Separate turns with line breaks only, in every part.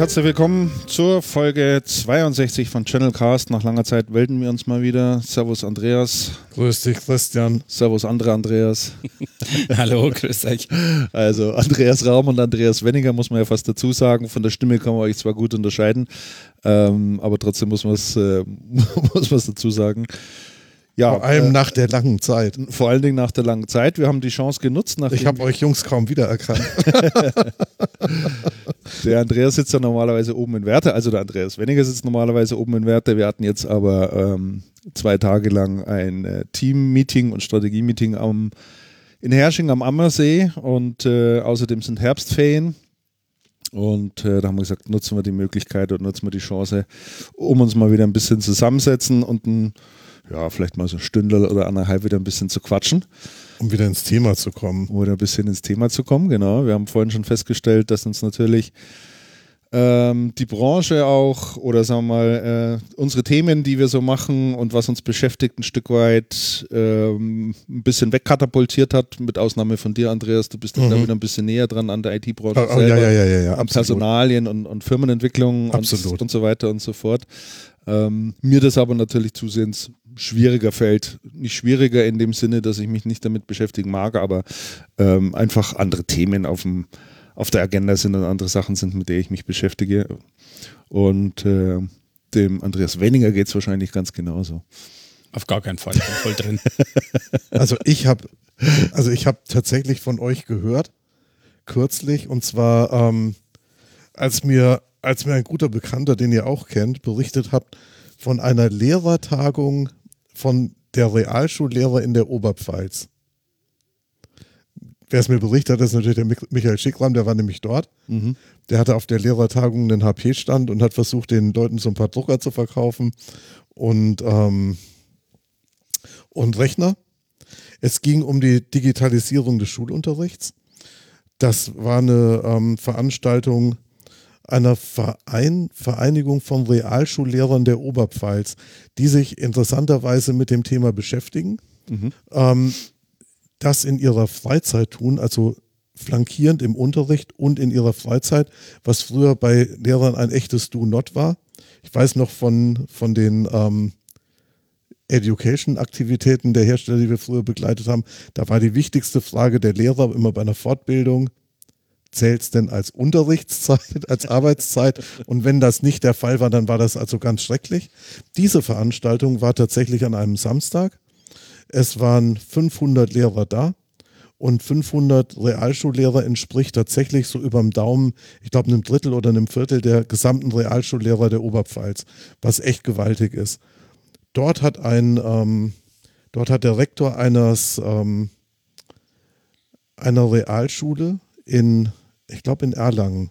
Herzlich willkommen zur Folge 62 von Channelcast. Nach langer Zeit melden wir uns mal wieder. Servus Andreas.
Grüß dich Christian.
Servus andere Andreas.
Hallo, grüß euch.
Also Andreas Raum und Andreas Wenninger muss man ja fast dazu sagen. Von der Stimme kann man euch zwar gut unterscheiden, ähm, aber trotzdem muss man es äh, dazu sagen.
Ja, vor allem äh, nach der langen Zeit.
Vor allen Dingen nach der langen Zeit. Wir haben die Chance genutzt.
Ich habe euch Jungs kaum wiedererkannt.
der Andreas sitzt ja normalerweise oben in Werte, also der Andreas Weniger sitzt normalerweise oben in Werte. Wir hatten jetzt aber ähm, zwei Tage lang ein äh, Team-Meeting und Strategie-Meeting am, in Hersching am Ammersee und äh, außerdem sind Herbstferien. Und äh, da haben wir gesagt, nutzen wir die Möglichkeit und nutzen wir die Chance, um uns mal wieder ein bisschen zusammensetzen und ein ja, vielleicht mal so ein Stündel oder anderthalb wieder ein bisschen zu quatschen.
Um wieder ins Thema zu kommen.
Um wieder ein bisschen ins Thema zu kommen, genau. Wir haben vorhin schon festgestellt, dass uns natürlich ähm, die Branche auch oder sagen wir mal äh, unsere Themen, die wir so machen und was uns beschäftigt, ein Stück weit ähm, ein bisschen wegkatapultiert hat, mit Ausnahme von dir, Andreas. Du bist mhm. da wieder ein bisschen näher dran an der IT-Branche
oh, oh, selber, ja, ja, ja, ja,
an Personalien und, und Firmenentwicklung und, und, so weiter und so fort. Ähm, mir das aber natürlich zusehends schwieriger fällt. Nicht schwieriger in dem Sinne, dass ich mich nicht damit beschäftigen mag, aber ähm, einfach andere Themen auf, dem, auf der Agenda sind und andere Sachen sind, mit denen ich mich beschäftige. Und äh, dem Andreas Wenninger geht es wahrscheinlich ganz genauso.
Auf gar keinen Fall, ich bin voll drin.
also ich habe also ich tatsächlich von euch gehört, kürzlich, und zwar ähm, als mir, als mir ein guter Bekannter, den ihr auch kennt, berichtet habt von einer Lehrertagung von der Realschullehrer in der Oberpfalz. Wer es mir berichtet hat, ist natürlich der Michael Schickram, der war nämlich dort. Mhm. Der hatte auf der Lehrertagung einen HP-Stand und hat versucht, den Leuten so ein paar Drucker zu verkaufen und, ähm, und Rechner. Es ging um die Digitalisierung des Schulunterrichts. Das war eine ähm, Veranstaltung einer Verein, Vereinigung von Realschullehrern der Oberpfalz, die sich interessanterweise mit dem Thema beschäftigen, mhm. ähm, das in ihrer Freizeit tun, also flankierend im Unterricht und in ihrer Freizeit, was früher bei Lehrern ein echtes Do-Not war. Ich weiß noch von, von den ähm, Education-Aktivitäten der Hersteller, die wir früher begleitet haben, da war die wichtigste Frage der Lehrer immer bei einer Fortbildung, zählt es denn als Unterrichtszeit, als Arbeitszeit? Und wenn das nicht der Fall war, dann war das also ganz schrecklich. Diese Veranstaltung war tatsächlich an einem Samstag. Es waren 500 Lehrer da und 500 Realschullehrer entspricht tatsächlich so überm Daumen, ich glaube, einem Drittel oder einem Viertel der gesamten Realschullehrer der Oberpfalz, was echt gewaltig ist. Dort hat ein, ähm, dort hat der Rektor eines, ähm, einer Realschule in ich glaube in Erlangen,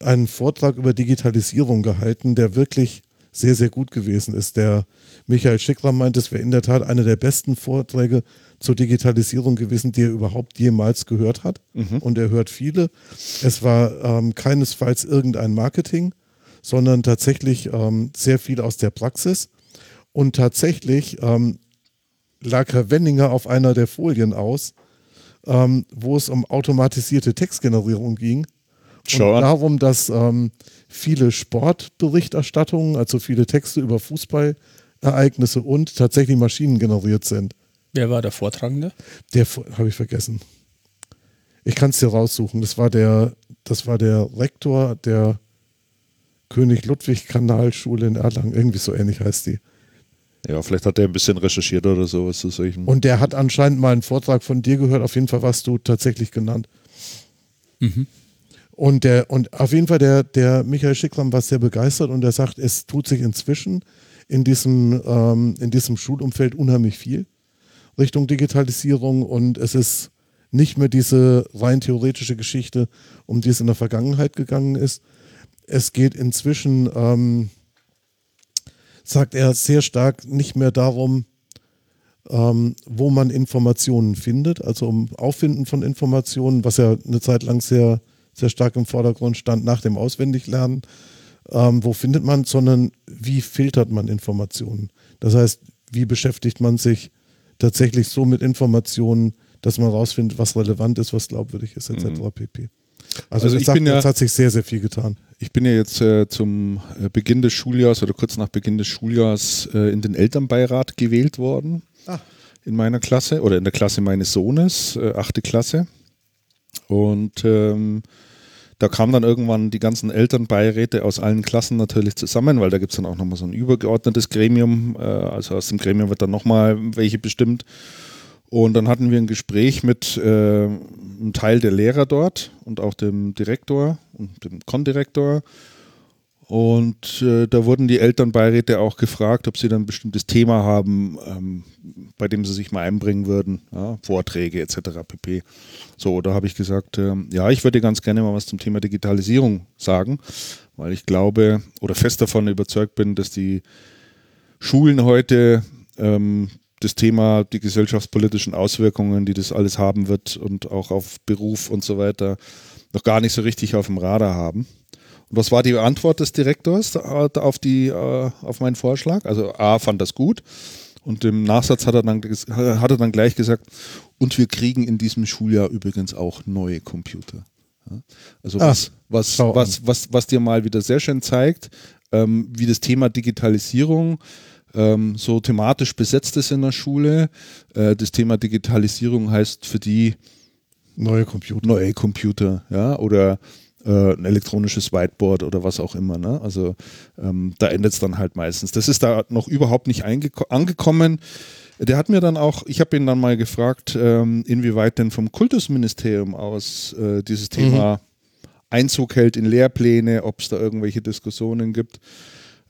einen Vortrag über Digitalisierung gehalten, der wirklich sehr, sehr gut gewesen ist. Der Michael Schickram meint, es wäre in der Tat einer der besten Vorträge zur Digitalisierung gewesen, die er überhaupt jemals gehört hat. Mhm. Und er hört viele. Es war ähm, keinesfalls irgendein Marketing, sondern tatsächlich ähm, sehr viel aus der Praxis. Und tatsächlich ähm, lag Herr Wenninger auf einer der Folien aus ähm, wo es um automatisierte Textgenerierung ging. Schon. Und darum, dass ähm, viele Sportberichterstattungen, also viele Texte über Fußballereignisse und tatsächlich Maschinen generiert sind.
Wer war der Vortragende?
Der habe ich vergessen. Ich kann es dir raussuchen. Das war der, das war der Rektor der König Ludwig Kanalschule in Erlangen. Irgendwie so ähnlich heißt die.
Ja, vielleicht hat er ein bisschen recherchiert oder sowas zu solchen.
Und der hat anscheinend mal einen Vortrag von dir gehört. Auf jeden Fall warst du tatsächlich genannt. Mhm. Und, der, und auf jeden Fall, der, der Michael Schickram war sehr begeistert und er sagt, es tut sich inzwischen in diesem, ähm, in diesem Schulumfeld unheimlich viel Richtung Digitalisierung und es ist nicht mehr diese rein theoretische Geschichte, um die es in der Vergangenheit gegangen ist. Es geht inzwischen ähm, sagt er sehr stark nicht mehr darum, ähm, wo man Informationen findet, also um Auffinden von Informationen, was ja eine Zeit lang sehr, sehr stark im Vordergrund stand nach dem Auswendiglernen. Ähm, wo findet man, sondern wie filtert man Informationen? Das heißt, wie beschäftigt man sich tatsächlich so mit Informationen, dass man rausfindet, was relevant ist, was glaubwürdig ist, etc. Mhm. pp. Also,
Also
ich sag,
bin ja-
jetzt hat sich sehr, sehr viel getan.
Ich bin ja jetzt äh, zum äh, Beginn des Schuljahres oder kurz nach Beginn des Schuljahres äh, in den Elternbeirat gewählt worden.
Ah.
In meiner Klasse oder in der Klasse meines Sohnes, äh, achte Klasse. Und ähm, da kamen dann irgendwann die ganzen Elternbeiräte aus allen Klassen natürlich zusammen, weil da gibt es dann auch nochmal so ein übergeordnetes Gremium. Äh, also aus dem Gremium wird dann nochmal welche bestimmt. Und dann hatten wir ein Gespräch mit äh, einem Teil der Lehrer dort und auch dem Direktor und dem Kondirektor. Und äh, da wurden die Elternbeiräte auch gefragt, ob sie dann ein bestimmtes Thema haben, ähm, bei dem sie sich mal einbringen würden, ja, Vorträge etc. pp. So, da habe ich gesagt, ähm, ja, ich würde ganz gerne mal was zum Thema Digitalisierung sagen, weil ich glaube oder fest davon überzeugt bin, dass die Schulen heute ähm, das Thema, die gesellschaftspolitischen Auswirkungen, die das alles haben wird und auch auf Beruf und so weiter, noch gar nicht so richtig auf dem Radar haben. Und was war die Antwort des Direktors auf, die, äh, auf meinen Vorschlag? Also A fand das gut und im Nachsatz hat er, dann, hat er dann gleich gesagt, und wir kriegen in diesem Schuljahr übrigens auch neue Computer. Also was, was, was, was, was dir mal wieder sehr schön zeigt, ähm, wie das Thema Digitalisierung ähm, so thematisch besetzt ist in der Schule. Äh, das Thema Digitalisierung heißt für die
Neue Computer.
neue Computer, ja, oder äh, ein elektronisches Whiteboard oder was auch immer. Ne? Also ähm, da endet es dann halt meistens. Das ist da noch überhaupt nicht angekommen. Der hat mir dann auch, ich habe ihn dann mal gefragt, ähm, inwieweit denn vom Kultusministerium aus äh, dieses Thema Einzug hält in Lehrpläne, ob es da irgendwelche Diskussionen gibt.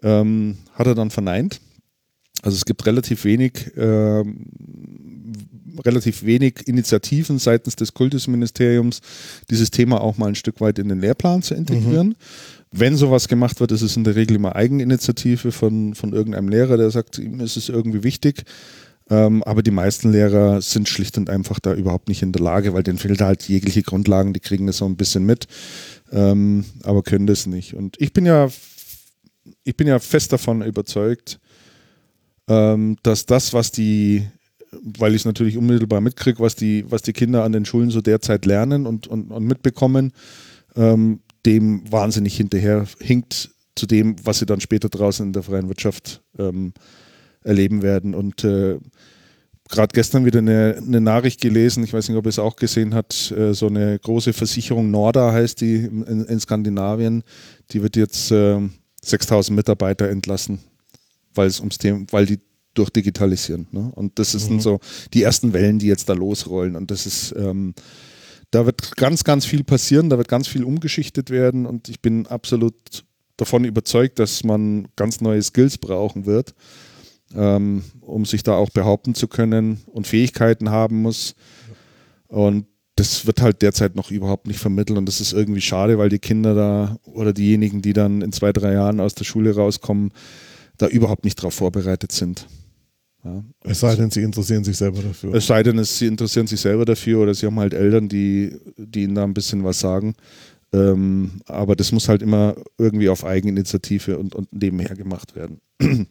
Ähm, hat er dann verneint. Also es gibt relativ wenig, ähm, relativ wenig Initiativen seitens des Kultusministeriums, dieses Thema auch mal ein Stück weit in den Lehrplan zu integrieren. Wenn sowas gemacht wird, ist es in der Regel immer Eigeninitiative von, von irgendeinem Lehrer, der sagt, ihm ist es irgendwie wichtig. Ähm, aber die meisten Lehrer sind schlicht und einfach da überhaupt nicht in der Lage, weil denen fehlt halt jegliche Grundlagen, die kriegen das so ein bisschen mit, ähm, aber können das nicht. Und ich bin ja, ich bin ja fest davon überzeugt, ähm, dass das, was die, weil ich es natürlich unmittelbar mitkriege, was die, was die Kinder an den Schulen so derzeit lernen und, und, und mitbekommen, ähm, dem wahnsinnig hinterher hinkt zu dem, was sie dann später draußen in der freien Wirtschaft ähm, erleben werden. Und äh, gerade gestern wieder eine, eine Nachricht gelesen, ich weiß nicht, ob ihr es auch gesehen hat, äh, so eine große Versicherung Norda heißt die in, in Skandinavien, die wird jetzt äh, 6000 Mitarbeiter entlassen, weil es ums Thema, weil die durchdigitalisieren. Ne? Und das sind so die ersten Wellen, die jetzt da losrollen. Und das ist, ähm, da wird ganz, ganz viel passieren, da wird ganz viel umgeschichtet werden und ich bin absolut davon überzeugt, dass man ganz neue Skills brauchen wird, ähm, um sich da auch behaupten zu können und Fähigkeiten haben muss. Und das wird halt derzeit noch überhaupt nicht vermittelt und das ist irgendwie schade, weil die Kinder da oder diejenigen, die dann in zwei, drei Jahren aus der Schule rauskommen, da überhaupt nicht darauf vorbereitet sind. Ja.
Es sei denn, sie interessieren sich selber dafür.
Es sei denn, sie interessieren sich selber dafür oder sie haben halt Eltern, die, die ihnen da ein bisschen was sagen. Ähm, aber das muss halt immer irgendwie auf Eigeninitiative und, und nebenher gemacht werden.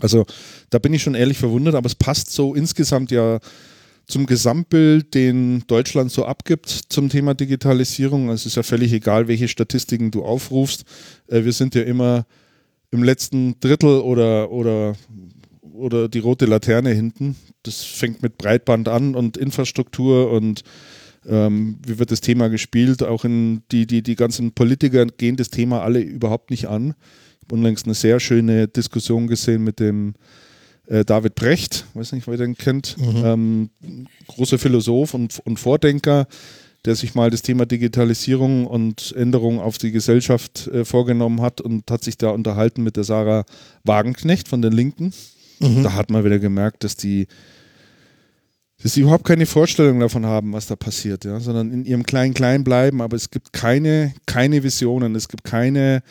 Also da bin ich schon ehrlich verwundert, aber es passt so insgesamt ja zum Gesamtbild, den Deutschland so abgibt zum Thema Digitalisierung. Es ist ja völlig egal, welche Statistiken du aufrufst. Äh, wir sind ja immer im letzten Drittel oder, oder, oder die rote Laterne hinten. Das fängt mit Breitband an und Infrastruktur und ähm, wie wird das Thema gespielt? Auch in die, die, die ganzen Politiker gehen das Thema alle überhaupt nicht an. Ich habe unlängst eine sehr schöne Diskussion gesehen mit dem äh, David Brecht, weiß nicht, wer den kennt, ähm, großer Philosoph und, und Vordenker, der sich mal das Thema Digitalisierung und Änderung auf die Gesellschaft äh, vorgenommen hat und hat sich da unterhalten mit der Sarah Wagenknecht von den Linken. Da hat man wieder gemerkt, dass die dass sie überhaupt keine Vorstellung davon haben, was da passiert, ja, sondern in ihrem Klein-Klein bleiben, aber es gibt keine, keine Visionen, es gibt keine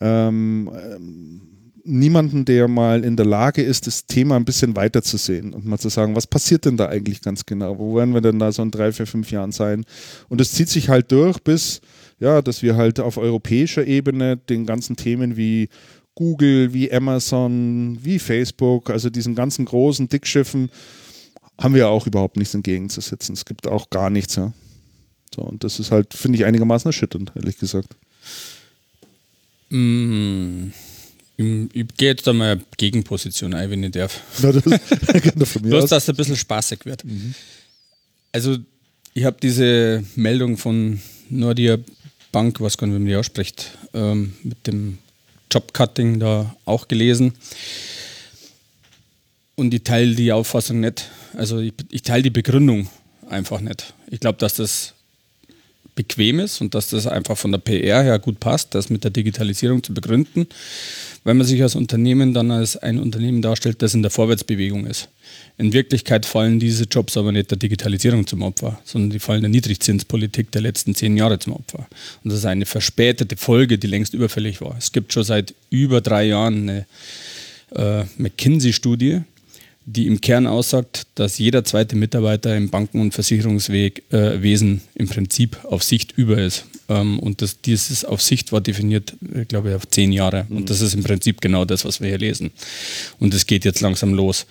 ähm, ähm, niemanden, der mal in der Lage ist, das Thema ein bisschen weiter zu sehen und mal zu sagen, was passiert denn da eigentlich ganz genau? Wo werden wir denn da so in drei, vier, fünf Jahren sein? Und es zieht sich halt durch bis, ja, dass wir halt auf europäischer Ebene den ganzen Themen wie Google, wie Amazon, wie Facebook, also diesen ganzen großen Dickschiffen, haben wir auch überhaupt nichts entgegenzusetzen. Es gibt auch gar nichts, ja. So, und das ist halt, finde ich, einigermaßen erschütternd, ehrlich gesagt.
Mm, ich, gehe jetzt einmal eine Gegenposition ein, wenn ich darf.
Na, das kann von mir
Bloß, dass es ein bisschen spaßig wird. Also, ich habe diese Meldung von Nordia Bank, was gar nicht, wie man die ausspricht, ähm, mit dem Jobcutting da auch gelesen. Und ich teile die Auffassung nicht. Also, ich, ich teile die Begründung einfach nicht. Ich glaube, dass das bequem ist und dass das einfach von der PR her gut passt, das mit der Digitalisierung zu begründen, weil man sich als Unternehmen dann als ein Unternehmen darstellt, das in der Vorwärtsbewegung ist. In Wirklichkeit fallen diese Jobs aber nicht der Digitalisierung zum Opfer, sondern die fallen der Niedrigzinspolitik der letzten zehn Jahre zum Opfer. Und das ist eine verspätete Folge, die längst überfällig war. Es gibt schon seit über drei Jahren eine äh, McKinsey-Studie, die im Kern aussagt, dass jeder zweite Mitarbeiter im Banken- und Versicherungswesen äh, im Prinzip auf Sicht über ist. Ähm, und das, dieses auf Sicht war definiert, ich glaube, auf zehn Jahre. Und das ist im Prinzip genau das, was wir hier lesen. Und es geht jetzt langsam los.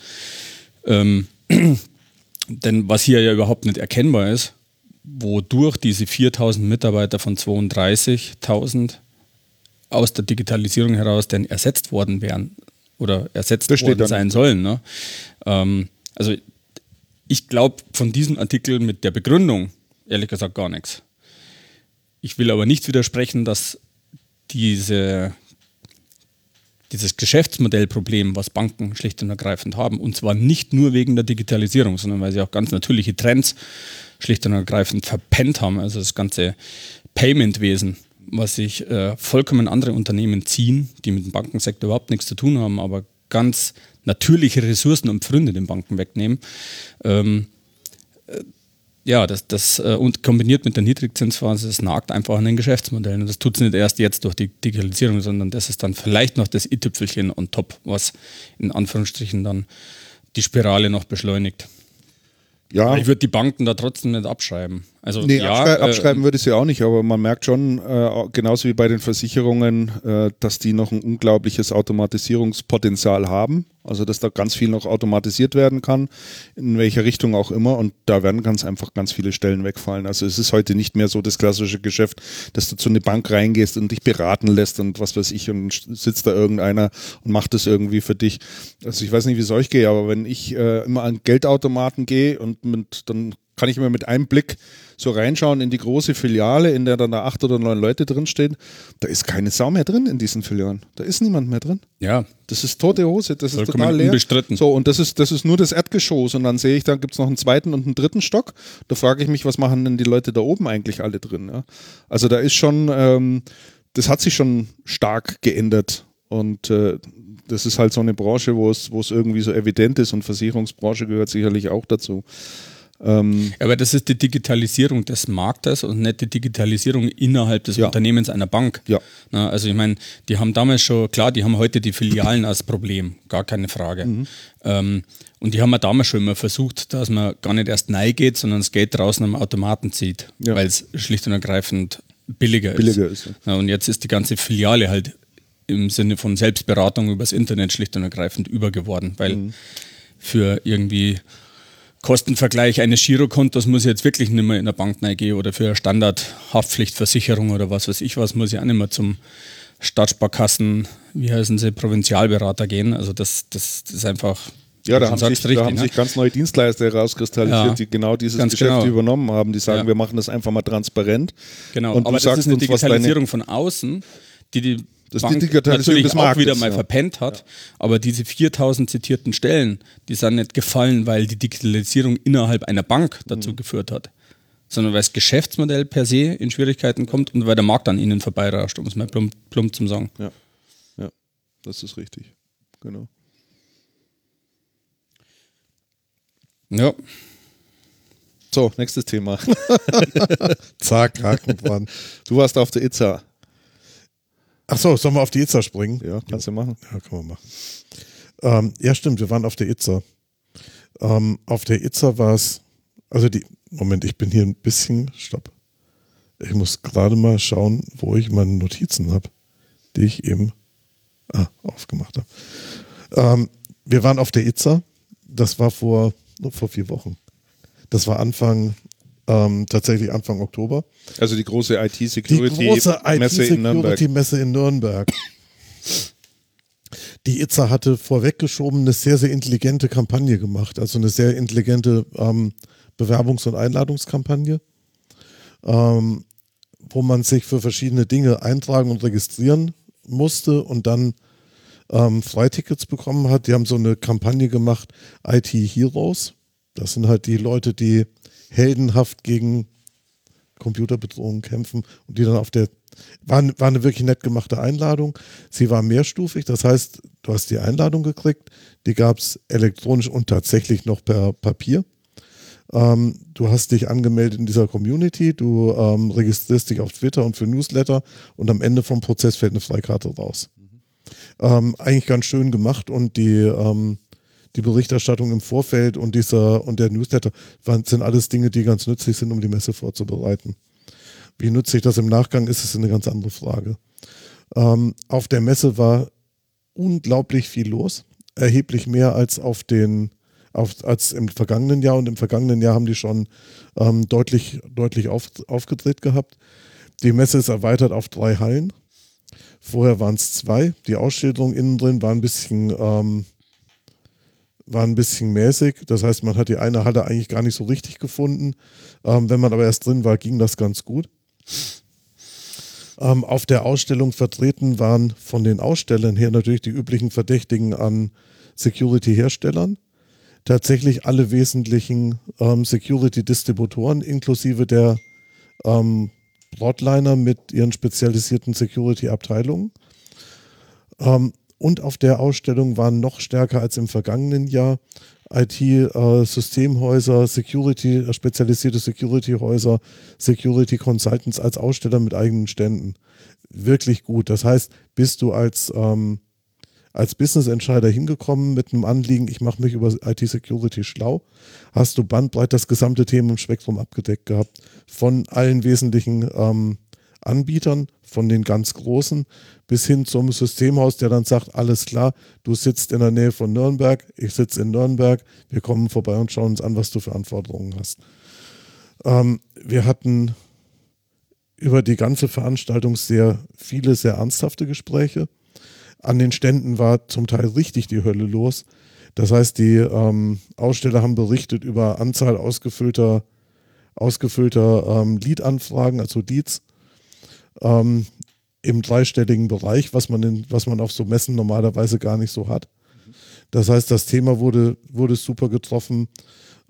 Ähm, denn was hier ja überhaupt nicht erkennbar ist, wodurch diese 4000 Mitarbeiter von 32.000 aus der Digitalisierung heraus denn ersetzt worden wären oder ersetzt worden sein
nicht.
sollen. Ne? Ähm, also ich glaube von diesem Artikel mit der Begründung ehrlich gesagt gar nichts. Ich will aber nicht widersprechen, dass diese, dieses Geschäftsmodellproblem, was Banken schlicht und ergreifend haben, und zwar nicht nur wegen der Digitalisierung, sondern weil sie auch ganz natürliche Trends schlicht und ergreifend verpennt haben. Also das ganze Paymentwesen, was sich äh, vollkommen andere Unternehmen ziehen, die mit dem Bankensektor überhaupt nichts zu tun haben, aber ganz natürliche Ressourcen und Pfründe den Banken wegnehmen. Ähm, äh, ja, das, das äh, und kombiniert mit der Niedrigzinsphase, das nagt einfach an den Geschäftsmodellen. Und das tut es nicht erst jetzt durch die Digitalisierung, sondern das ist dann vielleicht noch das i-Tüpfelchen on top, was in Anführungsstrichen dann die Spirale noch beschleunigt.
Ja,
Aber ich würde die Banken da trotzdem nicht abschreiben. Also
Nee,
ja,
abschrei
äh,
abschreiben würde ich sie auch nicht, aber man merkt schon, äh, genauso wie bei den Versicherungen, äh, dass die noch ein unglaubliches Automatisierungspotenzial haben. Also, dass da ganz viel noch automatisiert werden kann, in welcher Richtung auch immer. Und da werden ganz einfach ganz viele Stellen wegfallen. Also, es ist heute nicht mehr so das klassische Geschäft, dass du zu einer Bank reingehst und dich beraten lässt und was weiß ich, und sitzt da irgendeiner und macht das irgendwie für dich. Also, ich weiß nicht, wie es euch geht, aber wenn ich äh, immer an Geldautomaten gehe und mit, dann kann ich immer mit einem Blick so reinschauen in die große Filiale, in der dann da acht oder neun Leute drinstehen. Da ist keine Sau mehr drin in diesen Filialen. Da ist niemand mehr drin.
ja,
Das ist tote Hose, das ist total leer.
unbestritten.
So, und das ist, das ist nur das Erdgeschoss. Und dann sehe ich, da gibt es noch einen zweiten und einen dritten Stock. Da frage ich mich, was machen denn die Leute da oben eigentlich alle drin? Ja? Also da ist schon, ähm, das hat sich schon stark geändert. Und äh, das ist halt so eine Branche, wo es, wo es irgendwie so evident ist und Versicherungsbranche gehört sicherlich auch dazu. Ähm,
aber das ist die Digitalisierung des Marktes und nicht die Digitalisierung innerhalb des
Ja.
Unternehmens einer Bank.
Ja.
Na, also ich meine, die haben damals schon, klar, die haben heute die Filialen als Problem, gar keine Frage.
Mhm.
Ähm, und die haben ja damals schon immer versucht, dass man gar nicht erst neu geht, sondern das Geld draußen am Automaten zieht,
Ja.
weil es schlicht und ergreifend billiger,
Billiger
ist.
ist,
Ja, und jetzt ist die ganze Filiale halt im Sinne von Selbstberatung übers Internet schlicht und ergreifend übergeworden, weil
Mhm.
für irgendwie Kostenvergleich eines Girokontos muss ich jetzt wirklich nicht mehr in der Bank reingehen oder für eine Standardhaftpflichtversicherung oder was weiß ich was, muss ich auch nicht mehr zum Stadtsparkassen, wie heißen sie, Provinzialberater gehen. Also das, das, das ist einfach.
Ja, da haben, sich, da haben
ne?
sich ganz neue Dienstleister herauskristallisiert,
Ja,
die genau dieses Geschäft
genau.
übernommen haben. Die sagen,
Ja.
wir machen das einfach mal transparent.
Genau,
Und
aber das ist eine Digitalisierung von außen, die die
Das die
Bank
Digitalisierung
natürlich
des
auch wieder mal
ja.
verpennt hat. Aber diese 4000 zitierten Stellen, die sind nicht gefallen, weil die Digitalisierung innerhalb einer Bank dazu
Mhm.
geführt hat, sondern weil das Geschäftsmodell per se in Schwierigkeiten kommt und weil der Markt an ihnen vorbeirauscht, um es mal plump, plump zum sagen.
Ja. ja, das ist richtig. Genau.
Ja,
So, nächstes Thema.
Zack, Haken dran.
Du warst auf der Itza.
Achso, sollen wir auf die Itza springen?
Ja, kannst du machen.
Ja, kann man machen. Ähm, ja, stimmt, wir waren auf der Itza. Ähm, auf der Itza war es, also die, Moment, ich bin hier ein bisschen, stopp. Ich muss gerade mal schauen, wo ich meine Notizen habe, die ich eben ah, aufgemacht habe. Ähm, wir waren auf der Itza, das war vor, vor vier Wochen. Das war Anfang ähm, tatsächlich Anfang Oktober.
Also die große
Die
IT-Security-Messe
große
in Nürnberg.
IT-Security-Messe in Nürnberg. Die ITSA hatte vorweggeschoben eine sehr, sehr intelligente Kampagne gemacht, also eine sehr intelligente ähm, Bewerbungs- und Einladungskampagne, ähm, wo man sich für verschiedene Dinge eintragen und registrieren musste und dann ähm, Freitickets bekommen hat. Die haben so eine Kampagne gemacht, IT Heroes. Das sind halt die Leute, die heldenhaft gegen Computerbedrohungen kämpfen und die dann auf der war, war eine wirklich nett gemachte Einladung. Sie war mehrstufig, das heißt, du hast die Einladung gekriegt, die gab es elektronisch und tatsächlich noch per Papier. Ähm, du hast dich angemeldet in dieser Community, du ähm, registrierst dich auf Twitter und für Newsletter und am Ende vom Prozess fällt eine Freikarte raus. Ähm, eigentlich ganz schön gemacht und die, ähm, die Berichterstattung im Vorfeld und dieser und der Newsletter waren, sind alles Dinge, die ganz nützlich sind, um die Messe vorzubereiten. Wie nützlich das im Nachgang ist, ist eine ganz andere Frage. Ähm, auf der Messe war unglaublich viel los, erheblich mehr als auf den auf, als im vergangenen Jahr und im vergangenen Jahr haben die schon ähm, deutlich, deutlich auf, aufgedreht gehabt. Die Messe ist erweitert auf drei Hallen. Vorher waren es zwei. Die Ausschilderung innen drin war ein bisschen, ähm, war ein bisschen mäßig. Das heißt, man hat die eine Halle eigentlich gar nicht so richtig gefunden. Ähm, wenn man aber erst drin war, ging das ganz gut. Ähm, auf der Ausstellung vertreten waren von den Ausstellern her natürlich die üblichen Verdächtigen an Security-Herstellern. Tatsächlich alle wesentlichen ähm, Security-Distributoren inklusive der ähm, Broadliner mit ihren spezialisierten Security-Abteilungen. Ähm, und auf der Ausstellung waren noch stärker als im vergangenen Jahr IT-Systemhäuser, Security, äh, spezialisierte Security-Häuser, Security Consultants als Aussteller mit eigenen Ständen. Wirklich gut. Das heißt, bist du als, ähm, als Business-Entscheider hingekommen mit einem Anliegen, ich mache mich über IT-Security schlau, hast du bandbreit das gesamte Thema im Spektrum abgedeckt gehabt. Von allen wesentlichen ähm, Anbietern, von den ganz großen, bis hin zum Systemhaus, der dann sagt, alles klar, du sitzt in der Nähe von Nürnberg, ich sitze in Nürnberg, wir kommen vorbei und schauen uns an, was du für Anforderungen hast. Ähm, wir hatten über die ganze Veranstaltung sehr viele, sehr ernsthafte Gespräche. An den Ständen war zum Teil richtig die Hölle los. Das heißt, die ähm, Aussteller haben berichtet über Anzahl ausgefüllter, ausgefüllter ähm, Lead-Anfragen, also Leads, ähm, im dreistelligen Bereich, was man, in, was man auf so Messen normalerweise gar nicht so hat. Das heißt, das Thema wurde, wurde super getroffen.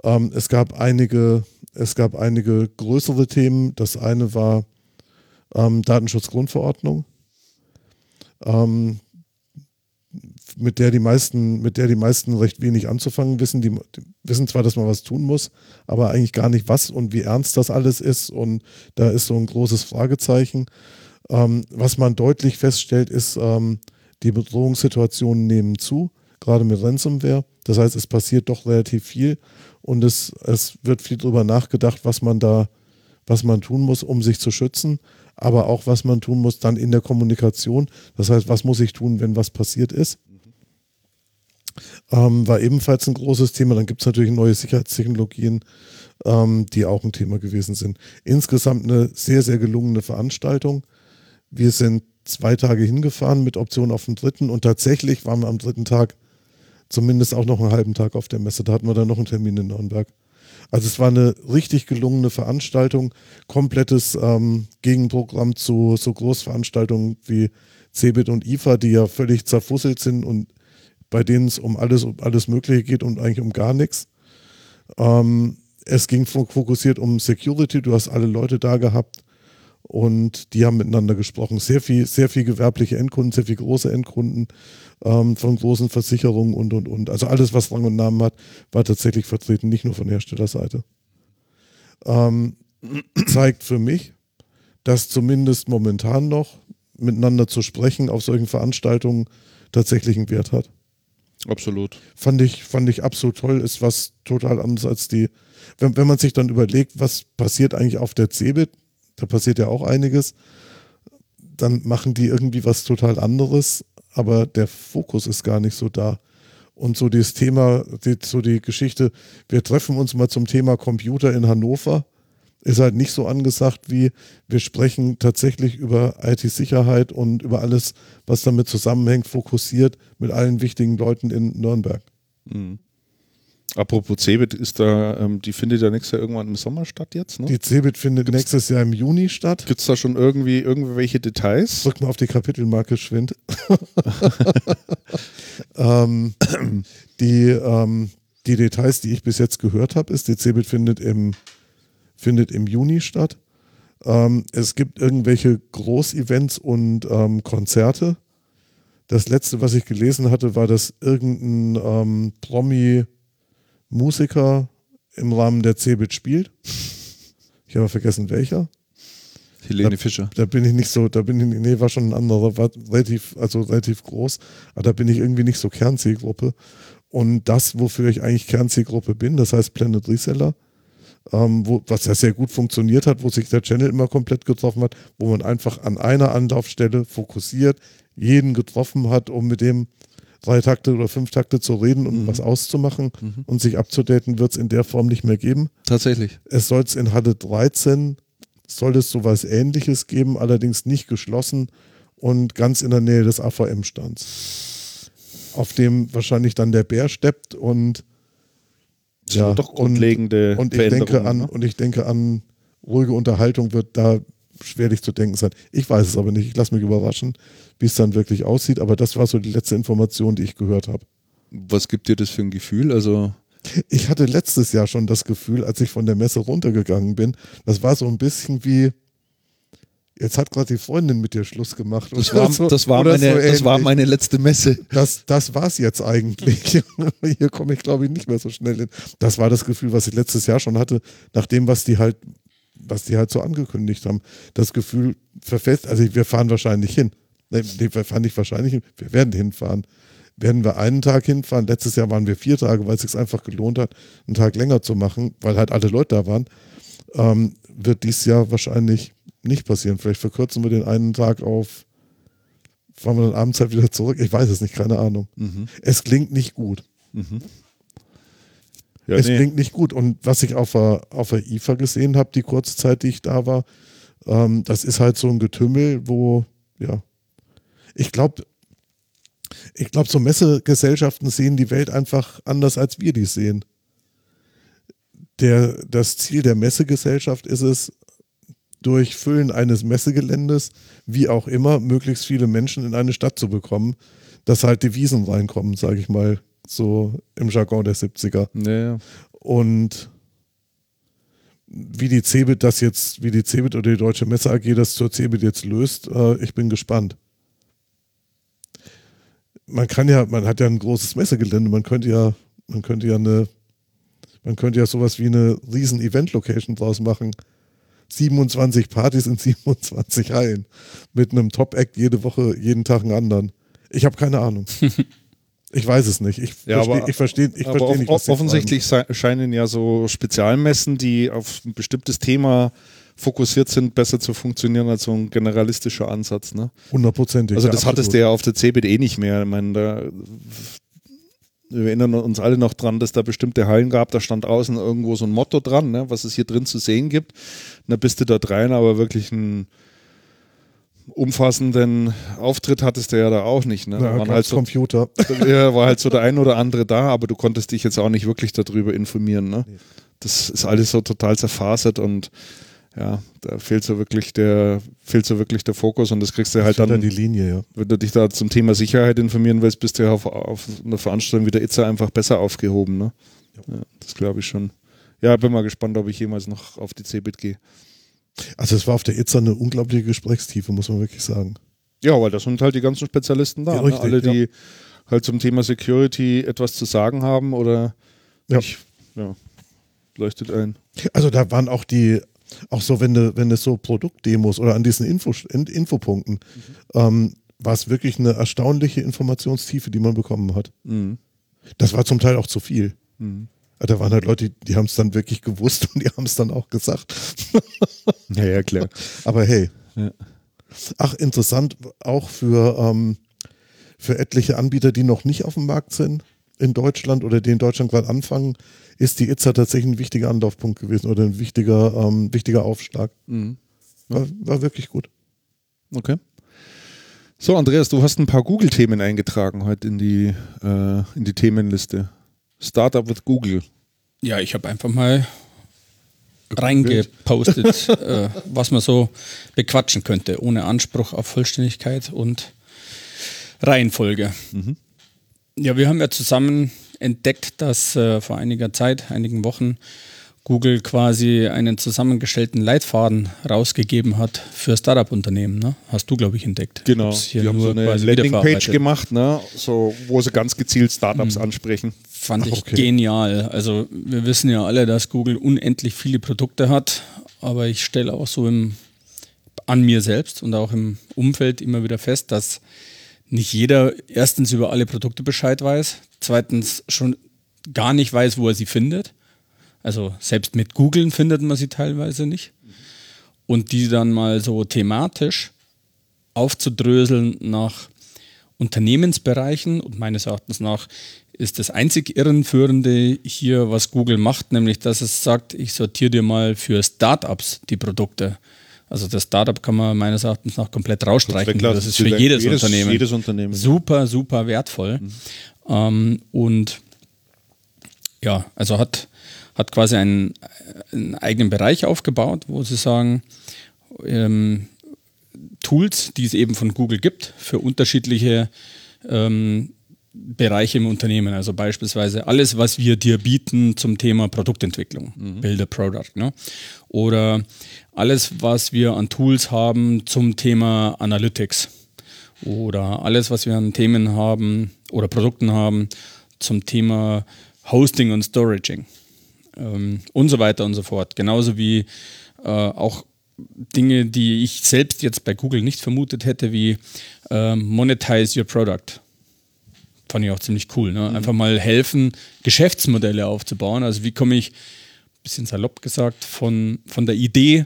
Ähm, es, gab einige, es gab einige größere Themen. Das eine war ähm, Datenschutzgrundverordnung, ähm, mit der die meisten, mit der die meisten recht wenig anzufangen wissen. Die, die wissen zwar, dass man was tun muss, aber eigentlich gar nicht was und wie ernst das alles ist. Und da ist so ein großes Fragezeichen. Ähm, was man deutlich feststellt, ist, ähm, die Bedrohungssituationen nehmen zu, gerade mit Ransomware. Das heißt, es passiert doch relativ viel und es, es wird viel darüber nachgedacht, was man da, was man tun muss, um sich zu schützen, aber auch was man tun muss dann in der Kommunikation. Das heißt, was muss ich tun, wenn was passiert ist? Ähm, war ebenfalls ein großes Thema. Dann gibt es natürlich neue Sicherheitstechnologien, ähm, die auch ein Thema gewesen sind. Insgesamt eine sehr, sehr gelungene Veranstaltung. Wir sind zwei Tage hingefahren mit Option auf den dritten und tatsächlich waren wir am dritten Tag zumindest auch noch einen halben Tag auf der Messe. Da hatten wir dann noch einen Termin in Nürnberg. Also es war eine richtig gelungene Veranstaltung, komplettes ähm, Gegenprogramm zu so Großveranstaltungen wie Cebit und IFA, die ja völlig zerfusselt sind und bei denen es um alles, um alles Mögliche geht und eigentlich um gar nichts. Ähm, es ging fokussiert um Security, du hast alle Leute da gehabt und die haben miteinander gesprochen. Sehr viel, sehr viel gewerbliche Endkunden, sehr viel große Endkunden ähm, von großen Versicherungen und und und. Also alles, was Rang und Namen hat, war tatsächlich vertreten, nicht nur von Herstellerseite. Ähm, zeigt für mich, dass zumindest momentan noch miteinander zu sprechen auf solchen Veranstaltungen tatsächlich einen Wert hat.
Absolut.
Fand ich, fand ich absolut toll, ist was total anderes als die, wenn, wenn man sich dann überlegt, was passiert eigentlich auf der CeBIT, da passiert ja auch einiges, dann machen die irgendwie was total anderes, aber der Fokus ist gar nicht so da. Und so dieses Thema, die, so die Geschichte, wir treffen uns mal zum Thema Computer in Hannover, ist halt nicht so angesagt wie wir sprechen tatsächlich über IT-Sicherheit und über alles, was damit zusammenhängt, fokussiert mit allen wichtigen Leuten in Nürnberg.
Mhm. Apropos Cebit, ist da, ähm, die findet ja nächstes Jahr irgendwann im Sommer statt jetzt, ne?
Die Cebit findet
Gibt's-
nächstes Jahr im Juni statt.
Gibt es da schon irgendwie irgendwelche Details?
Drück mal auf die Kapitelmarke Schwind. ähm, die, ähm, die Details, die ich bis jetzt gehört habe, ist, die Cebit findet im, findet im Juni statt. Ähm, es gibt irgendwelche Großevents und ähm, Konzerte. Das letzte, was ich gelesen hatte, war, dass irgendein ähm, Promi-Musiker im Rahmen der Cebit spielt. Ich habe vergessen, welcher
Helene Fischer.
da bin ich nicht so, da bin ich, nee, war schon ein anderer, war relativ, also relativ groß, aber da bin ich irgendwie nicht so Kernzielgruppe. Und das, wofür ich eigentlich Kernzielgruppe bin, das heißt Planet Reseller, ähm, wo, was ja sehr gut funktioniert hat, wo sich der Channel immer komplett getroffen hat, wo man einfach an einer Anlaufstelle fokussiert, jeden getroffen hat, um mit dem drei Takte oder fünf Takte zu reden und was auszumachen und sich abzudaten, wird es in der Form nicht mehr geben.
Tatsächlich.
Es soll es in Halle 13, soll es sowas ähnliches geben, allerdings nicht geschlossen und ganz in der Nähe des AVM-Stands. Auf dem wahrscheinlich dann der Bär steppt und
Das sind doch
und,
grundlegende
und ich denke an
ne?
und ich denke an ruhige Unterhaltung wird da schwerlich zu denken sein. Ich weiß es aber nicht. Ich lasse mich überraschen, wie es dann wirklich aussieht. Aber das war so die letzte Information, die ich gehört habe.
Was gibt dir das für ein Gefühl? Also,
Ich hatte letztes Jahr schon das Gefühl, als ich von der Messe runtergegangen bin, das war so ein bisschen wie, jetzt hat gerade die Freundin mit dir Schluss gemacht.
das war,
so-
das war, meine,
so
das war meine letzte Messe.
Das, das war es jetzt eigentlich. Hier komme ich, glaube ich, nicht mehr so schnell hin. Das war das Gefühl, was ich letztes Jahr schon hatte, nach dem, was die halt, was die halt so angekündigt haben. Das Gefühl verfest, also wir fahren wahrscheinlich hin. Nee, wir fahren nicht wahrscheinlich hin, wir werden hinfahren. Werden wir einen Tag hinfahren? Letztes Jahr waren wir vier Tage, weil es sich einfach gelohnt hat, einen Tag länger zu machen, weil halt alle Leute da waren. Ähm, wird dies Jahr wahrscheinlich nicht passieren. Vielleicht verkürzen wir den einen Tag auf, fahren wir dann abends halt wieder zurück. Ich weiß es nicht, keine Ahnung. Es klingt nicht gut.
Ja,
es
nee.
klingt nicht gut. Und was ich auf der, auf der IFA gesehen habe, die kurze Zeit, die ich da war, ähm, das ist halt so ein Getümmel, wo, ja, ich glaube, ich glaube, so Messegesellschaften sehen die Welt einfach anders, als wir die sehen. Der, das Ziel der Messegesellschaft ist es, durch Füllen eines Messegeländes, wie auch immer, möglichst viele Menschen in eine Stadt zu bekommen, dass halt Devisen reinkommen, sage ich mal, so im Jargon der 70er.
Ja,
Und wie die Cebit das jetzt, wie die Cebit oder die Deutsche Messe AG das zur Cebit jetzt löst, äh, ich bin gespannt. Man kann ja, man hat ja ein großes Messegelände, man könnte ja, man könnte ja eine, man könnte ja sowas wie eine riesen Event-Location draus machen. 27 Partys in 27 Hallen. Mit einem Top-Act jede Woche, jeden Tag einen anderen. Ich habe keine Ahnung. Ich weiß es nicht. Ich
Ja,
verstehe ich versteh, ich
aber
versteh nicht, was
offensichtlich sei- scheinen ja so Spezialmessen, die auf ein bestimmtes Thema fokussiert sind, besser zu funktionieren als so ein generalistischer Ansatz. Ne?
Hundertprozentig.
Also
ja,
das hattest
absolut.
du ja auf der CeBIT eh nicht mehr. Ich meine, da wir erinnern uns alle noch dran, dass da bestimmte Hallen gab, da stand außen irgendwo so ein Motto dran, ne, was es hier drin zu sehen gibt. Da bist du dort rein, aber wirklich einen umfassenden Auftritt hattest du ja da auch nicht. Ne? Da
Ja,
waren halt so,
Computer.
ja, war halt so der ein oder andere da, aber du konntest dich jetzt auch nicht wirklich darüber informieren. Ne? Das ist alles so total zerfasert und ja, da fehlt so wirklich der, fehlt so wirklich der Fokus und das kriegst du halt
dann
dann,
die Linie, ja.
wenn du dich da zum Thema Sicherheit informieren willst, bist du ja auf, auf einer Veranstaltung wie der ITSA einfach besser aufgehoben. Ne? Ja, das glaube ich schon. Ja, bin mal gespannt, ob ich jemals noch auf die CeBIT gehe.
Also es war auf der ITSA eine unglaubliche Gesprächstiefe, muss man wirklich sagen.
Ja, weil das sind halt die ganzen Spezialisten da.
Ja,
ne?
richtig,
Alle, die halt zum Thema Security etwas zu sagen haben oder
Ja.
nicht. Ja, leuchtet ein.
Also da waren auch die, auch so, wenn du, wenn es so Produktdemos oder an diesen Info, in- Infopunkten, ähm, war es wirklich eine erstaunliche Informationstiefe, die man bekommen hat.
Mhm.
Das war zum Teil auch zu viel. Da waren halt Leute, die, die haben es dann wirklich gewusst und die haben es dann auch gesagt.
Ja, ja, klar.
Aber hey.
Ja.
Ach, interessant, auch für, ähm, für etliche Anbieter, die noch nicht auf dem Markt sind. in Deutschland oder die in Deutschland gerade anfangen, ist die ITSA tatsächlich ein wichtiger Anlaufpunkt gewesen oder ein wichtiger, ähm, wichtiger Aufschlag.
Mhm.
War, war wirklich gut.
Okay. So, Andreas, du hast ein paar Google-Themen eingetragen heute in die, äh, in die Themenliste. Startup with Google.
Ja, ich habe einfach mal reingepostet, äh, was man so bequatschen könnte, ohne Anspruch auf Vollständigkeit und Reihenfolge. Ja, wir haben ja zusammen entdeckt, dass äh, vor einiger Zeit, einigen Wochen, Google quasi einen zusammengestellten Leitfaden rausgegeben hat für Startup-Unternehmen. Ne? Hast du, glaube ich, entdeckt.
Genau.
Hab's hier
die haben so eine Landingpage gemacht, ne? so, wo sie ganz gezielt Startups ansprechen.
Fand ich
okay.
genial. Also wir wissen ja alle, dass Google unendlich viele Produkte hat, aber ich stelle auch so im, an mir selbst und auch im Umfeld immer wieder fest, dass nicht jeder erstens über alle Produkte Bescheid weiß, zweitens schon gar nicht weiß, wo er sie findet. Also selbst mit Googlen findet man sie teilweise nicht. Und die dann mal so thematisch aufzudröseln nach Unternehmensbereichen und meines Erachtens nach ist das einzig Irrenführende hier, was Google macht, nämlich dass es sagt, ich sortiere dir mal für Startups die Produkte. Also das Startup kann man meines Erachtens nach komplett rausstreichen.
weglassen.
Das ist für jedes,
Jedes-
Unternehmen.
jedes Unternehmen.
Super, super wertvoll. Ähm, und ja, also hat, hat quasi einen, einen eigenen Bereich aufgebaut, wo sie sagen, ähm, Tools, die es eben von Google gibt, für unterschiedliche ähm, Bereiche im Unternehmen. Also beispielsweise alles, was wir dir bieten zum Thema Produktentwicklung, Build a Product. Ne? Oder alles, was wir an Tools haben zum Thema Analytics. Oder alles, was wir an Themen haben oder Produkten haben zum Thema Hosting und Storaging ähm, und so weiter und so fort. Genauso wie äh, auch Dinge, die ich selbst jetzt bei Google nicht vermutet hätte, wie ähm, Monetize Your Product. Fand ich auch ziemlich cool. Ne? Einfach mal helfen, Geschäftsmodelle aufzubauen. Also wie komme ich, bisschen salopp gesagt, von, von der Idee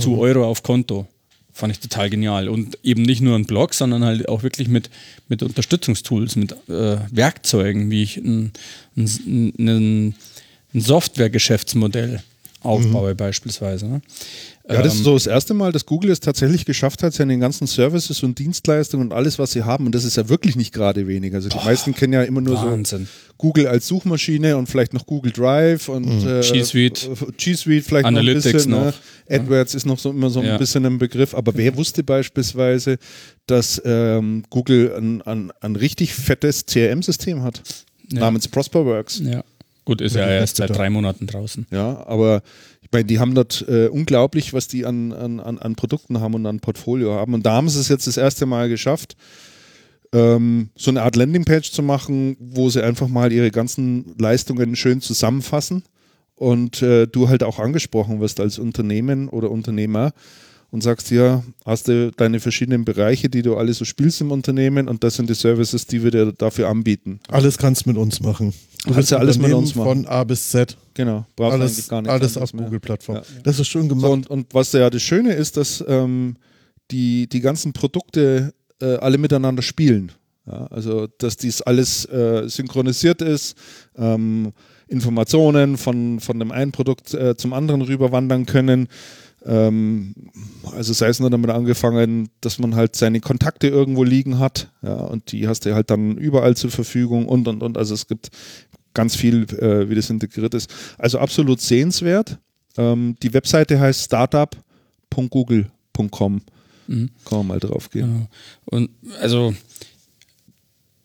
zu Euro auf Konto. Fand ich total genial. Und eben nicht nur ein Blog, sondern halt auch wirklich mit, mit Unterstützungstools, mit äh, Werkzeugen, wie ich ein, ein, ein, Software-Geschäftsmodell aufbaue, beispielsweise. Ne?
Ja, das
Ähm,
ist so das erste Mal, dass Google es tatsächlich geschafft hat, seine ganzen Services und Dienstleistungen und alles, was sie haben, und das ist ja wirklich nicht gerade wenig. Also die meisten kennen ja immer nur
Wahnsinn.
so Google als Suchmaschine und vielleicht noch Google Drive und äh,
G Suite.
G Suite vielleicht
Analytics
noch ein bisschen.
noch.
Ne? AdWords ist noch so immer so ein
Ja.
bisschen ein Begriff, aber wer wusste beispielsweise, dass ähm, Google ein, ein, ein richtig fettes CRM-System hat, namens Prosperworks.
Ja. Gut, ist ja erst seit drei Monaten draußen.
Ja, aber meine, die haben dort äh, unglaublich, was die an, an, an Produkten haben und an Portfolio haben. Und da haben sie es jetzt das erste Mal geschafft, ähm, so eine Art Landingpage zu machen, wo sie einfach mal ihre ganzen Leistungen schön zusammenfassen und äh, du halt auch angesprochen wirst als Unternehmen oder Unternehmer und sagst, ja, hast du deine verschiedenen Bereiche, die du alle so spielst im Unternehmen und das sind die Services, die wir dir dafür anbieten.
Alles kannst du mit uns machen. Du
Kannst ja alles mit uns machen.
Von A bis Z.
Genau, brauchst
Alles,
eigentlich gar nichts
alles auf. Google-Plattform.
Ja.
Das ist schön gemacht.
So, und, und was ja das Schöne ist, dass ähm, die, die ganzen Produkte äh, alle miteinander spielen. Ja, also, dass dies alles äh, synchronisiert ist, ähm, Informationen von, von dem einen Produkt äh, zum anderen rüberwandern können. Ähm, also sei es nur damit angefangen, dass man halt seine Kontakte irgendwo liegen hat, ja, und die hast du halt dann überall zur Verfügung und und und. Also es gibt ganz viel, äh, wie das integriert ist. Also absolut sehenswert. Ähm, die Webseite heißt startup.google.com. Kann man mal drauf gehen.
Genau. Und also,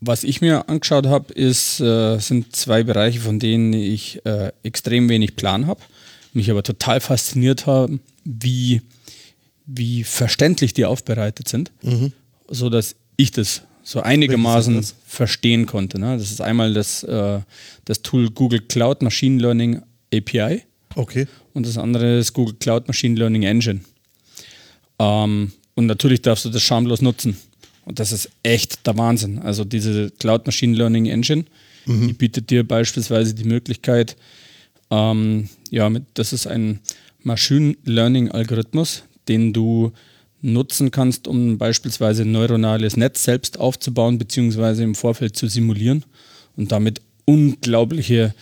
was ich mir angeschaut habe, ist, äh, sind zwei Bereiche, von denen ich äh, extrem wenig Plan habe, mich aber total fasziniert haben, wie, wie verständlich die aufbereitet sind, so dass ich das so einigermaßen verstehen konnte. Ne? Das ist einmal das, äh, das Tool Google Cloud Machine Learning API
okay.
und das andere ist Google Cloud Machine Learning Engine. Ähm, und natürlich darfst du das schamlos nutzen. Und das ist echt der Wahnsinn. Also diese Cloud Machine Learning Engine, die bietet dir beispielsweise die Möglichkeit, ähm, ja, mit, das ist ein Machine Learning Algorithmus, den du nutzen kannst, um beispielsweise ein neuronales Netz selbst aufzubauen, beziehungsweise im Vorfeld zu simulieren und damit unglaubliche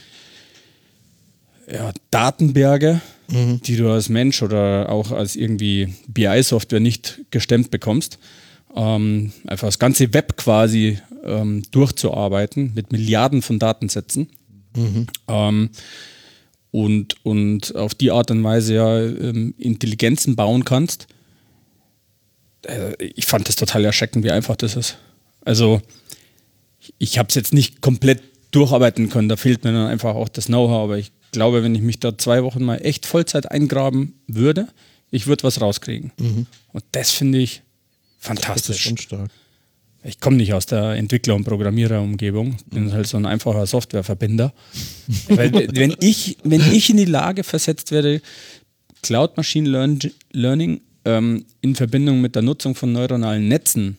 ja, Datenberge, die du als Mensch oder auch als irgendwie BI-Software nicht gestemmt bekommst. Ähm, einfach das ganze Web quasi ähm, durchzuarbeiten mit Milliarden von Datensätzen. Ähm, und, und auf die Art und Weise ja ähm, Intelligenzen bauen kannst. Äh, ich fand das total erschreckend, wie einfach das ist. Also ich habe es jetzt nicht komplett durcharbeiten können, da fehlt mir dann einfach auch das Know-how, aber ich glaube, wenn ich mich da zwei Wochen mal echt Vollzeit eingraben würde, ich würde was rauskriegen. Und das finde ich
Das ist
fantastisch.
schon stark.
Ich komme nicht aus der Entwickler- und Programmiererumgebung, bin halt so ein einfacher Softwareverbinder. Weil, wenn, ich, wenn ich in die Lage versetzt werde, Cloud Machine Learn Learning ähm, in Verbindung mit der Nutzung von neuronalen Netzen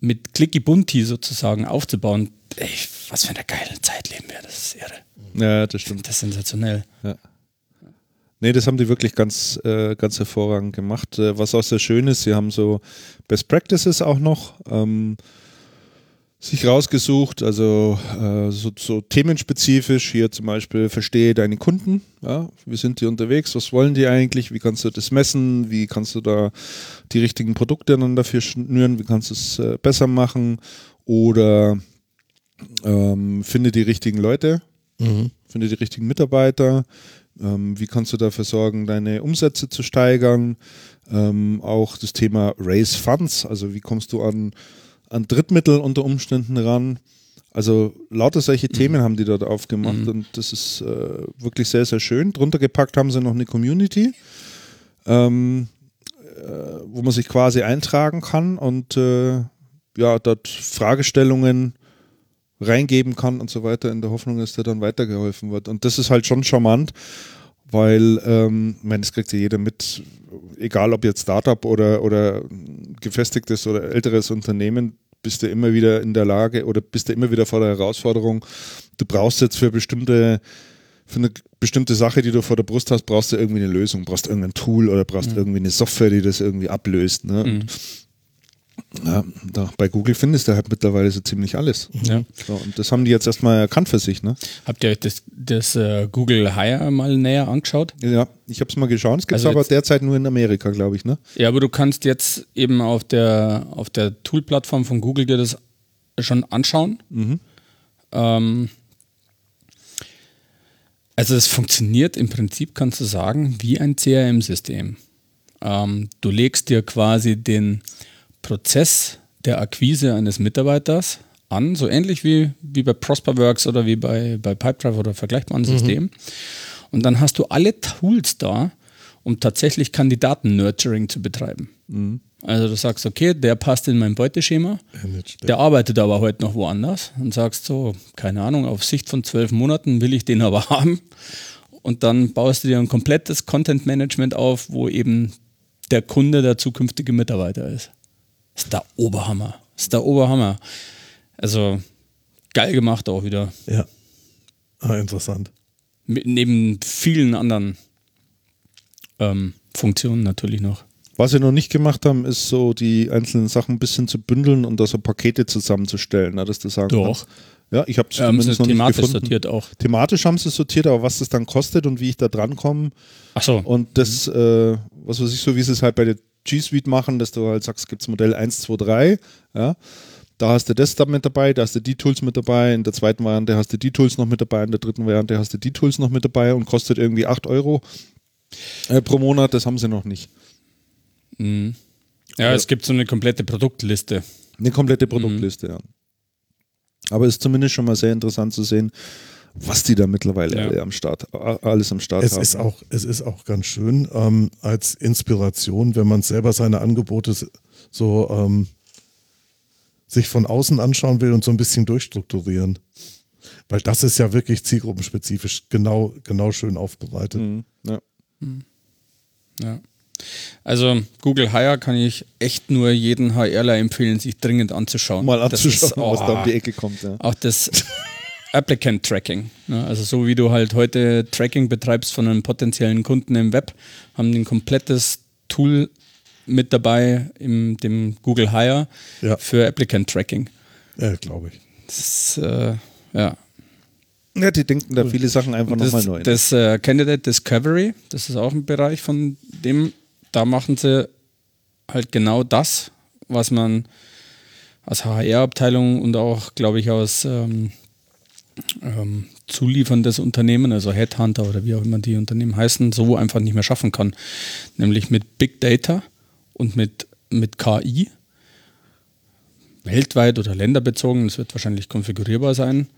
mit Clicky Bunti sozusagen aufzubauen, ey, was für eine geile Zeit leben wir, das ist irre.
Ja, das stimmt.
Das ist sensationell.
Nee, das haben die wirklich ganz, äh, ganz hervorragend gemacht. Äh, was auch sehr schön ist, sie haben so Best Practices auch noch ähm, sich rausgesucht, also äh, so, so themenspezifisch. Hier zum Beispiel, verstehe deine Kunden. Ja? Wie sind die unterwegs? Was wollen die eigentlich? Wie kannst du das messen? Wie kannst du da die richtigen Produkte dann dafür schnüren? Wie kannst du es äh, besser machen? Oder ähm, finde die richtigen Leute, finde die richtigen Mitarbeiter. Ähm, wie kannst du dafür sorgen, deine Umsätze zu steigern? Ähm, auch das Thema Raise Funds, also wie kommst du an, an Drittmittel unter Umständen ran? Also lauter solche Themen haben die dort aufgemacht und das ist äh, wirklich sehr, sehr schön. Drunter gepackt haben sie noch eine Community, ähm, äh, wo man sich quasi eintragen kann und äh, ja, dort Fragestellungen reingeben kann und so weiter, in der Hoffnung, dass dir dann weitergeholfen wird. Und das ist halt schon charmant, weil, ähm, ich meine, das kriegt ja jeder mit, egal ob jetzt Startup oder, oder gefestigtes oder älteres Unternehmen, bist du immer wieder in der Lage oder bist du immer wieder vor der Herausforderung, du brauchst jetzt für bestimmte für eine bestimmte Sache, die du vor der Brust hast, brauchst du irgendwie eine Lösung, brauchst irgendein Tool oder brauchst irgendwie eine Software, die das irgendwie ablöst. Ne? Und, ja, da, bei Google findest du halt mittlerweile so ziemlich alles.
Ja.
So, und das haben die jetzt erstmal erkannt für sich. Ne?
Habt ihr euch das, das äh, Google Hire mal näher angeschaut?
Ja, ich habe es mal geschaut. Es gibt es
Also
aber derzeit nur in Amerika, glaube ich. Ne?
Ja, aber du kannst jetzt eben auf der, auf der Tool-Plattform von Google dir das schon anschauen. Ähm, also es funktioniert im Prinzip, kannst du sagen, wie ein CRM-System. Ähm, du legst dir quasi den Prozess der Akquise eines Mitarbeiters an, so ähnlich wie, wie bei Prosperworks oder wie bei, bei Pipedrive oder vergleichbaren Systemen. Und dann hast du alle Tools da, um tatsächlich Kandidaten-Nurturing zu betreiben. Also du sagst, okay, der passt in mein Beuteschema, der arbeitet aber heute noch woanders und sagst so, keine Ahnung, auf Sicht von zwölf Monaten will ich den aber haben. Und dann baust du dir ein komplettes Content-Management auf, wo eben der Kunde der zukünftige Mitarbeiter ist. Ist der Oberhammer. Ist der Oberhammer. Also geil gemacht auch wieder.
Ja. Ah, interessant.
Mit, neben vielen anderen ähm, Funktionen natürlich noch.
Was sie noch nicht gemacht haben, ist so die einzelnen Sachen ein bisschen zu bündeln und da so Pakete zusammenzustellen, ne, dass du sagen
Doch.
kannst. Ja, ich habe es
Ähm,
zumindest noch nicht
thematisch
gefunden.
sortiert auch.
Thematisch haben sie es sortiert, aber was das dann kostet und wie ich da drankomme
Achso.
und das, äh, was weiß ich, so wie sie es halt bei der G Suite machen, dass du halt sagst, gibt es Modell 1, 2, 3, ja. Da hast du das da mit dabei, da hast du die Tools mit dabei, in der zweiten Variante hast du die Tools noch mit dabei, in der dritten Variante hast du die Tools noch mit dabei und kostet irgendwie 8 Euro äh, pro Monat, das haben sie noch nicht.
Ja, es gibt so eine komplette Produktliste.
Eine komplette Produktliste, ja. Aber ist zumindest schon mal sehr interessant zu sehen, was die da mittlerweile
Ja.
alle am Start, alles am Start
Es
haben.
ist auch, es ist auch ganz schön ähm, als Inspiration, wenn man selber seine Angebote so ähm, sich von außen anschauen will und so ein bisschen durchstrukturieren. Weil das ist ja wirklich zielgruppenspezifisch genau, genau schön aufbereitet.
Mhm, ja.
Ja. Also Google Hire kann ich echt nur jeden HRler empfehlen, sich dringend anzuschauen.
Mal
Das
anzuschauen,
ist-
was da um die
oh,
Ecke kommt. Ja.
Auch das Applicant Tracking. Ne? Also so wie du halt heute Tracking betreibst von einem potenziellen Kunden im Web, haben die ein komplettes Tool mit dabei im dem Google Hire
Ja.
für Applicant Tracking.
Ja, glaube ich.
Das äh, ja.
Ja, die denken da viele Sachen einfach nochmal neu.
das äh, Candidate Discovery, das ist auch ein Bereich von dem, da machen sie halt genau das, was man als HR-Abteilung und auch, glaube ich, aus ähm, ähm, zulieferndes Unternehmen, also Headhunter oder wie auch immer die Unternehmen heißen, so einfach nicht mehr schaffen kann. Nämlich mit Big Data und mit, mit KI, weltweit oder länderbezogen, das wird wahrscheinlich konfigurierbar sein,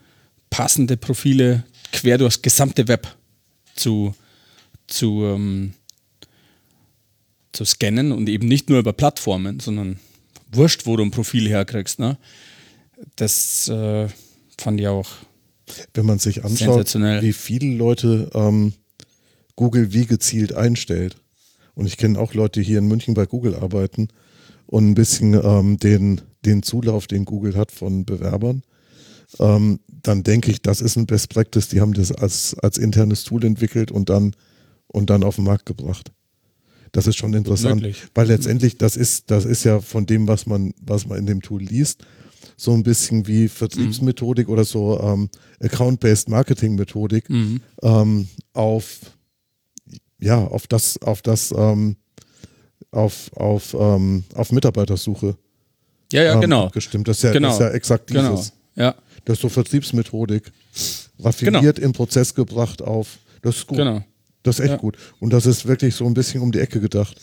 passende Profile quer durchs gesamte Web zu, zu, ähm, zu scannen und eben nicht nur über Plattformen, sondern wurscht, wo du ein Profil herkriegst. Ne? Das äh, fand ich auch
Wenn man sich anschaut, wie viele Leute ähm, Google wie gezielt einstellt. Und ich kenne auch Leute, die hier in München bei Google arbeiten und ein bisschen ähm, den, den Zulauf, den Google hat von Bewerbern. Ähm, dann denke ich, das ist ein Best Practice. Die haben das als, als internes Tool entwickelt und dann, und dann auf den Markt gebracht. Das ist schon interessant,
Möglich.
weil letztendlich das ist, das ist ja von dem, was man, was man in dem Tool liest, so ein bisschen wie Vertriebsmethodik oder so ähm, Account-Based Marketing-Methodik ähm, auf ja auf das auf das ähm, auf auf ähm, auf Mitarbeitersuche
Ja, ja,
ähm,
genau.
abgestimmt. Das ist ja,
Genau.
das ist ja exakt dieses.
Genau. Ja,
Das ist so Vertriebsmethodik raffiniert in Prozess gebracht auf. Das ist gut.
genau.
Das ist echt
Ja.
gut. Und das ist wirklich so ein bisschen um die Ecke gedacht.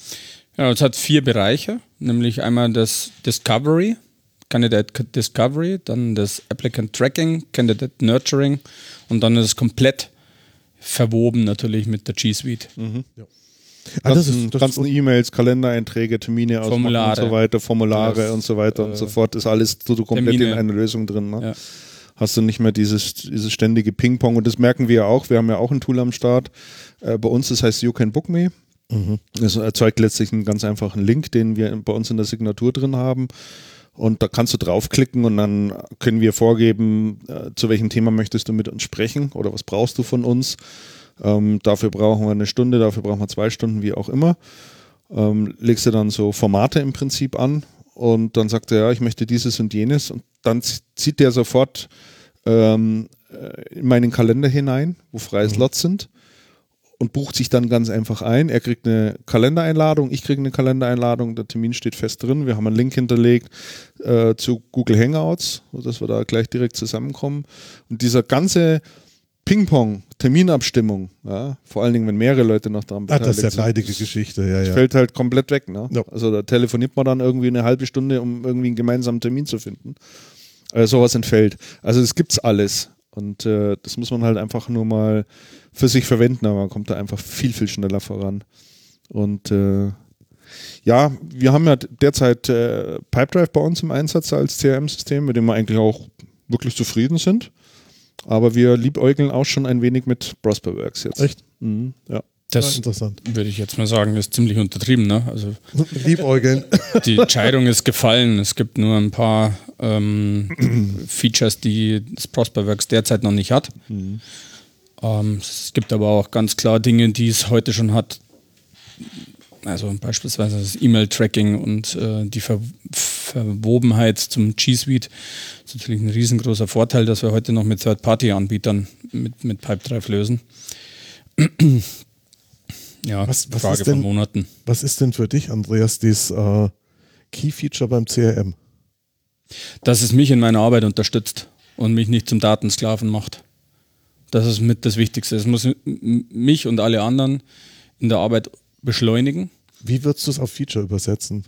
Ja, es hat vier Bereiche, nämlich einmal das Discovery, Candidate Discovery, dann das Applicant Tracking, Candidate Nurturing und dann ist es komplett verwoben natürlich mit der G Suite.
Ah, das
ganzen,
ist, das
ganzen E-Mails, Kalendereinträge, Termine ausmachen
Formulare.
und so weiter, Formulare
Alles,
und so weiter und so fort, ist alles so komplett
Termine.
in einer Lösung drin. Ne?
Ja.
Hast du nicht mehr dieses, dieses ständige Ping-Pong und das merken wir ja auch. Wir haben ja auch ein Tool am Start. Äh, bei uns, das heißt You Can Book Me. Das erzeugt letztlich einen ganz einfachen Link, den wir bei uns in der Signatur drin haben. Und da kannst du draufklicken und dann können wir vorgeben, äh, zu welchem Thema möchtest du mit uns sprechen oder was brauchst du von uns. Ähm, dafür brauchen wir eine Stunde, dafür brauchen wir zwei Stunden, wie auch immer. Ähm, legst du dann so Formate im Prinzip an und dann sagt er, ja, ich möchte dieses und jenes und dann zieht der sofort ähm, äh, in meinen Kalender hinein, wo freie Slots sind und bucht sich dann ganz einfach ein. Er kriegt eine Kalendereinladung, ich kriege eine Kalendereinladung, der Termin steht fest drin. Wir haben einen Link hinterlegt äh, zu Google Hangouts, sodass wir da gleich direkt zusammenkommen. Und dieser ganze Ping-Pong, Terminabstimmung, ja, vor allen Dingen, wenn mehrere Leute noch daran
ah, das ist ja
sind,
leidige Geschichte, ja, ja.
fällt halt komplett weg. Ne?
Ja.
Also da telefoniert man dann irgendwie eine halbe Stunde, um irgendwie einen gemeinsamen Termin zu finden. Äh, sowas entfällt. Also das gibt's alles. Und äh, das muss man halt einfach nur mal für sich verwenden, aber man kommt da einfach viel, viel schneller voran. Und äh, ja, wir haben ja derzeit äh, Pipedrive bei uns im Einsatz als CRM-System, mit dem wir eigentlich auch wirklich zufrieden sind. Aber wir liebäugeln auch schon ein wenig mit Prosperworks jetzt.
Echt?
Mhm, ja.
Ja,
Das
interessant.
würde ich jetzt mal sagen, ist ziemlich untertrieben. Ne? Also
Liebäugeln.
die Entscheidung ist gefallen. Es gibt nur ein paar ähm, Features, die das Prosperworks derzeit noch nicht hat. Ähm, es gibt aber auch ganz klar Dinge, die es heute schon hat. Also beispielsweise das E-Mail-Tracking und äh, die Ver Verwobenheit zum G Suite ist natürlich ein riesengroßer Vorteil, dass wir heute noch mit Third-Party-Anbietern mit, mit Pipedrive lösen. ja,
Was- was
Frage
denn-
von Monaten.
Was ist denn für dich, Andreas, dieses äh, Key-Feature beim CRM?
Dass es mich in meiner Arbeit unterstützt und mich nicht zum Datensklaven macht. Das ist mit das Wichtigste. Es muss mich und alle anderen in der Arbeit beschleunigen.
Wie würdest du es auf Feature übersetzen?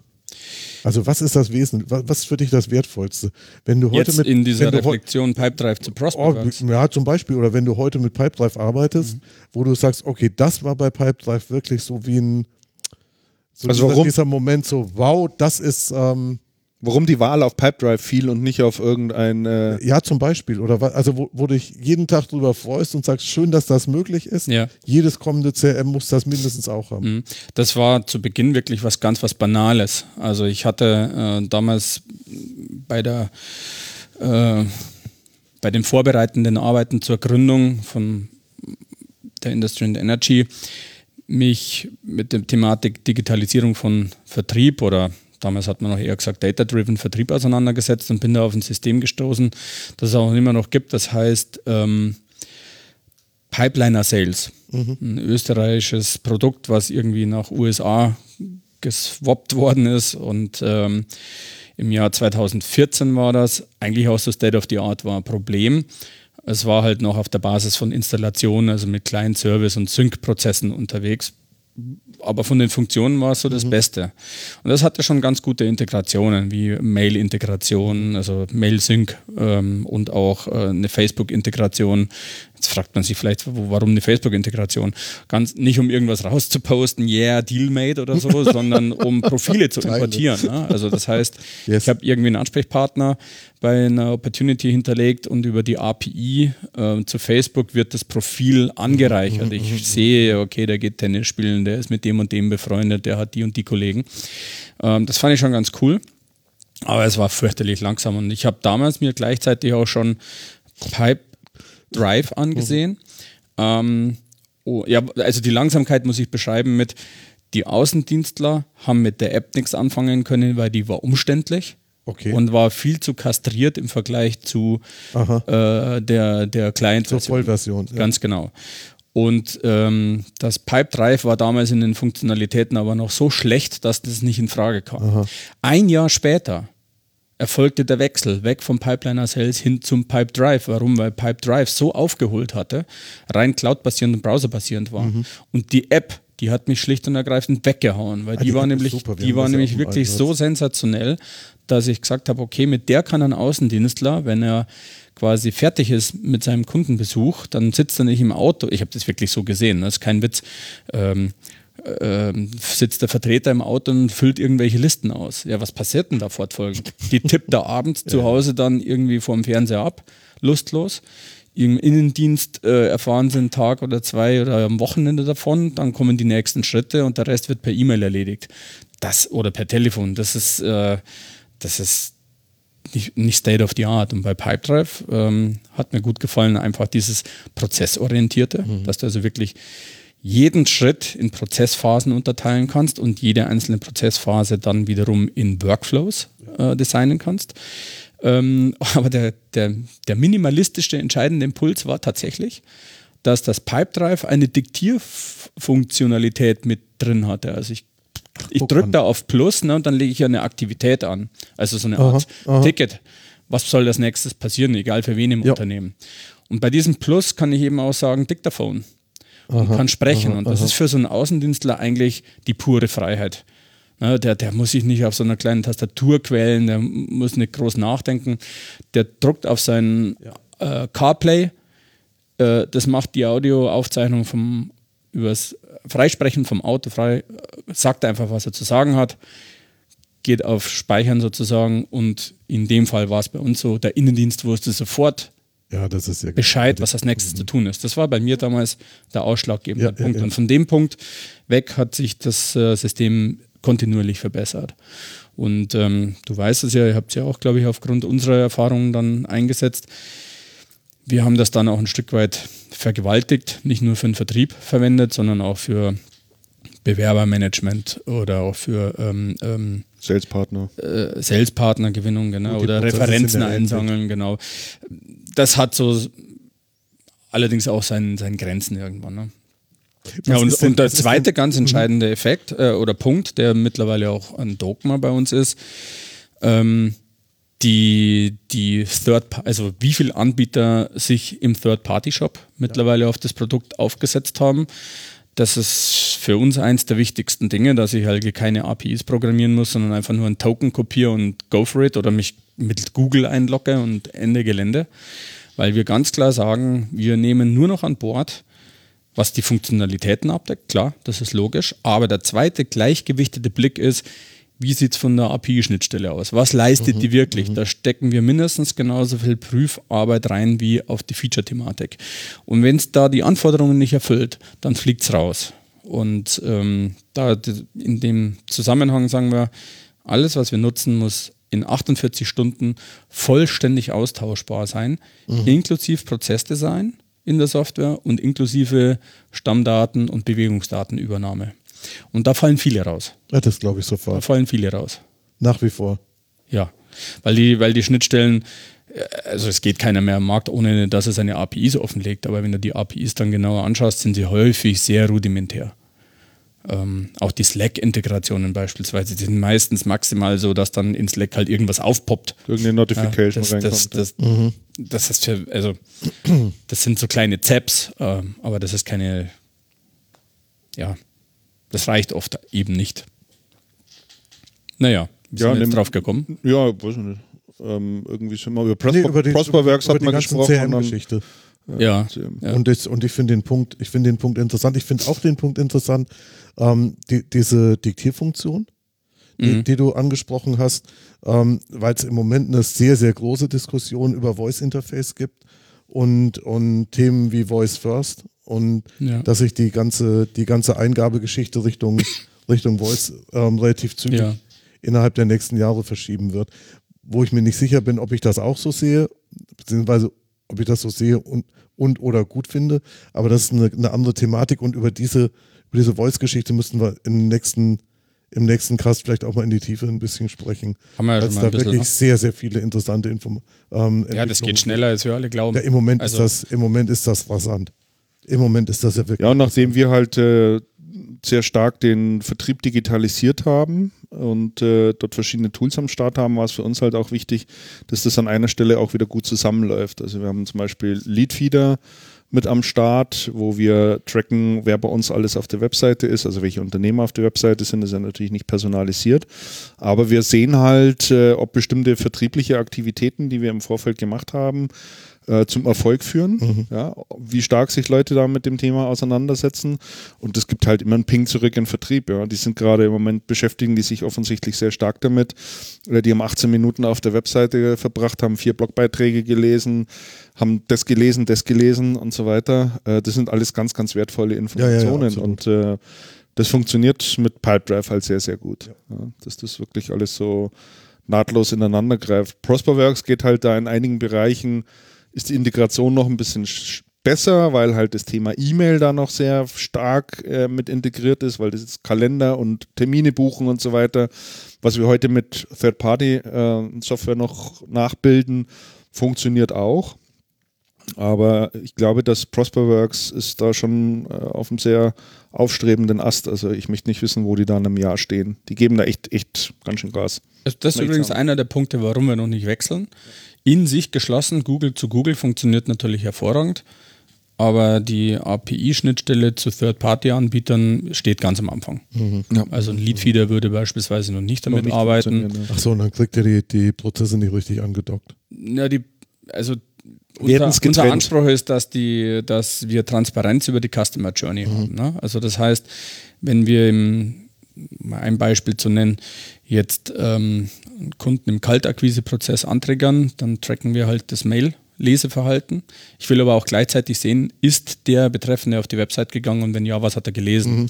Also was ist das Wesen? Was ist für dich das Wertvollste? Wenn du heute
Jetzt
mit
in dieser Reflexion Pipedrive zu
Oh,
Prosperworks.
ja, zum Beispiel, oder wenn du heute mit Pipedrive arbeitest,
Mhm.
wo du sagst, okay, das war bei Pipedrive wirklich so wie ein so
Also
dieser,
warum-
dieser Moment so, wow, das ist ähm,
Warum die Wahl auf Pipedrive fiel und nicht auf irgendein äh,
ja zum Beispiel, oder also wo, wo du dich jeden Tag drüber freust und sagst, schön, dass das möglich ist.
Ja.
Jedes kommende CRM muss das mindestens auch haben.
Mhm. Das war zu Beginn wirklich was ganz was Banales. Also ich hatte äh, damals bei der äh, bei den vorbereitenden Arbeiten zur Gründung von der Industry and Energy mich mit der Thematik Digitalisierung von Vertrieb oder damals hat man noch eher gesagt Data-Driven Vertrieb auseinandergesetzt und bin da auf ein System gestoßen, das es auch immer noch gibt. Das heißt ähm, Pipeliner Sales. Ein österreichisches Produkt, was irgendwie nach USA geswappt worden ist und ähm, im Jahr 2014 war das, eigentlich auch so State of the Art war ein Problem. Es war halt noch auf der Basis von Installationen, also mit kleinen Service- und Sync-Prozessen unterwegs aber von den Funktionen war es so das mhm. Beste. Und das hatte schon ganz gute Integrationen, wie Mail-Integration, also Mail-Sync ähm, und auch äh, eine Facebook-Integration. Jetzt fragt man sich vielleicht, warum eine Facebook-Integration? Ganz nicht um irgendwas rauszuposten, yeah, Deal made oder so, sondern um Profile zu importieren. Ne? Also das heißt, yes. ich habe irgendwie einen Ansprechpartner bei einer Opportunity hinterlegt und über die API äh, zu Facebook wird das Profil angereichert. Ich sehe, okay, der geht Tennis spielen, der ist mit dem und dem befreundet, der hat die und die Kollegen. Ähm, das fand ich schon ganz cool. Aber es war fürchterlich langsam und ich habe damals mir gleichzeitig auch schon Pipe Drive angesehen. Mhm. Ähm, oh, ja, also die Langsamkeit muss ich beschreiben mit, die Außendienstler haben mit der App nichts anfangen können, weil die war umständlich. Okay. Und war viel zu kastriert im Vergleich zu äh, der, der Client-Version.
Zur Vollversion.
Ja. Ganz genau. Und ähm, das Pipe Drive war damals in den Funktionalitäten aber noch so schlecht, dass das nicht in Frage kam. Aha. Ein Jahr später erfolgte der Wechsel weg vom Pipeliner Sales hin zum Pipe Drive. Warum? Weil Pipe Drive so aufgeholt hatte, rein cloud-basierend und browser-basierend war. Mhm. Und die App, die hat mich schlicht und ergreifend weggehauen, weil ah, die, die, war nämlich, die war nämlich wirklich so sensationell, dass ich gesagt habe, okay, mit der kann ein Außendienstler, wenn er quasi fertig ist mit seinem Kundenbesuch, dann sitzt er nicht im Auto. Ich habe das wirklich so gesehen, das ist kein Witz. Ähm, ähm, sitzt der Vertreter im Auto und füllt irgendwelche Listen aus. Ja, was passiert denn da fortfolgend? Die tippt da abends zu Hause dann irgendwie vorm Fernseher ab, lustlos. Im Innendienst äh, erfahren sie einen Tag oder zwei oder am Wochenende davon, dann kommen die nächsten Schritte und der Rest wird per E-Mail erledigt. Das oder per Telefon. Das ist, äh, das ist nicht, nicht State of the Art. Und bei Pipedrive ähm, hat mir gut gefallen, einfach dieses Prozessorientierte, mhm. dass du also wirklich jeden Schritt in Prozessphasen unterteilen kannst und jede einzelne Prozessphase dann wiederum in Workflows äh, designen kannst. Ähm, aber der, der, der minimalistische entscheidende Impuls war tatsächlich, dass das Pipedrive eine Diktierfunktionalität mit drin hatte. Also ich, ich drücke da auf Plus ne, und dann lege ich eine Aktivität an. Also so eine Art aha, aha. Ticket. Was soll das nächstes passieren, egal für wen im ja. Unternehmen. Und bei diesem Plus kann ich eben auch sagen Diktaphone und kann sprechen. Aha, und das aha. ist für so einen Außendienstler eigentlich die pure Freiheit. Ja, der, der muss sich nicht auf so einer kleinen Tastatur quälen, der muss nicht groß nachdenken. Der druckt auf seinen äh, CarPlay, äh, das macht die Audioaufzeichnung vom übers Freisprechen vom Auto frei, sagt einfach, was er zu sagen hat, geht auf Speichern sozusagen und in dem Fall war es bei uns so, der Innendienst wusste sofort,
ja, das ist ja
Bescheid, was als nächstes mhm. zu tun ist. Das war bei mir damals der ausschlaggebende ja, Punkt. Ja, ja. Und von dem Punkt weg hat sich das äh, System kontinuierlich verbessert. Und ähm, du weißt es ja, ihr habt es ja auch, glaube ich, aufgrund unserer Erfahrungen dann eingesetzt. Wir haben das dann auch ein Stück weit vergewaltigt, nicht nur für den Vertrieb verwendet, sondern auch für Bewerbermanagement oder auch für ähm, ähm,
Salespartner.
Äh, Salespartnergewinnung, genau, oder Referenzen einsammeln, genau das hat so allerdings auch seinen, seinen Grenzen irgendwann. Ne? Ja, und, denn, und, der zweite ganz mhm. entscheidende Effekt äh, oder Punkt, der mittlerweile auch ein Dogma bei uns ist, ähm, die, die Third, also wie viele Anbieter sich im Third-Party-Shop mittlerweile auf das Produkt aufgesetzt haben. Das ist für uns eins der wichtigsten Dinge, dass ich halt keine APIs programmieren muss, sondern einfach nur ein Token kopiere und go for it oder mich mit Google einlogge und Ende Gelände, weil wir ganz klar sagen, wir nehmen nur noch an Bord, was die Funktionalitäten abdeckt, klar, das ist logisch, aber der zweite gleichgewichtete Blick ist, wie sieht es von der API-Schnittstelle aus? Was leistet mhm, die wirklich? Mhm. Da stecken wir mindestens genauso viel Prüfarbeit rein wie auf die Feature-Thematik. Und wenn es da die Anforderungen nicht erfüllt, dann fliegt es raus. Und ähm, da in dem Zusammenhang sagen wir, alles, was wir nutzen, muss in 48 Stunden vollständig austauschbar sein, mhm. inklusive Prozessdesign in der Software und inklusive Stammdaten und Bewegungsdatenübernahme. Und da fallen viele raus.
Ja, das glaube ich sofort.
Da fallen viele raus.
Nach wie vor.
Ja, weil die, weil die Schnittstellen also es geht keiner mehr am Markt, ohne dass er seine APIs offenlegt. Aber wenn du die APIs dann genauer anschaust, sind sie häufig sehr rudimentär. Ähm, auch die Slack-Integrationen beispielsweise, die sind meistens maximal so, dass dann in Slack halt irgendwas aufpoppt.
Irgendeine Notification
ja, das,
reinkommt.
Das, das, mhm. das, ist für, also, das sind so kleine Zaps, ähm, aber das ist keine, ja, das reicht oft eben nicht. Naja, wie
ja,
sind wir jetzt drauf gekommen?
Ja, weiß ich nicht. Ähm, irgendwie sind wir über, Prosper, nee, über die, Prosperworks hat man gesprochen.
Geschichte.
Ja.
ja. Und, ich, und ich finde den Punkt, ich finde den Punkt interessant. Ich finde auch den Punkt interessant, ähm, die, diese Diktierfunktion, die, mhm. die, du angesprochen hast, ähm, weil es im Moment eine sehr, sehr große Diskussion über Voice Interface gibt und, und Themen wie Voice First und ja. dass sich die ganze, die ganze Eingabegeschichte Richtung, Richtung Voice ähm, relativ zügig ja. innerhalb der nächsten Jahre verschieben wird. Wo ich mir nicht sicher bin, ob ich das auch so sehe, beziehungsweise ob ich das so sehe und, und oder gut finde. Aber das ist eine, eine andere Thematik und über diese, über diese Voice-Geschichte müssten wir im nächsten, im nächsten Cast vielleicht auch mal in die Tiefe ein bisschen sprechen.
Haben wir ja
schon mal da wirklich noch? sehr, sehr viele interessante Informationen.
Ähm, ja, das geht schneller, als wir alle glauben. Ja,
im Moment also. ist das, im Moment ist das rasant. Im Moment ist das ja wirklich.
Ja, und nachdem wir halt äh, sehr stark den Vertrieb digitalisiert haben und äh, dort verschiedene Tools am Start haben, war es für uns halt auch wichtig, dass das an einer Stelle auch wieder gut zusammenläuft. Also wir haben zum Beispiel Leadfeeder mit am Start, wo wir tracken, wer bei uns alles auf der Webseite ist, also welche Unternehmer auf der Webseite sind. Das ist ja natürlich nicht personalisiert, aber wir sehen halt, äh, ob bestimmte vertriebliche Aktivitäten, die wir im Vorfeld gemacht haben, äh, zum Erfolg führen, mhm. ja, wie stark sich Leute da mit dem Thema auseinandersetzen. Und es gibt halt immer einen Ping zurück in Vertrieb. Ja. Die sind gerade im Moment beschäftigen die sich offensichtlich sehr stark damit. Oder die haben 18 Minuten auf der Webseite verbracht, haben vier Blogbeiträge gelesen, haben das gelesen, das gelesen und so weiter. Äh, das sind alles ganz, ganz wertvolle Informationen. Ja, ja, und äh, das funktioniert mit Pipedrive halt sehr, sehr gut. Dass das wirklich alles so nahtlos ineinander greift. Prosperworks geht halt da in einigen Bereichen ist die Integration noch ein bisschen besser, weil halt das Thema E-Mail da noch sehr stark äh, mit integriert ist, weil das ist Kalender und Termine buchen und so weiter, was wir heute mit Third-Party-Software äh, noch nachbilden, funktioniert auch. Aber ich glaube, dass Prosperworks ist da schon äh, auf einem sehr aufstrebenden Ast. Also ich möchte nicht wissen, wo die da in einem Jahr stehen. Die geben da echt, echt ganz schön Gas.
Das ist übrigens einer der Punkte, warum wir noch nicht wechseln in sich geschlossen, Google zu Google, funktioniert natürlich hervorragend. Aber die API-Schnittstelle zu Third-Party-Anbietern steht ganz am Anfang. Mhm. Ja. Also ein Leadfeeder würde beispielsweise noch nicht damit noch nicht arbeiten.
Ach so, und dann kriegt er die, die Prozesse nicht richtig angedockt.
Ja, die, also unser, unser, Anspruch ist, dass, die, dass wir Transparenz über die Customer Journey mhm. haben. Ne? Also das heißt, wenn wir im mal ein Beispiel zu nennen, jetzt ähm, Kunden im Kaltakquiseprozess anträgern, dann tracken wir halt das Mail-Leseverhalten. Ich will aber auch gleichzeitig sehen, ist der Betreffende auf die Website gegangen und wenn ja, was hat er gelesen? Mhm.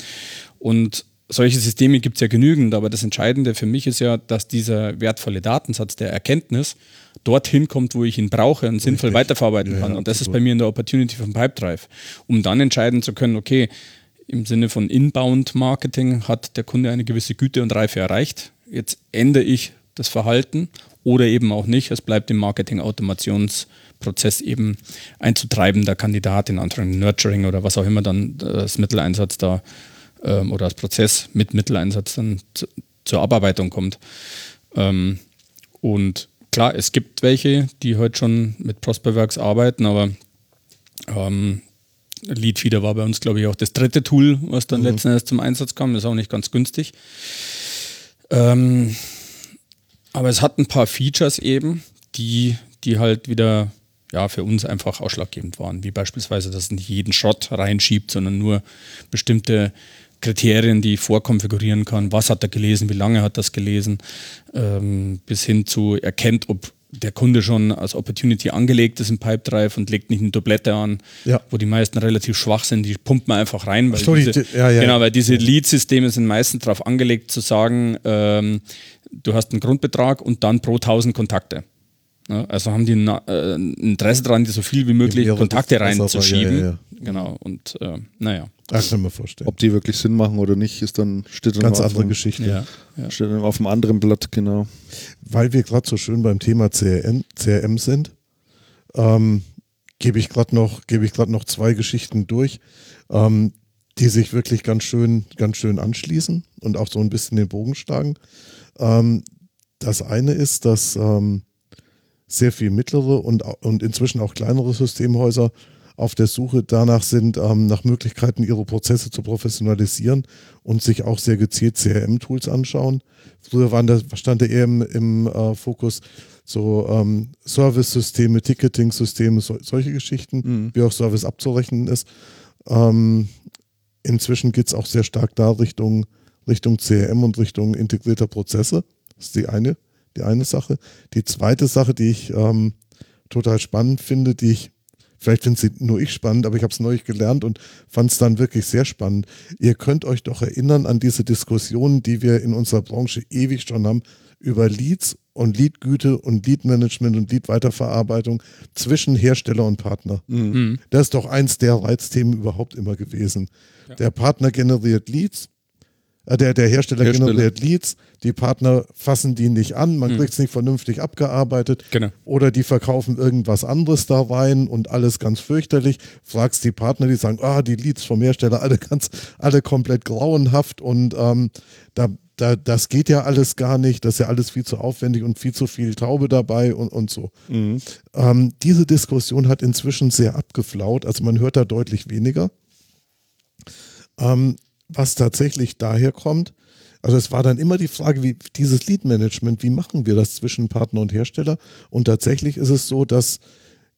Und solche Systeme gibt es ja genügend, aber das Entscheidende für mich ist ja, dass dieser wertvolle Datensatz der Erkenntnis dorthin kommt, wo ich ihn brauche und sinnvoll Richtig. weiterverarbeiten kann. Ja, und das ist bei mir in der Opportunity vom Pipedrive, um dann entscheiden zu können, okay, im Sinne von Inbound-Marketing hat der Kunde eine gewisse Güte und Reife erreicht. Jetzt ändere ich das Verhalten oder eben auch nicht. Es bleibt im Marketing-Automationsprozess eben ein zu treibender Kandidat in anderen Nurturing oder was auch immer dann das Mitteleinsatz da ähm, oder das Prozess mit Mitteleinsatz dann zu, zur Abarbeitung kommt. Ähm, und klar, es gibt welche, die heute schon mit Prosperworks arbeiten, aber ähm, Leadfeeder war bei uns, glaube ich, auch das dritte Tool, was dann mhm. letzten Endes zum Einsatz kam. Das ist auch nicht ganz günstig. Ähm, aber es hat ein paar Features eben, die, die halt wieder ja, für uns einfach ausschlaggebend waren. Wie beispielsweise, dass es nicht jeden Schrott reinschiebt, sondern nur bestimmte Kriterien, die ich vorkonfigurieren kann. Was hat er gelesen, wie lange hat er das gelesen, ähm, bis hin zu erkennt, ob der Kunde schon als Opportunity angelegt ist im Pipedrive und legt nicht eine Dublette an, ja. wo die meisten relativ schwach sind, die pumpt man einfach rein, weil, so, diese, die, ja, ja, genau, weil diese Lead-Systeme sind meistens darauf angelegt zu sagen, ähm, du hast einen Grundbetrag und dann pro 1000 Kontakte. also haben die ein äh, Interesse daran, so viel wie möglich Kontakte reinzuschieben. Genau, und äh, naja.
Das kann man vorstellen.
Ob die wirklich Sinn machen oder nicht, ist dann steht dann
ganz andere Geschichte. Ja,
Steht dann auf einem anderen Blatt, genau.
Weil wir gerade so schön beim Thema CRM, CRM sind, ähm, gebe ich gerade noch, gebe ich gerade noch zwei Geschichten durch, ähm, die sich wirklich ganz schön, ganz schön anschließen und auch so ein bisschen den Bogen schlagen. Ähm, das eine ist, dass ähm, sehr viel mittlere und, und inzwischen auch kleinere Systemhäuser auf der Suche danach sind, ähm, nach Möglichkeiten, ihre Prozesse zu professionalisieren und sich auch sehr gezielt CRM-Tools anschauen. Früher waren das, stand eher im, im äh, Fokus so ähm, Service-Systeme, Ticketing-Systeme, so, solche Geschichten, mhm. wie auch Service abzurechnen ist. Ähm, inzwischen geht es auch sehr stark da Richtung, Richtung CRM und Richtung integrierter Prozesse. Das ist die eine, die eine Sache. Die zweite Sache, die ich ähm, total spannend finde, die ich Vielleicht finde es nur ich spannend, aber ich habe es neulich gelernt und fand es dann wirklich sehr spannend. Ihr könnt euch doch erinnern an diese Diskussionen, die wir in unserer Branche ewig schon haben, über Leads und Leadgüte und Leadmanagement und Leadweiterverarbeitung zwischen Hersteller und Partner. Mhm. Das ist doch eins der Reizthemen überhaupt immer gewesen. Ja. Der Partner generiert Leads, der, der Hersteller, Hersteller, generiert Leads, die Partner fassen die nicht an, man mhm. kriegt es nicht vernünftig abgearbeitet genau. oder die verkaufen irgendwas anderes da rein und alles ganz fürchterlich. Fragst die Partner, die sagen, ah, die Leads vom Hersteller, alle ganz, alle komplett grauenhaft und ähm, da, da, das geht ja alles gar nicht, das ist ja alles viel zu aufwendig und viel zu viel Taube dabei und, und so. Mhm. Ähm, diese Diskussion hat inzwischen sehr abgeflaut, also man hört da deutlich weniger. Ähm, was tatsächlich daher kommt, also es war dann immer die Frage, wie dieses Lead-Management, wie machen wir das zwischen Partner und Hersteller? Und tatsächlich ist es so, dass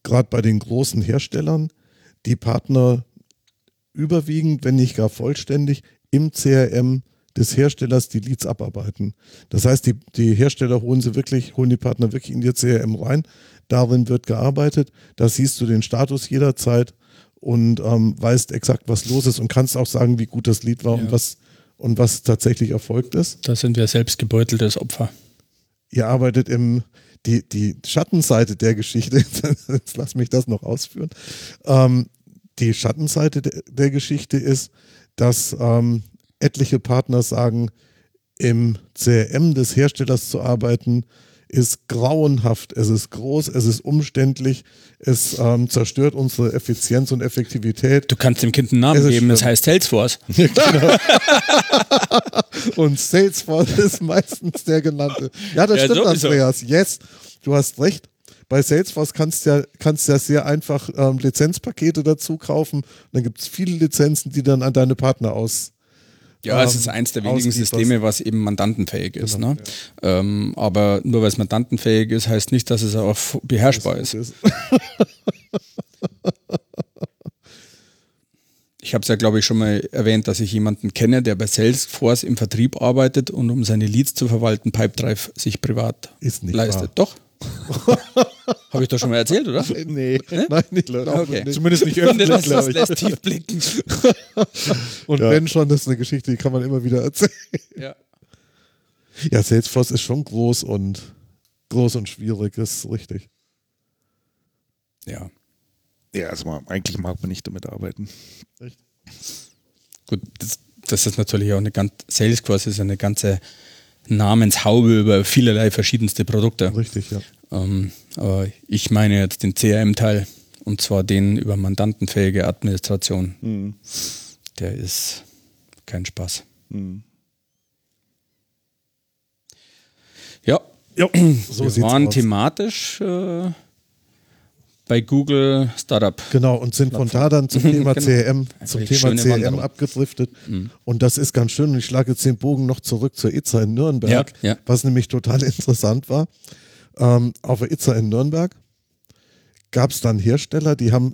gerade bei den großen Herstellern die Partner überwiegend, wenn nicht gar vollständig, im CRM des Herstellers die Leads abarbeiten. Das heißt, die, die Hersteller holen sie wirklich, holen die Partner wirklich in ihr CRM rein. Darin wird gearbeitet. Da siehst du den Status jederzeit und ähm, weißt exakt, was los ist und kannst auch sagen, wie gut das Lied war ja. und was und was tatsächlich erfolgt ist.
Da sind wir selbst gebeuteltes Opfer.
Ihr arbeitet im die, die Schattenseite der Geschichte, jetzt lass mich das noch ausführen. Ähm, die Schattenseite de, der Geschichte ist, dass ähm, etliche Partner sagen, im CRM des Herstellers zu arbeiten, ist grauenhaft. Es ist groß, es ist umständlich, es ähm, zerstört unsere Effizienz und Effektivität.
Du kannst dem Kind einen Namen geben, das heißt Salesforce. genau.
und Salesforce ist meistens der genannte. Ja, das ja, stimmt, sowieso. Andreas. Yes, du hast recht. Bei Salesforce kannst du ja, kannst ja sehr einfach ähm, Lizenzpakete dazu kaufen. Dann gibt es viele Lizenzen, die dann an deine Partner aus,
ja, es ist ähm, eins der wenigen Systeme, was eben mandantenfähig ist. Genau, ne? Ja. Ähm, aber nur weil es mandantenfähig ist, heißt nicht, dass es auch beherrschbar ist. ist. ich habe es ja, glaube ich, schon mal erwähnt, dass ich jemanden kenne, der bei Salesforce im Vertrieb arbeitet und um seine Leads zu verwalten, Pipedrive sich privat leistet. Wahr. Doch. Habe ich doch schon mal erzählt, oder?
Nee, nee? nein, nicht glaube
okay. nicht. Zumindest nicht öffentlich, das, das lässt tief blicken.
Und ja. wenn schon, das ist eine Geschichte, die kann man immer wieder erzählen. Ja. Ja, Salesforce ist schon groß und groß und schwierig, ist richtig.
Ja. Ja, also man, eigentlich mag man nicht damit arbeiten. Echt?
Gut, das, das ist natürlich auch eine ganz, Salesforce ist eine ganze Namenshaube über vielerlei verschiedenste Produkte.
Richtig, ja.
Ähm, aber ich meine jetzt den CRM-Teil und zwar den über mandantenfähige Administration. Mhm. Der ist kein Spaß. Mhm. Ja, ja so wir waren aus. thematisch äh, bei Google Startup.
Genau, und sind von da dann zum Thema genau. CRM, zum Thema CRM abgedriftet. Mhm. Und das ist ganz schön. Und ich schlage jetzt den Bogen noch zurück zur ITSA in Nürnberg, ja, ja. was nämlich total interessant war. Ähm, auf der ITSA in Nürnberg gab es dann Hersteller, die haben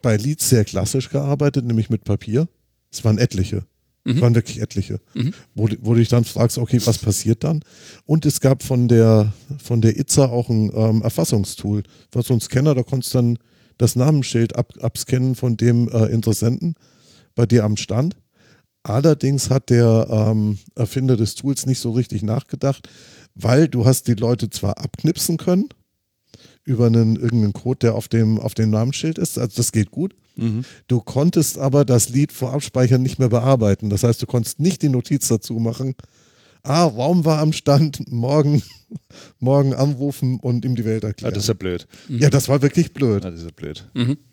bei Leads sehr klassisch gearbeitet, nämlich mit Papier. Es waren etliche. Mhm. waren wirklich etliche. Mhm. Wo, wo du dich dann fragst, okay, was passiert dann? Und es gab von der, von der ITSA auch ein ähm, Erfassungstool. Was so ein Scanner, da konntest du dann das Namensschild ab, abscannen von dem äh, Interessenten bei dir am Stand. Allerdings hat der ähm, Erfinder des Tools nicht so richtig nachgedacht, weil du hast die Leute zwar abknipsen können über einen irgendeinen Code, der auf dem, auf dem Namensschild ist, also das geht gut. Mhm. Du konntest aber das Lied vor Abspeichern nicht mehr bearbeiten. Das heißt, du konntest nicht die Notiz dazu machen, ah, Raum war am Stand, morgen, morgen anrufen und ihm die Welt
Ah,
erklären.
das ist ja blöd.
ja, das war wirklich blöd.
Ah, das ist ja blöd.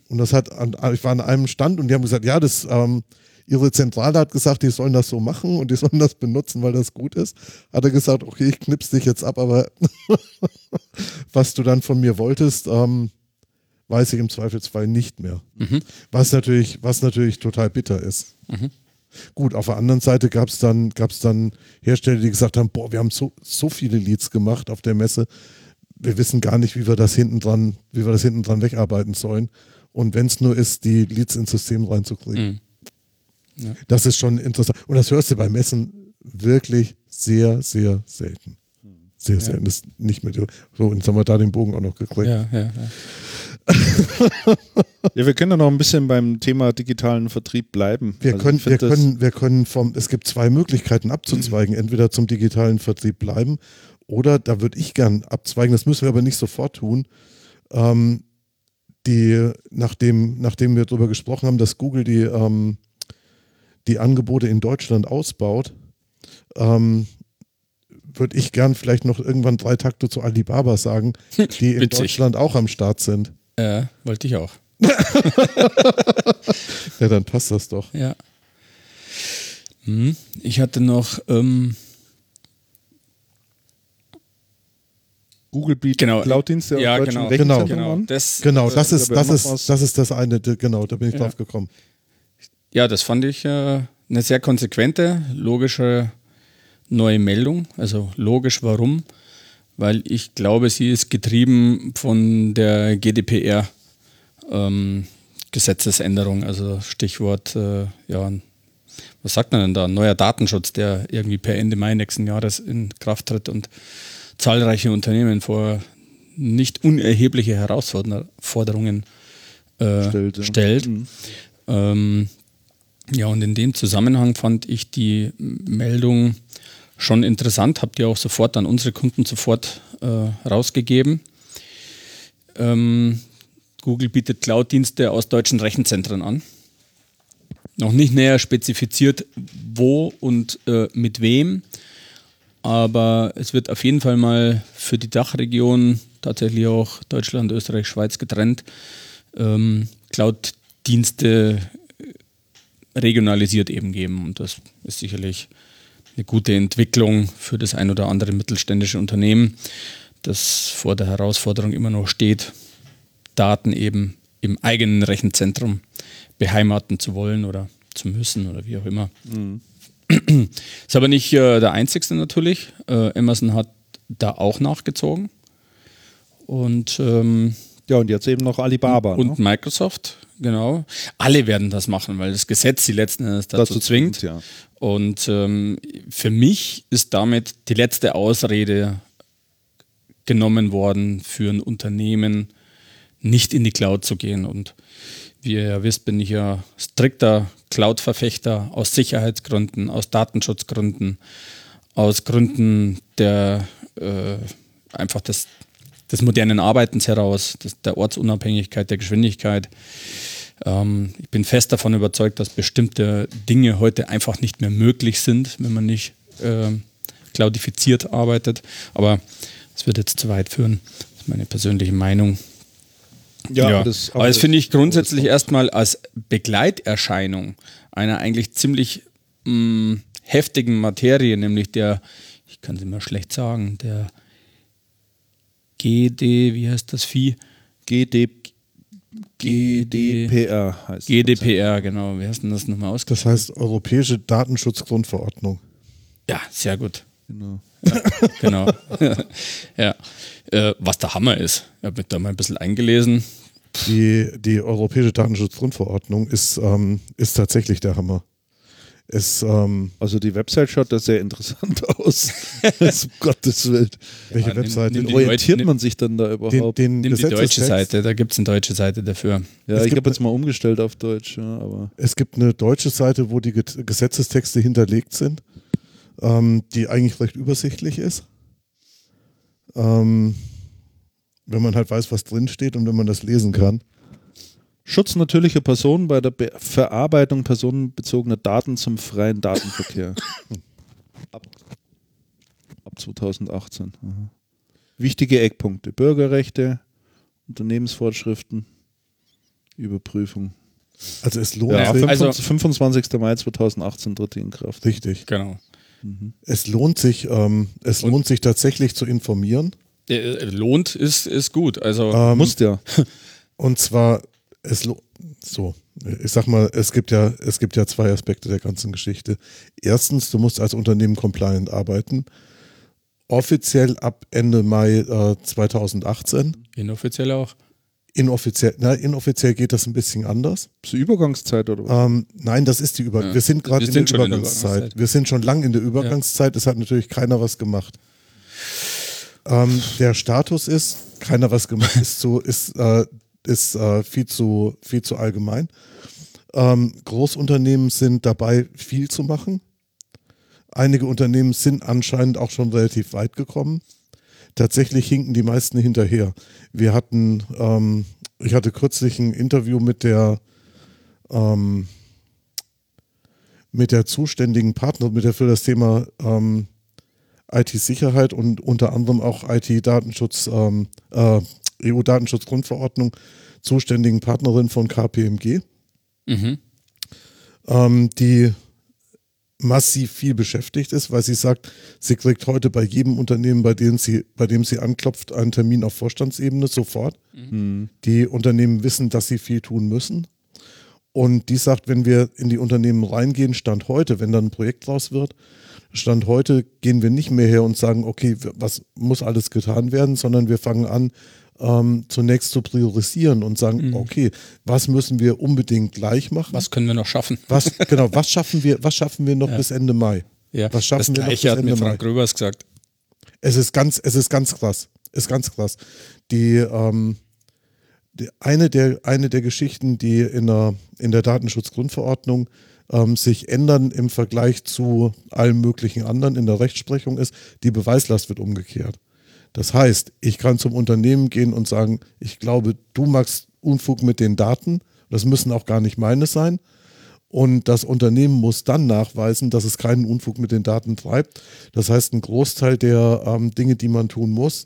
Und das hat, an, ich war an einem Stand und die haben gesagt, ja, das, ähm, ihre Zentrale hat gesagt, die sollen das so machen und die sollen das benutzen, weil das gut ist. Hat er gesagt, okay, ich knips dich jetzt ab, aber was du dann von mir wolltest, ähm, weiß ich im Zweifelsfall nicht mehr. Was natürlich, was natürlich total bitter ist. Gut, auf der anderen Seite gab es dann, gab's dann Hersteller, die gesagt haben, boah, wir haben so, so viele Leads gemacht auf der Messe, wir wissen gar nicht, wie wir das hinten dran, wie wir das hinten dran wegarbeiten sollen. Und wenn es nur ist, die Leads ins System reinzukriegen. Das ist schon interessant. Und das hörst du bei Messen wirklich sehr, sehr selten. Sehr selten. Das ist nicht mehr so. Und jetzt haben wir da den Bogen auch noch gekriegt.
Ja, ja, ja.
Ja, wir können ja noch ein bisschen beim Thema digitalen Vertrieb bleiben.
Wir
Also
können, wir können, wir können vom, es gibt zwei Möglichkeiten abzuzweigen. Entweder zum digitalen Vertrieb bleiben oder, da würde ich gern abzweigen, das müssen wir aber nicht sofort tun, ähm, die, nachdem, nachdem wir darüber gesprochen haben, dass Google die, ähm, die Angebote in Deutschland ausbaut, ähm, würde ich gern vielleicht noch irgendwann drei Takte zu Alibaba sagen, die in. Deutschland auch am Start sind.
Äh, wollte ich auch.
Ja, dann passt das doch.
Ja. Hm. Ich hatte noch, ähm,
Google bietet
Genau.
Cloud-Dienste
Ja,
auf deutschen
genau. Genau,
an.
das,
Genau,
äh,
das ist,
da
das ist, das ist das eine, genau, da bin ich
Ja.
drauf gekommen.
Ja, das fand ich äh, eine sehr konsequente, logische neue Meldung. Also logisch, warum? Weil ich glaube, sie ist getrieben von der GDPR. Ähm, Gesetzesänderung, also Stichwort, äh, ja, was sagt man denn da? Neuer Datenschutz, der irgendwie per Ende Mai nächsten Jahres in Kraft tritt und zahlreiche Unternehmen vor nicht unerhebliche Herausforderungen äh,
Stellt, ja.
stellt.
Mhm.
Ähm, ja, und in dem Zusammenhang fand ich die Meldung schon interessant, habt ihr auch sofort an unsere Kunden sofort äh, rausgegeben. Ähm, Google bietet Cloud-Dienste aus deutschen Rechenzentren an. Noch nicht näher spezifiziert, wo und äh, mit wem, aber es wird auf jeden Fall mal für die Dachregion, tatsächlich auch Deutschland, Österreich, Schweiz getrennt, ähm, Cloud-Dienste regionalisiert eben geben. Und das ist sicherlich eine gute Entwicklung für das ein oder andere mittelständische Unternehmen, das vor der Herausforderung immer noch steht, Daten eben im eigenen Rechenzentrum beheimaten zu wollen oder zu müssen oder wie auch immer. Ist aber nicht äh, der einzigste natürlich. Äh, Amazon hat da auch nachgezogen. Und ähm,
Ja, und jetzt eben noch Alibaba.
und
ne?
Microsoft, genau. Alle werden das machen, weil das Gesetz sie letzten Endes dazu,
Dazu
zwingt.
zwingt, ja.
Und ähm, für mich ist damit die letzte Ausrede genommen worden, für ein Unternehmen nicht in die Cloud zu gehen. Und wie ihr ja wisst, bin ich ja strikter Cloud-Verfechter aus Sicherheitsgründen, aus Datenschutzgründen, aus Gründen der äh, einfach des, des modernen Arbeitens heraus, des, der Ortsunabhängigkeit, der Geschwindigkeit. Ähm, ich bin fest davon überzeugt, dass bestimmte Dinge heute einfach nicht mehr möglich sind, wenn man nicht ähm, cloudifiziert arbeitet. Aber es wird jetzt zu weit führen. Das ist meine persönliche Meinung.
Ja,
Das, aber das finde ich grundsätzlich erstmal als Begleiterscheinung einer eigentlich ziemlich mh, heftigen Materie, nämlich der, ich kann es immer schlecht sagen, der GD, wie heißt das Vieh?
GD,
GD,
GDPR heißt.
GDPR, genau. Wie heißt denn das nochmal aus?
Das heißt Europäische Datenschutzgrundverordnung.
Ja, sehr gut.
Genau.
Genau. ja. Äh, was der Hammer ist. Ich habe mich da mal ein bisschen eingelesen.
Die, die Europäische Datenschutzgrundverordnung ist, ähm, ist tatsächlich der Hammer. Es, ähm,
Also die Website schaut da sehr interessant aus. Das, um Gottes Willen.
welche
Ja, nimm-
Webseite?
nimm
Wie
die
orientiert
Leute-
man sich dann da
den,
überhaupt?
den
Nimm die deutsche. Seite, da gibt es eine deutsche Seite dafür.
ja,
es
ich
gibt
habe jetzt mal umgestellt auf Deutsch, ja, aber
Es gibt eine deutsche Seite, wo die Gesetzestexte hinterlegt sind, ähm, die eigentlich recht übersichtlich ist. Ähm, wenn man halt weiß, was drin steht und wenn man das lesen kann.
Schutz natürlicher Personen bei der Be Verarbeitung personenbezogener Daten zum freien Datenverkehr. Ab 2018. Aha. Wichtige Eckpunkte: Bürgerrechte, Unternehmensvorschriften, Überprüfung.
Also es lohnt
Ja,
sich.
25.
also-
25. Mai 2018 tritt die in Kraft.
Richtig.
Genau.
Es lohnt sich, ähm, es lohnt sich tatsächlich zu informieren.
Äh, lohnt ist, ist gut. Also
Ähm,
Musst ja.
Und zwar, es lo- so, ich sag mal, es gibt ja, es gibt ja zwei Aspekte der ganzen Geschichte. Erstens, du musst als Unternehmen compliant arbeiten. Offiziell ab Ende Mai äh, 2018.
inoffiziell auch.
Inoffiziell, na, inoffiziell geht das ein bisschen anders.
Ist die Übergangszeit oder was?
Ähm, nein, das ist die Über.
Ja.
Wir sind gerade in,
in der
Übergangszeit.
Übergangszeit.
Wir sind schon lang in der Übergangszeit. Es hat natürlich keiner was gemacht. Ähm, der Status ist, keiner was gemacht, ist zu, ist, äh, ist äh, viel zu, viel zu allgemein. Ähm, Großunternehmen sind dabei, viel zu machen. Einige Unternehmen sind anscheinend auch schon relativ weit gekommen. Tatsächlich hinken die meisten hinterher. Wir hatten, ähm, ich hatte kürzlich ein Interview mit der ähm, mit der zuständigen Partner, mit der für das Thema ähm, IT-Sicherheit und unter anderem auch IT-Datenschutz, ähm, äh, EU-Datenschutzgrundverordnung zuständigen Partnerin von KPMG,
Mhm.
ähm, die massiv viel beschäftigt ist, weil sie sagt, sie kriegt heute bei jedem Unternehmen, bei dem sie, bei dem sie anklopft, einen Termin auf Vorstandsebene sofort. Die Unternehmen wissen, dass sie viel tun müssen. Und die sagt, wenn wir in die Unternehmen reingehen, Stand heute, wenn dann ein Projekt draus wird, Stand heute gehen wir nicht mehr her und sagen, okay, was muss alles getan werden, sondern wir fangen an, ähm, zunächst zu priorisieren und sagen, okay, was müssen wir unbedingt gleich machen?
Was können wir noch schaffen?
Was, genau, was schaffen wir, was schaffen wir noch bis Ende Mai?
Ja,
was schaffen
das
wir noch bis
hat
Ende
mir
Mai?
Frank Gröbers gesagt.
Es ist ganz, es ist ganz krass. Ist ganz krass. Die, ähm, die eine, der, eine der Geschichten, die in der, in der Datenschutzgrundverordnung ähm, sich ändern im Vergleich zu allen möglichen anderen in der Rechtsprechung ist, die Beweislast wird umgekehrt. Das heißt, ich kann zum Unternehmen gehen und sagen, ich glaube, du machst Unfug mit den Daten. Das müssen auch gar nicht meine sein. Und das Unternehmen muss dann nachweisen, dass es keinen Unfug mit den Daten treibt. Das heißt, ein Großteil der ähm, Dinge, die man tun muss,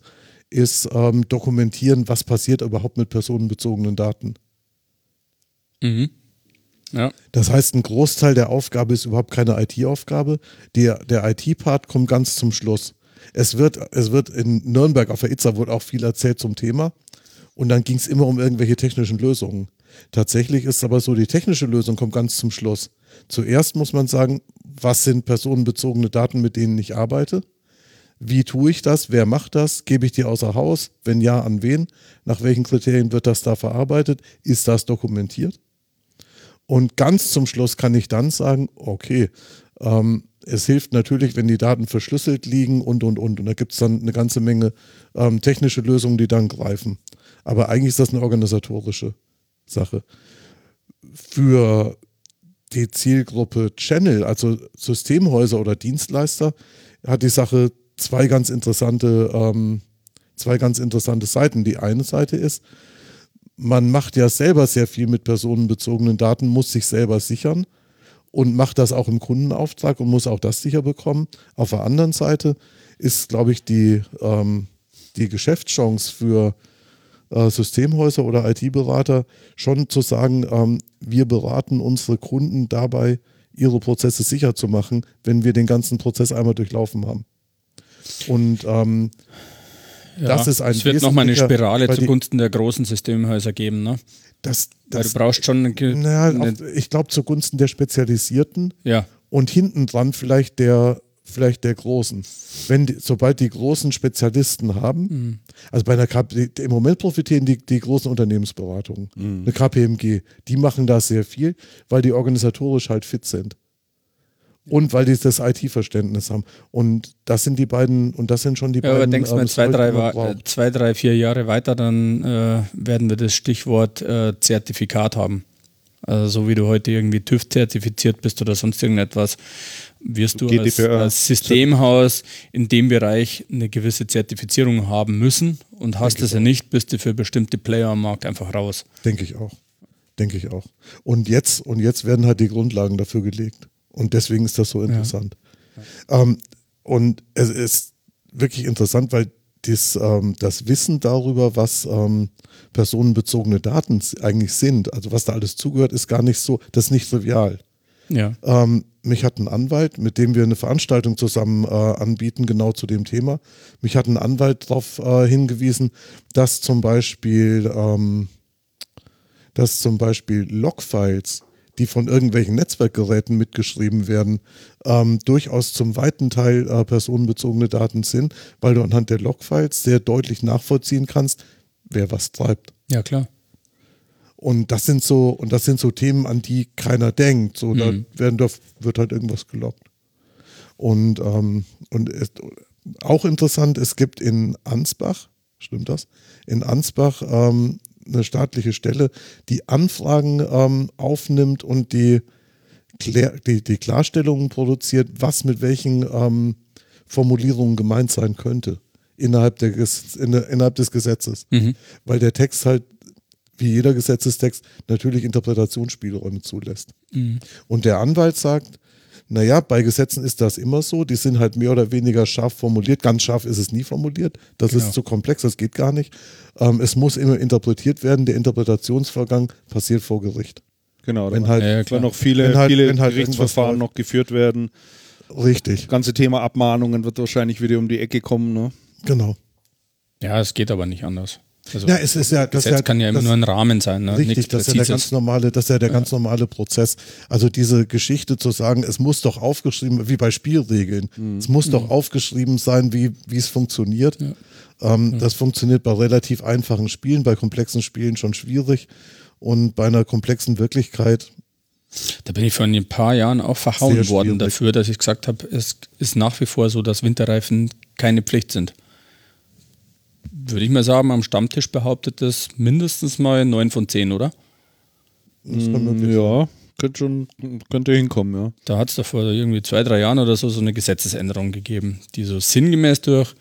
ist ähm, dokumentieren, was passiert überhaupt mit personenbezogenen Daten.
Mhm. Ja.
Das heißt, ein Großteil der Aufgabe ist überhaupt keine IT-Aufgabe. Der, der IT-Part kommt ganz zum Schluss. Es wird, es wird in Nürnberg auf der ITSA wurde auch viel erzählt zum Thema. Und dann ging es immer um irgendwelche technischen Lösungen. Tatsächlich ist es aber so, die technische Lösung kommt ganz zum Schluss. Zuerst muss man sagen, was sind personenbezogene Daten, mit denen ich arbeite? Wie tue ich das? Wer macht das? Gebe ich die außer Haus? Wenn ja, an wen? Nach welchen Kriterien wird das da verarbeitet? Ist das dokumentiert? Und ganz zum Schluss kann ich dann sagen, okay, ähm, es hilft natürlich, wenn die Daten verschlüsselt liegen und, und, und. Und da gibt es dann eine ganze Menge ähm, technische Lösungen, die dann greifen. Aber eigentlich ist das eine organisatorische Sache. Für die Zielgruppe Channel, also Systemhäuser oder Dienstleister, hat die Sache zwei ganz interessante, ähm, zwei ganz interessante Seiten. Die eine Seite ist, man macht ja selber sehr viel mit personenbezogenen Daten, muss sich selber sichern und macht das auch im Kundenauftrag und muss auch das sicher bekommen. Auf der anderen Seite ist, glaube ich, die, ähm, die Geschäftschance für äh, Systemhäuser oder IT-Berater schon zu sagen, ähm, wir beraten unsere Kunden dabei, ihre Prozesse sicher zu machen, wenn wir den ganzen Prozess einmal durchlaufen haben. Und ähm, das ist ein
Es wird nochmal eine Spirale zugunsten der großen Systemhäuser geben, ne?
Das, das
du brauchst schon eine,
naja,
eine
auf, ich glaube zugunsten der Spezialisierten
ja,
und hinten dran vielleicht der vielleicht der Großen. Wenn die, sobald die großen Spezialisten haben, also bei einer KP, im Moment profitieren die, die großen Unternehmensberatungen, eine KPMG, die machen da sehr viel, weil die organisatorisch halt fit sind. Und weil die das IT-Verständnis haben. Und das sind die beiden, und das sind schon die
ja aber
beiden.
denkst du mal
ähm,
zwei drei, äh, zwei, drei, vier Jahre weiter, dann äh, werden wir das Stichwort äh, Zertifikat haben. Also so wie du heute irgendwie TÜV zertifiziert bist oder sonst irgendetwas, wirst du als,
GDPR.
als Systemhaus in dem Bereich eine gewisse Zertifizierung haben müssen und hast es ja nicht, bist du für bestimmte Player am Markt einfach raus.
Denke ich auch. Denke ich auch. Und jetzt, und jetzt werden halt die Grundlagen dafür gelegt. Und deswegen ist das so interessant. Ähm, und es ist, wirklich interessant, weil das, ähm, das Wissen darüber, was ähm, personenbezogene Daten eigentlich sind, also was da alles zugehört, ist gar nicht so, das ist nicht trivial.
Ja.
Ähm, mich hat ein Anwalt, mit dem wir eine Veranstaltung zusammen äh, anbieten, genau zu dem Thema. Mich hat ein Anwalt darauf äh, hingewiesen, dass zum Beispiel, ähm, dass zum Beispiel Logfiles, die von irgendwelchen Netzwerkgeräten mitgeschrieben werden, ähm, durchaus zum weiten Teil äh, personenbezogene Daten sind, weil du anhand der Logfiles sehr deutlich nachvollziehen kannst, wer was treibt.
Ja, klar.
Und das sind so, und das sind so Themen, an die keiner denkt. So, da
Mhm.
werden, da wird halt irgendwas gelockt. Und, ähm, und es, auch interessant, es gibt in Ansbach, stimmt das? In Ansbach ähm, eine staatliche Stelle, die Anfragen ähm, aufnimmt und die, Klär, die, die Klarstellungen produziert, was mit welchen ähm, Formulierungen gemeint sein könnte innerhalb, der, innerhalb des Gesetzes.
Mhm.
Weil der Text halt, wie jeder Gesetzestext, natürlich Interpretationsspielräume zulässt.
Mhm.
Und der Anwalt sagt, naja, bei Gesetzen ist das immer so, die sind halt mehr oder weniger scharf formuliert. Ganz scharf ist es nie formuliert. Das
Genau.
ist zu komplex, das geht gar nicht. Ähm, es muss immer interpretiert werden. Der Interpretationsvorgang passiert vor Gericht.
Genau,
Wenn halt-
Ja, klar.
noch viele,
Wenn halt-
viele
wenn halt
Gerichtsverfahren noch geführt werden.
Richtig,
Das ganze Thema Abmahnungen wird wahrscheinlich wieder um die Ecke kommen. Ne?
genau.
Ja, es geht aber nicht anders. Also,
Ja, es ist ja, das
Gesetz
ja,
kann ja immer nur ein Rahmen sein. Ne?
Richtig,
Nichts
das ist ja der ganz normale, das ist ja der ganz normale Prozess. Also diese Geschichte zu sagen, es muss doch aufgeschrieben, wie bei Spielregeln, es muss doch aufgeschrieben sein, wie, wie es funktioniert. Ähm, Das funktioniert bei relativ einfachen Spielen, bei komplexen Spielen schon schwierig. Und bei einer komplexen Wirklichkeit,
Da bin ich vor ein paar Jahren auch verhauen worden dafür, dass ich gesagt habe, es ist nach wie vor so, dass Winterreifen keine Pflicht sind. Würde ich mal sagen, am Stammtisch behauptet das mindestens mal 9 von 10, oder?
möglich.
Ja, könnte schon, könnte hinkommen, ja.
Da hat es doch vor irgendwie zwei, drei Jahren oder so so eine Gesetzesänderung gegeben, die so sinngemäß durch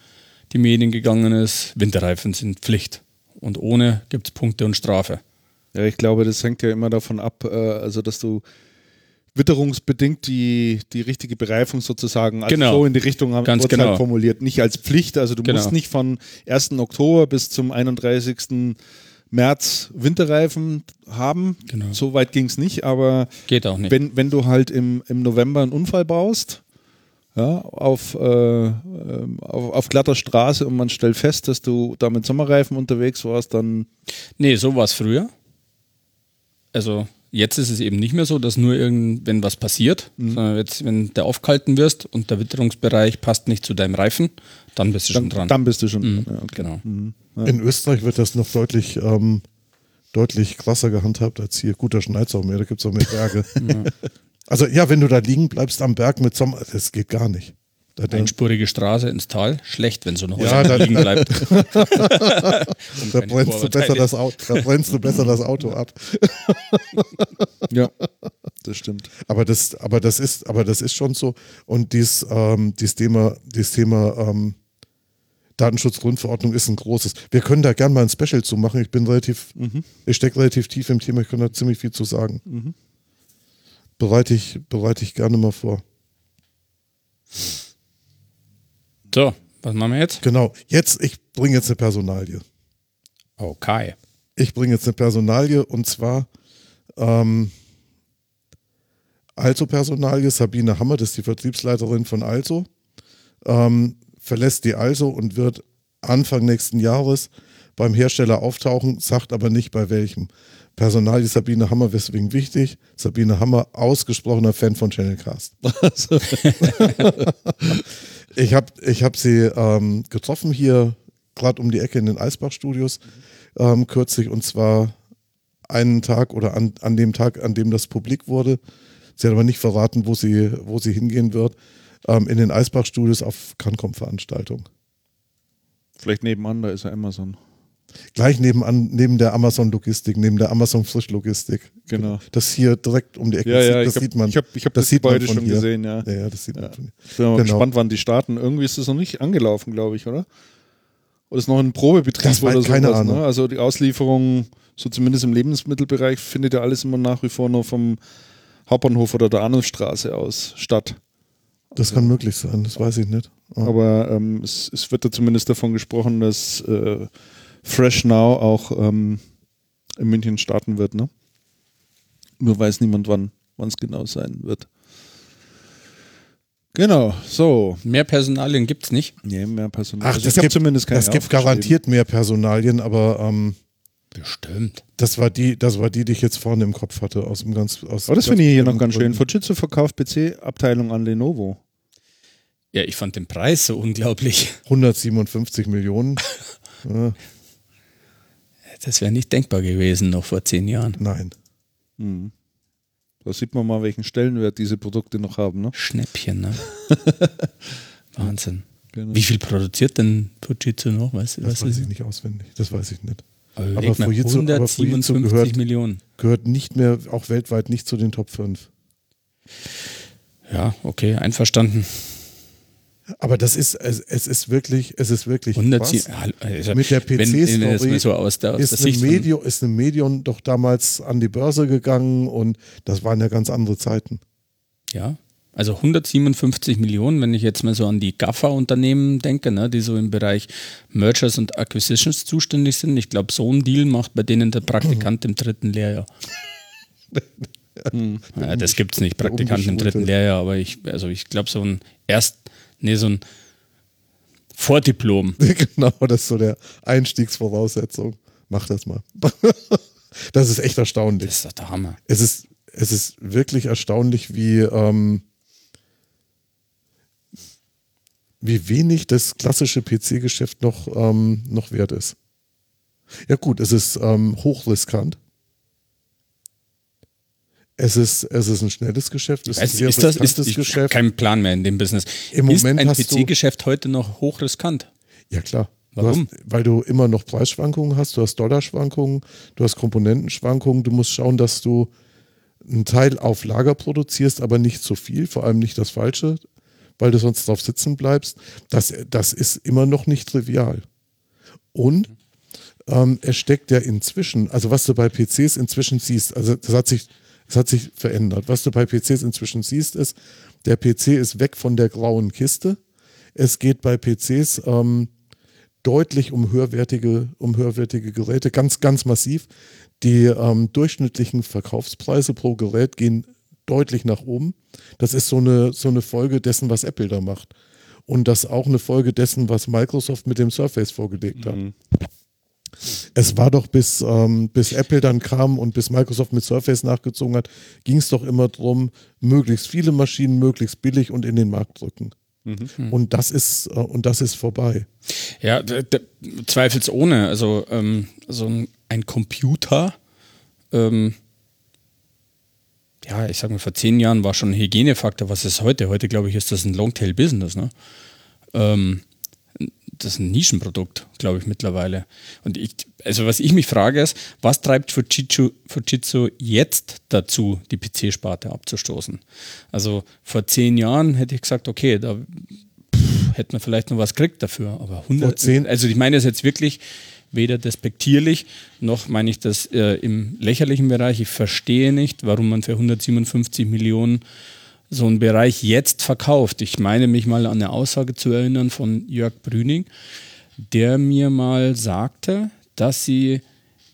die Medien gegangen ist. Winterreifen sind Pflicht. Und ohne gibt es Punkte und Strafe.
Ja, ich glaube, das hängt ja immer davon ab, äh, also dass du witterungsbedingt die, die richtige Bereifung sozusagen also
Genau.
so in die Richtung haben,
Ganz
wird's
genau.
halt formuliert. Nicht als Pflicht, also du
Genau.
musst nicht von 1. Oktober bis zum 31. März Winterreifen haben.
Genau.
So weit ging es nicht, aber
Geht auch nicht.
wenn, wenn du halt im, im November einen Unfall baust, ja, auf, äh, ähm, auf, auf glatter Straße und man stellt fest, dass du da mit Sommerreifen unterwegs warst, dann
Nee, so war es früher. Also jetzt ist es eben nicht mehr so, dass nur irgend, wenn was passiert, sondern jetzt, wenn du aufgehalten wirst und der Witterungsbereich passt nicht zu deinem Reifen, dann bist du
dann,
schon dran.
dann bist du schon
Mhm,
dran. Ja, okay.
genau.
In Österreich wird das noch deutlich, ähm, deutlich krasser gehandhabt als hier. Gut, da schneit es auch mehr, da gibt es auch mehr Berge. Also ja, wenn du da liegen bleibst am Berg mit Sommer, das geht gar nicht. Da,
Einspurige Straße ins Tal, schlecht, wenn so eine
Ja,
Häuser
da-
liegen bleibt.
da, brennst du besser das Auto, da brennst du besser das Auto ab.
Ja, das stimmt.
Aber das, aber das ist, aber das ist schon so. Und dies, ähm, dieses Thema, dieses Thema ähm, Datenschutzgrundverordnung ist ein großes. Wir können da gerne mal ein Special zu machen. Ich bin relativ, ich stecke relativ tief im Thema, ich kann da ziemlich viel zu sagen. Bereite ich, bereite ich gerne mal vor.
So, was machen wir jetzt?
Genau. Jetzt, ich bringe jetzt eine Personalie.
Okay.
Ich bringe jetzt eine Personalie und zwar ähm, Also-Personalie, Sabine Hammer, das ist die Vertriebsleiterin von Also, ähm, verlässt die Also und wird Anfang nächsten Jahres beim Hersteller auftauchen, sagt aber nicht bei welchem. Personalie Sabine Hammer, weswegen wichtig? Sabine Hammer, ausgesprochener Fan von Channelcast. ich habe ich hab sie ähm, getroffen hier, gerade um die Ecke in den Eisbach-Studios ähm, kürzlich und zwar einen Tag oder an, an dem Tag, an dem das publik wurde. Sie hat aber nicht verraten, wo sie, wo sie hingehen wird. Ähm, in den Eisbach-Studios auf Cancom-Veranstaltung.
Vielleicht nebenan, da ist ja Amazon.
Gleich nebenan, neben der Amazon-Logistik, neben der Amazon-Frischlogistik.
Genau.
Das hier direkt um die Ecke.
Ja,
das,
ja,
sieht- das
ich habe
sieht man.
ich hab, ich hab
das
das
von
schon
hier.
gesehen, ja.
Ja, ja, das sieht
Ja.
man von hier.
Ich bin mal
Genau.
gespannt, wann die starten. Irgendwie ist das noch nicht angelaufen, glaube ich, oder? Oder ist noch ein Probebetrieb
Das
oder so?
keine Ahnung.
Ne? Also die Auslieferung, so zumindest im Lebensmittelbereich, findet ja alles immer nach wie vor nur vom Hauptbahnhof oder der Arnulfstraße aus statt.
Das kann möglich sein, das weiß ich nicht. Ja.
Aber ähm, es, es, wird da zumindest davon gesprochen, dass äh, Fresh Now auch ähm, in München starten wird. Ne? Nur weiß niemand, wann es genau sein wird. Genau, so.
Mehr Personalien gibt es nicht.
Nee, mehr Personalien.
Ach, das gibt zumindest keine Es gibt garantiert mehr Personalien, aber ähm,
Bestimmt.
Das war die, das war die, die ich jetzt vorne im Kopf hatte aus dem ganz. Aus
Aber das finde ich hier noch ganz schön. Fujitsu verkauft PC-Abteilung an Lenovo.
Ja, ich fand den Preis so unglaublich.
157 Millionen. ja.
Das wäre nicht denkbar gewesen noch vor zehn Jahren.
Nein.
Mhm. Da sieht man mal, welchen Stellenwert diese Produkte noch haben. Ne?
Schnäppchen, ne? Wahnsinn. Genau. Wie viel produziert denn Fujitsu noch? Weißt,
das weiß ich nicht auswendig. Das weiß ich nicht.
Aber, aber Fujitsu, 157 aber gehört, Millionen.
Gehört nicht mehr, auch weltweit nicht zu den Top 5.
Ja, okay, einverstanden.
Aber das ist, es, es ist wirklich, es ist wirklich
100,
also mit der PC-Story so ist, ist eine Medium doch damals an die Börse gegangen und das waren ja ganz andere Zeiten.
Ja, also 157 Millionen, wenn ich jetzt mal so an die GAFA-Unternehmen denke, ne, die so im Bereich Mergers und Acquisitions zuständig sind. Ich glaube, so ein Deal macht bei denen der Praktikant im dritten Lehrjahr. hm. ja, das gibt es nicht, Praktikant im dritten Lehrjahr, aber ich, also ich glaube, so ein Erst, nee, so ein Vordiplom.
genau, das ist so der Einstiegsvoraussetzung. Mach das mal. das ist echt erstaunlich.
Das ist doch der Hammer.
Es ist, es ist wirklich erstaunlich, wie, ähm, wie wenig das klassische PC-Geschäft noch, ähm, noch wert ist. Ja gut, es ist ähm, hochriskant. Es ist, es ist ein schnelles Geschäft.
Es ist, ist das ist, ich Geschäft. kein Plan mehr in dem Business.
Im ist Moment
ein PC-Geschäft heute noch hochriskant?
Ja klar. Warum? Du hast, weil du immer noch Preisschwankungen hast, du hast Dollarschwankungen, du hast Komponentenschwankungen, du musst schauen, dass du einen Teil auf Lager produzierst, aber nicht zu viel, vor allem nicht das Falsche, weil du sonst drauf sitzen bleibst, das, das ist immer noch nicht trivial. Und ähm, es steckt ja inzwischen, also was du bei PCs inzwischen siehst, also das hat sich, das hat sich verändert. Was du bei PCs inzwischen siehst, ist, der PC ist weg von der grauen Kiste. Es geht bei PCs ähm, deutlich um höherwertige, um höherwertige Geräte, ganz, ganz massiv. Die ähm, durchschnittlichen Verkaufspreise pro Gerät gehen deutlich nach oben. Das ist so eine, so eine Folge dessen, was Apple da macht. Und das auch eine Folge dessen, was Microsoft mit dem Surface vorgelegt hat. Es war doch bis, ähm, bis Apple dann kam und bis Microsoft mit Surface nachgezogen hat, ging es doch immer darum, möglichst viele Maschinen möglichst billig und in den Markt drücken. Mhm. Und das ist äh, und das ist vorbei.
Ja, zweifelsohne. Also ähm, so ein, ein Computer ähm, ja, ich sag mal, vor zehn Jahren war schon ein Hygienefaktor. Was ist heute? Heute, glaube ich, ist das ein Longtail-Business. Ne? Ähm, das ist ein Nischenprodukt, glaube ich, mittlerweile. Und ich, also was ich mich frage ist, was treibt Fujitsu, Fujitsu jetzt dazu, die PC-Sparte abzustoßen? Also vor zehn Jahren hätte ich gesagt, okay, da pff, hätte man vielleicht noch was gekriegt dafür. Aber 100, also ich meine es jetzt wirklich, weder despektierlich, noch meine ich das äh, im lächerlichen Bereich. Ich verstehe nicht, warum man für 157 Millionen so einen Bereich jetzt verkauft. Ich meine mich mal an eine Aussage zu erinnern von Jörg Brüning, der mir mal sagte, dass sie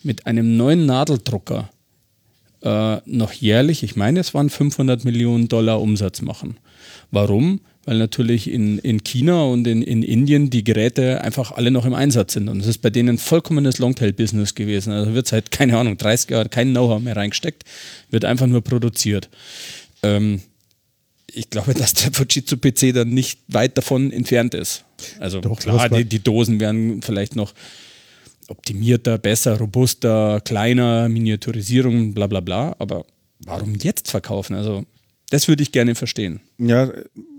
mit einem neuen Nadeldrucker äh, noch jährlich, ich meine es waren 500 Millionen Dollar Umsatz machen. Warum? weil natürlich in, in China und in, in Indien die Geräte einfach alle noch im Einsatz sind. Und es ist bei denen ein vollkommenes Longtail-Business gewesen. Also wird seit, keine Ahnung, 30 Jahren kein Know-how mehr reingesteckt, wird einfach nur produziert. Ähm, ich glaube, dass der Fujitsu PC dann nicht weit davon entfernt ist. Also Doch, klar, die, die Dosen werden vielleicht noch optimierter, besser, robuster, kleiner, Miniaturisierung, bla bla bla. Aber warum jetzt verkaufen? Also das würde ich gerne verstehen.
Ja,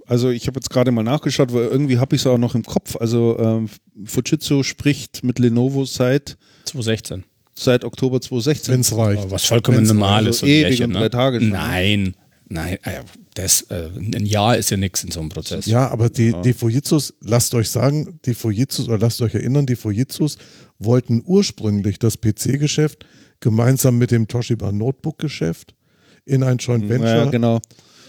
also ich habe jetzt gerade mal nachgeschaut, weil irgendwie habe ich es auch noch im Kopf. Also ähm, Fujitsu spricht mit Lenovo seit
2016.
Seit Oktober 2016. Wenn
es reicht.
Was vollkommen normal ist.
Also ewig und ne? drei Tage
schon. Nein, nein, äh, das, äh, ein Jahr ist ja nichts in so einem Prozess.
Ja, aber die, ja. die Fujitsus, lasst euch sagen, die Fujitsus, oder lasst euch erinnern, die Fujitsus wollten ursprünglich das PC-Geschäft gemeinsam mit dem Toshiba Notebook-Geschäft in ein Joint Venture
ja, genau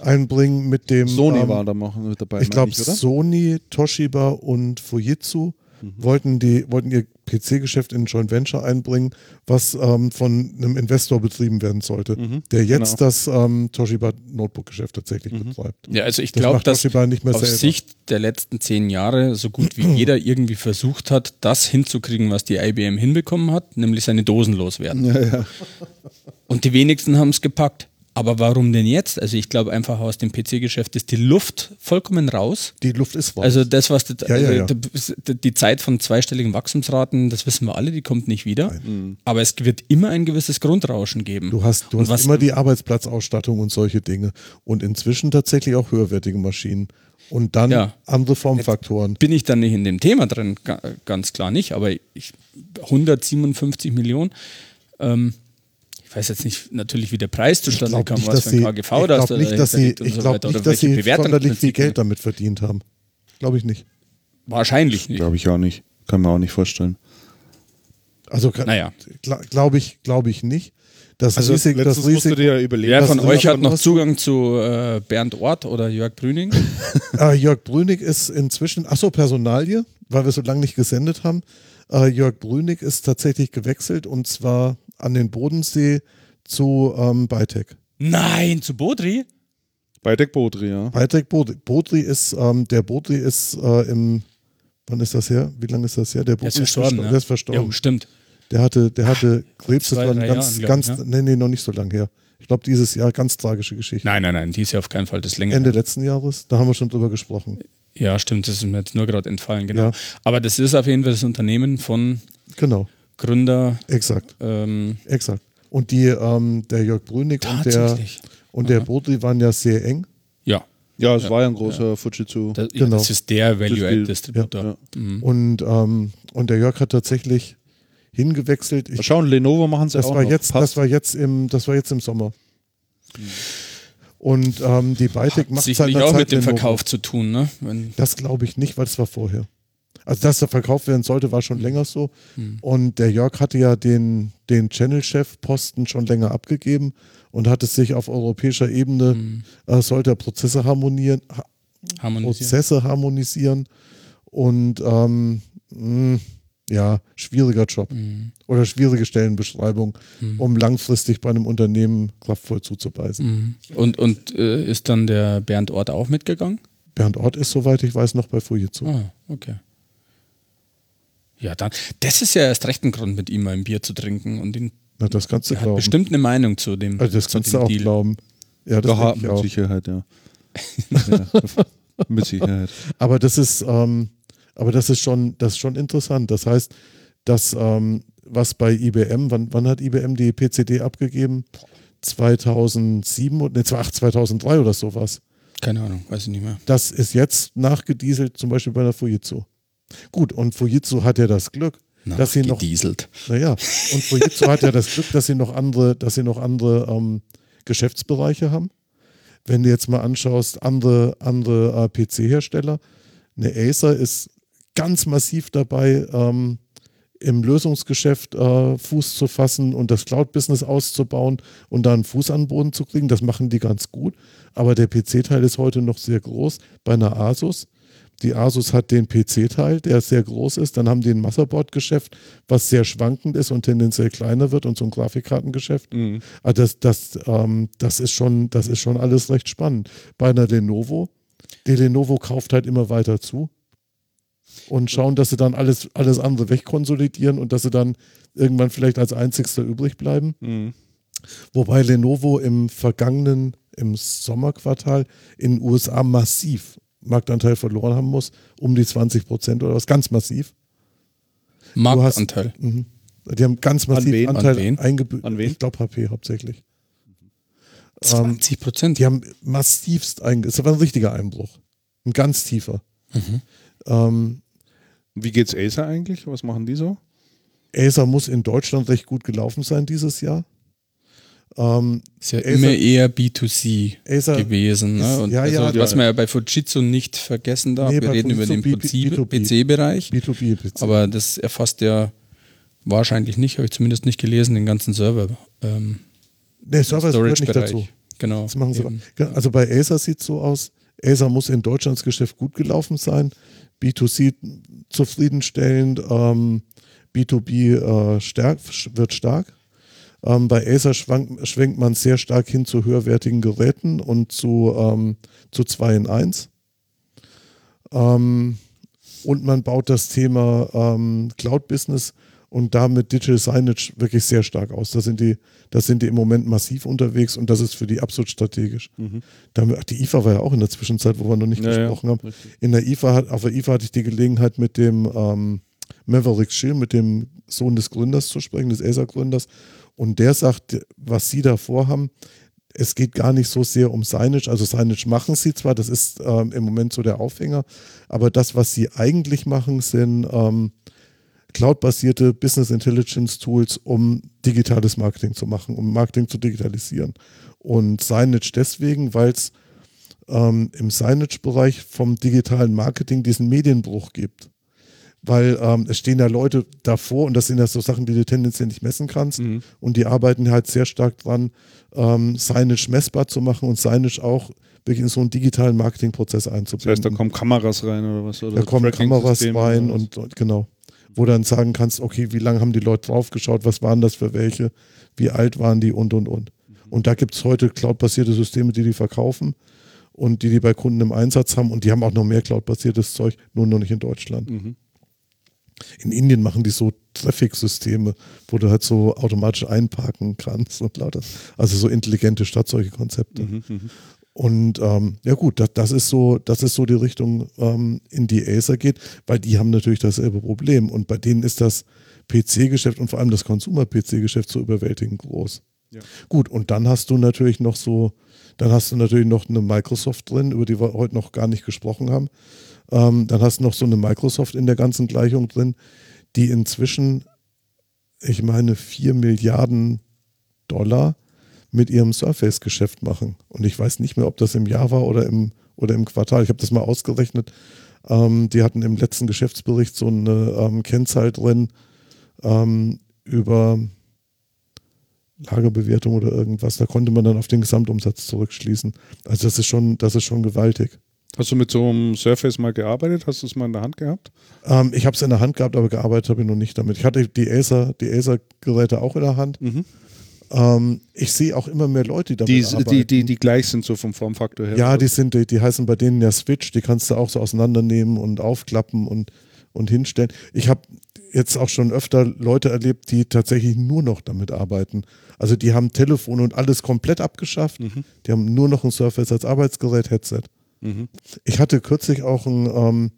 einbringen mit dem.
Sony
ähm,
war da noch mit dabei.
Ich glaube? Sony, Toshiba und Fujitsu
Mhm.
wollten, die, wollten ihr PC-Geschäft in ein Joint Venture einbringen, was ähm, von einem Investor betrieben werden sollte,
Mhm,
der jetzt
genau.
das ähm, Toshiba Notebook-Geschäft tatsächlich betreibt.
Ja, also ich
Das
glaube, dass
Toshiba nicht mehr
auf
selber.
Sicht der letzten zehn Jahre so gut wie jeder irgendwie versucht hat, das hinzukriegen, was die IBM hinbekommen hat, nämlich seine Dosen loswerden.
Ja, ja.
Und die wenigsten haben es gepackt. Aber warum denn jetzt? Also ich glaube einfach aus dem PC-Geschäft ist die Luft vollkommen raus.
Die Luft ist raus.
Also das, was die,
Ja, ja, ja.
die- die Zeit von zweistelligen Wachstumsraten, das wissen wir alle, die kommt nicht wieder. Aber es wird immer ein gewisses Grundrauschen geben.
Du hast, du hast
was-
immer die Arbeitsplatzausstattung und solche Dinge. Und inzwischen tatsächlich auch höherwertige Maschinen. Und dann
Ja.
andere Formfaktoren.
bin ich dann nicht in dem Thema drin, ga- ganz klar nicht, aber ich, 157 Millionen. Ähm, ich weiß jetzt nicht natürlich, wie der Preis zustande kam,
nicht,
was
dass
für ein
sie-
KGV
ich
das da
nicht, dass sie, ich
so
glaub
weiter.
nicht, dass sie sonderlich viel. Geld damit verdient haben. Glaube ich nicht.
Wahrscheinlich nicht.
Glaube ich auch nicht. Kann man auch nicht vorstellen.
Also
Naja.
gla- glaube ich, glaube ich nicht. Das
Also
Risiko, das
letztens musst du
Risiko,
dir ja überlegen.
Wer von euch hat noch Zugang zu äh, Bernd Ort oder Jörg Brüning?
äh, Jörg Brünig ist inzwischen, achso, Personalie, weil wir so lange nicht gesendet haben. Äh, Jörg Brünig ist tatsächlich gewechselt und zwar an den Bodensee zu ähm, Bytec.
Nein, zu Bodri?
Bei Deck Bodri, ja.
Bytec Bodri. Bodri ist, ähm, der Bodri ist äh, im, wann ist das her? Wie lange ist das her? Der
Der ist
Bodri
verstorben.
verstor-
ja.
Der ist verstorben.
Jo, stimmt.
Der hatte, der hatte Krebs, das war ganz,
Jahren,
ganz,
ich,
nee, nee, noch nicht so lange her. Ich glaube, dieses Jahr ganz tragische Geschichte.
Nein, nein, nein, die ist ja auf keinen Fall das länger.
Ende letzten Jahres, da haben wir schon drüber gesprochen.
Ja, stimmt, das ist mir jetzt nur gerade entfallen, genau.
Ja.
Aber das ist auf jeden Fall das Unternehmen von
Genau,
Gründer.
exakt,
Ähm,
exakt. Und die, ähm, der Jörg Brünig und der, und der Bodri waren ja sehr eng.
ja,
Ja, es war ja ein großer Fujitsu.
das,
Genau.
das ist der
Distributor.
Value-Add-Distributor.
Ja.
Mhm.
Und, ähm, und der Jörg hat tatsächlich hingewechselt.
Mal
Ich,
schauen, Lenovo machen sie
das
auch
war
noch.
jetzt,
Passt.
das war jetzt im, das war jetzt im Sommer. Und ähm, die Bytec macht
Sicherlich
einer
auch
Zeit
mit dem
Lenovo.
Verkauf zu tun, ne? Wenn,
Das glaube ich nicht, weil das war vorher. Also, dass er verkauft werden sollte, war schon länger so. Und der Jörg hatte ja den, den Channel-Chef-Posten schon länger abgegeben und hat es sich auf europäischer Ebene, äh, sollte er Prozesse harmonieren, ha
harmonisieren.
Prozesse harmonisieren und ähm, mh, ja, schwieriger Job
Mhm.
oder schwierige Stellenbeschreibung, um langfristig bei einem Unternehmen kraftvoll zuzubeißen.
Mhm. Und, und äh, ist dann der Bernd Ort auch mitgegangen?
Bernd Ort ist, soweit ich weiß, noch bei Fujitsu.
Ah, okay. Ja, dann. Das ist ja erst recht ein Grund, mit ihm mal ein Bier zu trinken und ihn,
Na, das kannst du
er hat
glauben.
bestimmt eine Meinung zu dem.
Also das
zu
kannst
dem
du auch
Deal.
glauben. Ja, das
Da mit
auch.
Sicherheit, ja. ja. Mit Sicherheit.
Aber das ist, ähm, aber das ist schon, das ist schon interessant. Das heißt, dass ähm, was bei IBM, wann, wann hat IBM die PCD abgegeben? 2007 und ne, ach, 2003 oder sowas.
Keine Ahnung, weiß ich nicht mehr.
Das ist jetzt nachgedieselt, zum Beispiel bei der Fujitsu. Gut, und Fujitsu hat ja das Glück, dass sie noch, naja, und Fujitsu hat ja das Glück, dass sie noch andere, dass sie noch andere ähm, Geschäftsbereiche haben. Wenn du jetzt mal anschaust, andere, andere äh, PC-Hersteller, eine Acer ist ganz massiv dabei, ähm, im Lösungsgeschäft äh, Fuß zu fassen und das Cloud-Business auszubauen und da einen Fuß an den Boden zu kriegen. Das machen die ganz gut. Aber der PC-Teil ist heute noch sehr groß bei einer Asus. Die Asus hat den PC-Teil, der sehr groß ist. Dann haben die ein Motherboard-Geschäft, was sehr schwankend ist und tendenziell kleiner wird und so ein Grafikkartengeschäft. Also das, das, ähm, das, ist schon, das ist schon alles recht spannend. Bei einer Lenovo, die Lenovo kauft halt immer weiter zu und schauen, dass sie dann alles, alles andere wegkonsolidieren und dass sie dann irgendwann vielleicht als einzigster übrig bleiben.
Mhm.
Wobei Lenovo im vergangenen, im Sommerquartal in den USA massiv Marktanteil verloren haben muss, um die 20 Prozent oder was, ganz massiv.
Marktanteil.
Mhm. Die haben ganz massiv
wen? An
Anteil
wen?
eingebüßt.
An wen?
Ich glaube HP hauptsächlich.
20 Prozent.
Die haben massivst eingebüßt. Das war ein richtiger Einbruch. Ein ganz tiefer. Ähm,
Wie geht's Acer eigentlich? Was machen die so?
Acer muss in Deutschland recht gut gelaufen sein dieses Jahr. Ähm,
Ist ja immer eher B2C
Acer
gewesen. Ne?
ist- ja,
also,
ja,
was man ja bei Fujitsu nicht vergessen darf,
Nee,
wir reden über den
Fujitsu B- B2B.
PC-Bereich,
B2B PC.
aber das erfasst ja wahrscheinlich nicht, habe ich zumindest nicht gelesen, den ganzen Server. Ähm,
nee, Server gehört nicht dazu.
Genau.
Das machen sie.
eben.
Genau, Also bei Acer sieht es so aus, Acer muss in Deutschland das Geschäft gut gelaufen sein, B2C zufriedenstellend, ähm, B2B äh, stark, wird stark. Ähm, bei Acer schwankt, schwenkt man sehr stark hin zu höherwertigen Geräten und zu, ähm, zu 2 in 1. Ähm, und man baut das Thema ähm, Cloud-Business und damit Digital Signage wirklich sehr stark aus. Da sind die, da sind die im Moment massiv unterwegs und das ist für die absolut strategisch. Da, ach, die IFA war ja auch in der Zwischenzeit, wo wir noch nicht
Ja, ja,
gesprochen haben.
richtig.
In der IFA hat, auf der IFA hatte ich die Gelegenheit mit dem ähm, Maverick Schill, mit dem Sohn des Gründers zu sprechen, des Acer-Gründers. Und der sagt, was sie da vorhaben, es geht gar nicht so sehr um Signage. Also Signage machen sie zwar, das ist ähm, im Moment so der Aufhänger, aber das, was sie eigentlich machen, sind ähm, cloud-basierte Business Intelligence Tools, um digitales Marketing zu machen, um Marketing zu digitalisieren. Und Signage deswegen, weil es ähm, im Signage-Bereich vom digitalen Marketing diesen Medienbruch gibt. Weil ähm, es stehen ja Leute davor und das sind ja so Sachen, die du tendenziell nicht messen kannst. Und die arbeiten halt sehr stark dran, ähm, Signage messbar zu machen und Signage auch wirklich in so einen digitalen Marketingprozess
Das
einzubinden.
heißt, da kommen Kameras rein oder was? Oder
Da kommen Kameras rein und, und genau. Wo dann sagen kannst, okay, wie lange haben die Leute draufgeschaut, was waren das für welche, wie alt waren die und und und. Und da gibt es heute cloud-basierte Systeme, die die verkaufen und die die bei Kunden im Einsatz haben und die haben auch noch mehr cloud-basiertes Zeug, nur noch nicht in Deutschland. In Indien machen die so Traffic-Systeme, wo du halt so automatisch einparken kannst und lauter. Also so intelligente Stadt, solche Konzepte. Und ähm, ja gut, das, das ist so, das ist so die Richtung, ähm, in die Acer geht, weil die haben natürlich dasselbe Problem. Und bei denen ist das PC-Geschäft und vor allem das Consumer-PC-Geschäft so überwältigend groß.
Ja.
Gut, und dann hast du natürlich noch so, dann hast du natürlich noch eine Microsoft drin, über die wir heute noch gar nicht gesprochen haben. Ähm, dann hast du noch so eine Microsoft in der ganzen Gleichung drin, die inzwischen, ich meine, 4 Milliarden Dollar mit ihrem Surface-Geschäft machen. Und ich weiß nicht mehr, ob das im Jahr war oder im, oder im Quartal. Ich habe das mal ausgerechnet. Ähm, die hatten im letzten Geschäftsbericht so eine ähm, Kennzahl drin ähm, über Lagerbewertung oder irgendwas. Da konnte man dann auf den Gesamtumsatz zurückschließen. Also das ist schon, das ist schon gewaltig.
Hast du mit so einem Surface mal gearbeitet? Hast du es mal in der Hand gehabt?
Ähm, ich habe es in der Hand gehabt, aber gearbeitet habe ich noch nicht damit. Ich hatte die Acer, die Acer-Geräte auch in der Hand. Ähm, ich sehe auch immer mehr Leute, die damit
Die,
arbeiten.
die, die, die gleich sind so vom Formfaktor her.
Ja, die sind, die, die heißen bei denen ja Switch, die kannst du auch so auseinandernehmen und aufklappen und, und hinstellen. Ich habe jetzt auch schon öfter Leute erlebt, die tatsächlich nur noch damit arbeiten. Also die haben Telefon und alles komplett abgeschafft. Die haben nur noch ein Surface als Arbeitsgerät, Headset. Ich hatte kürzlich auch ein, ähm,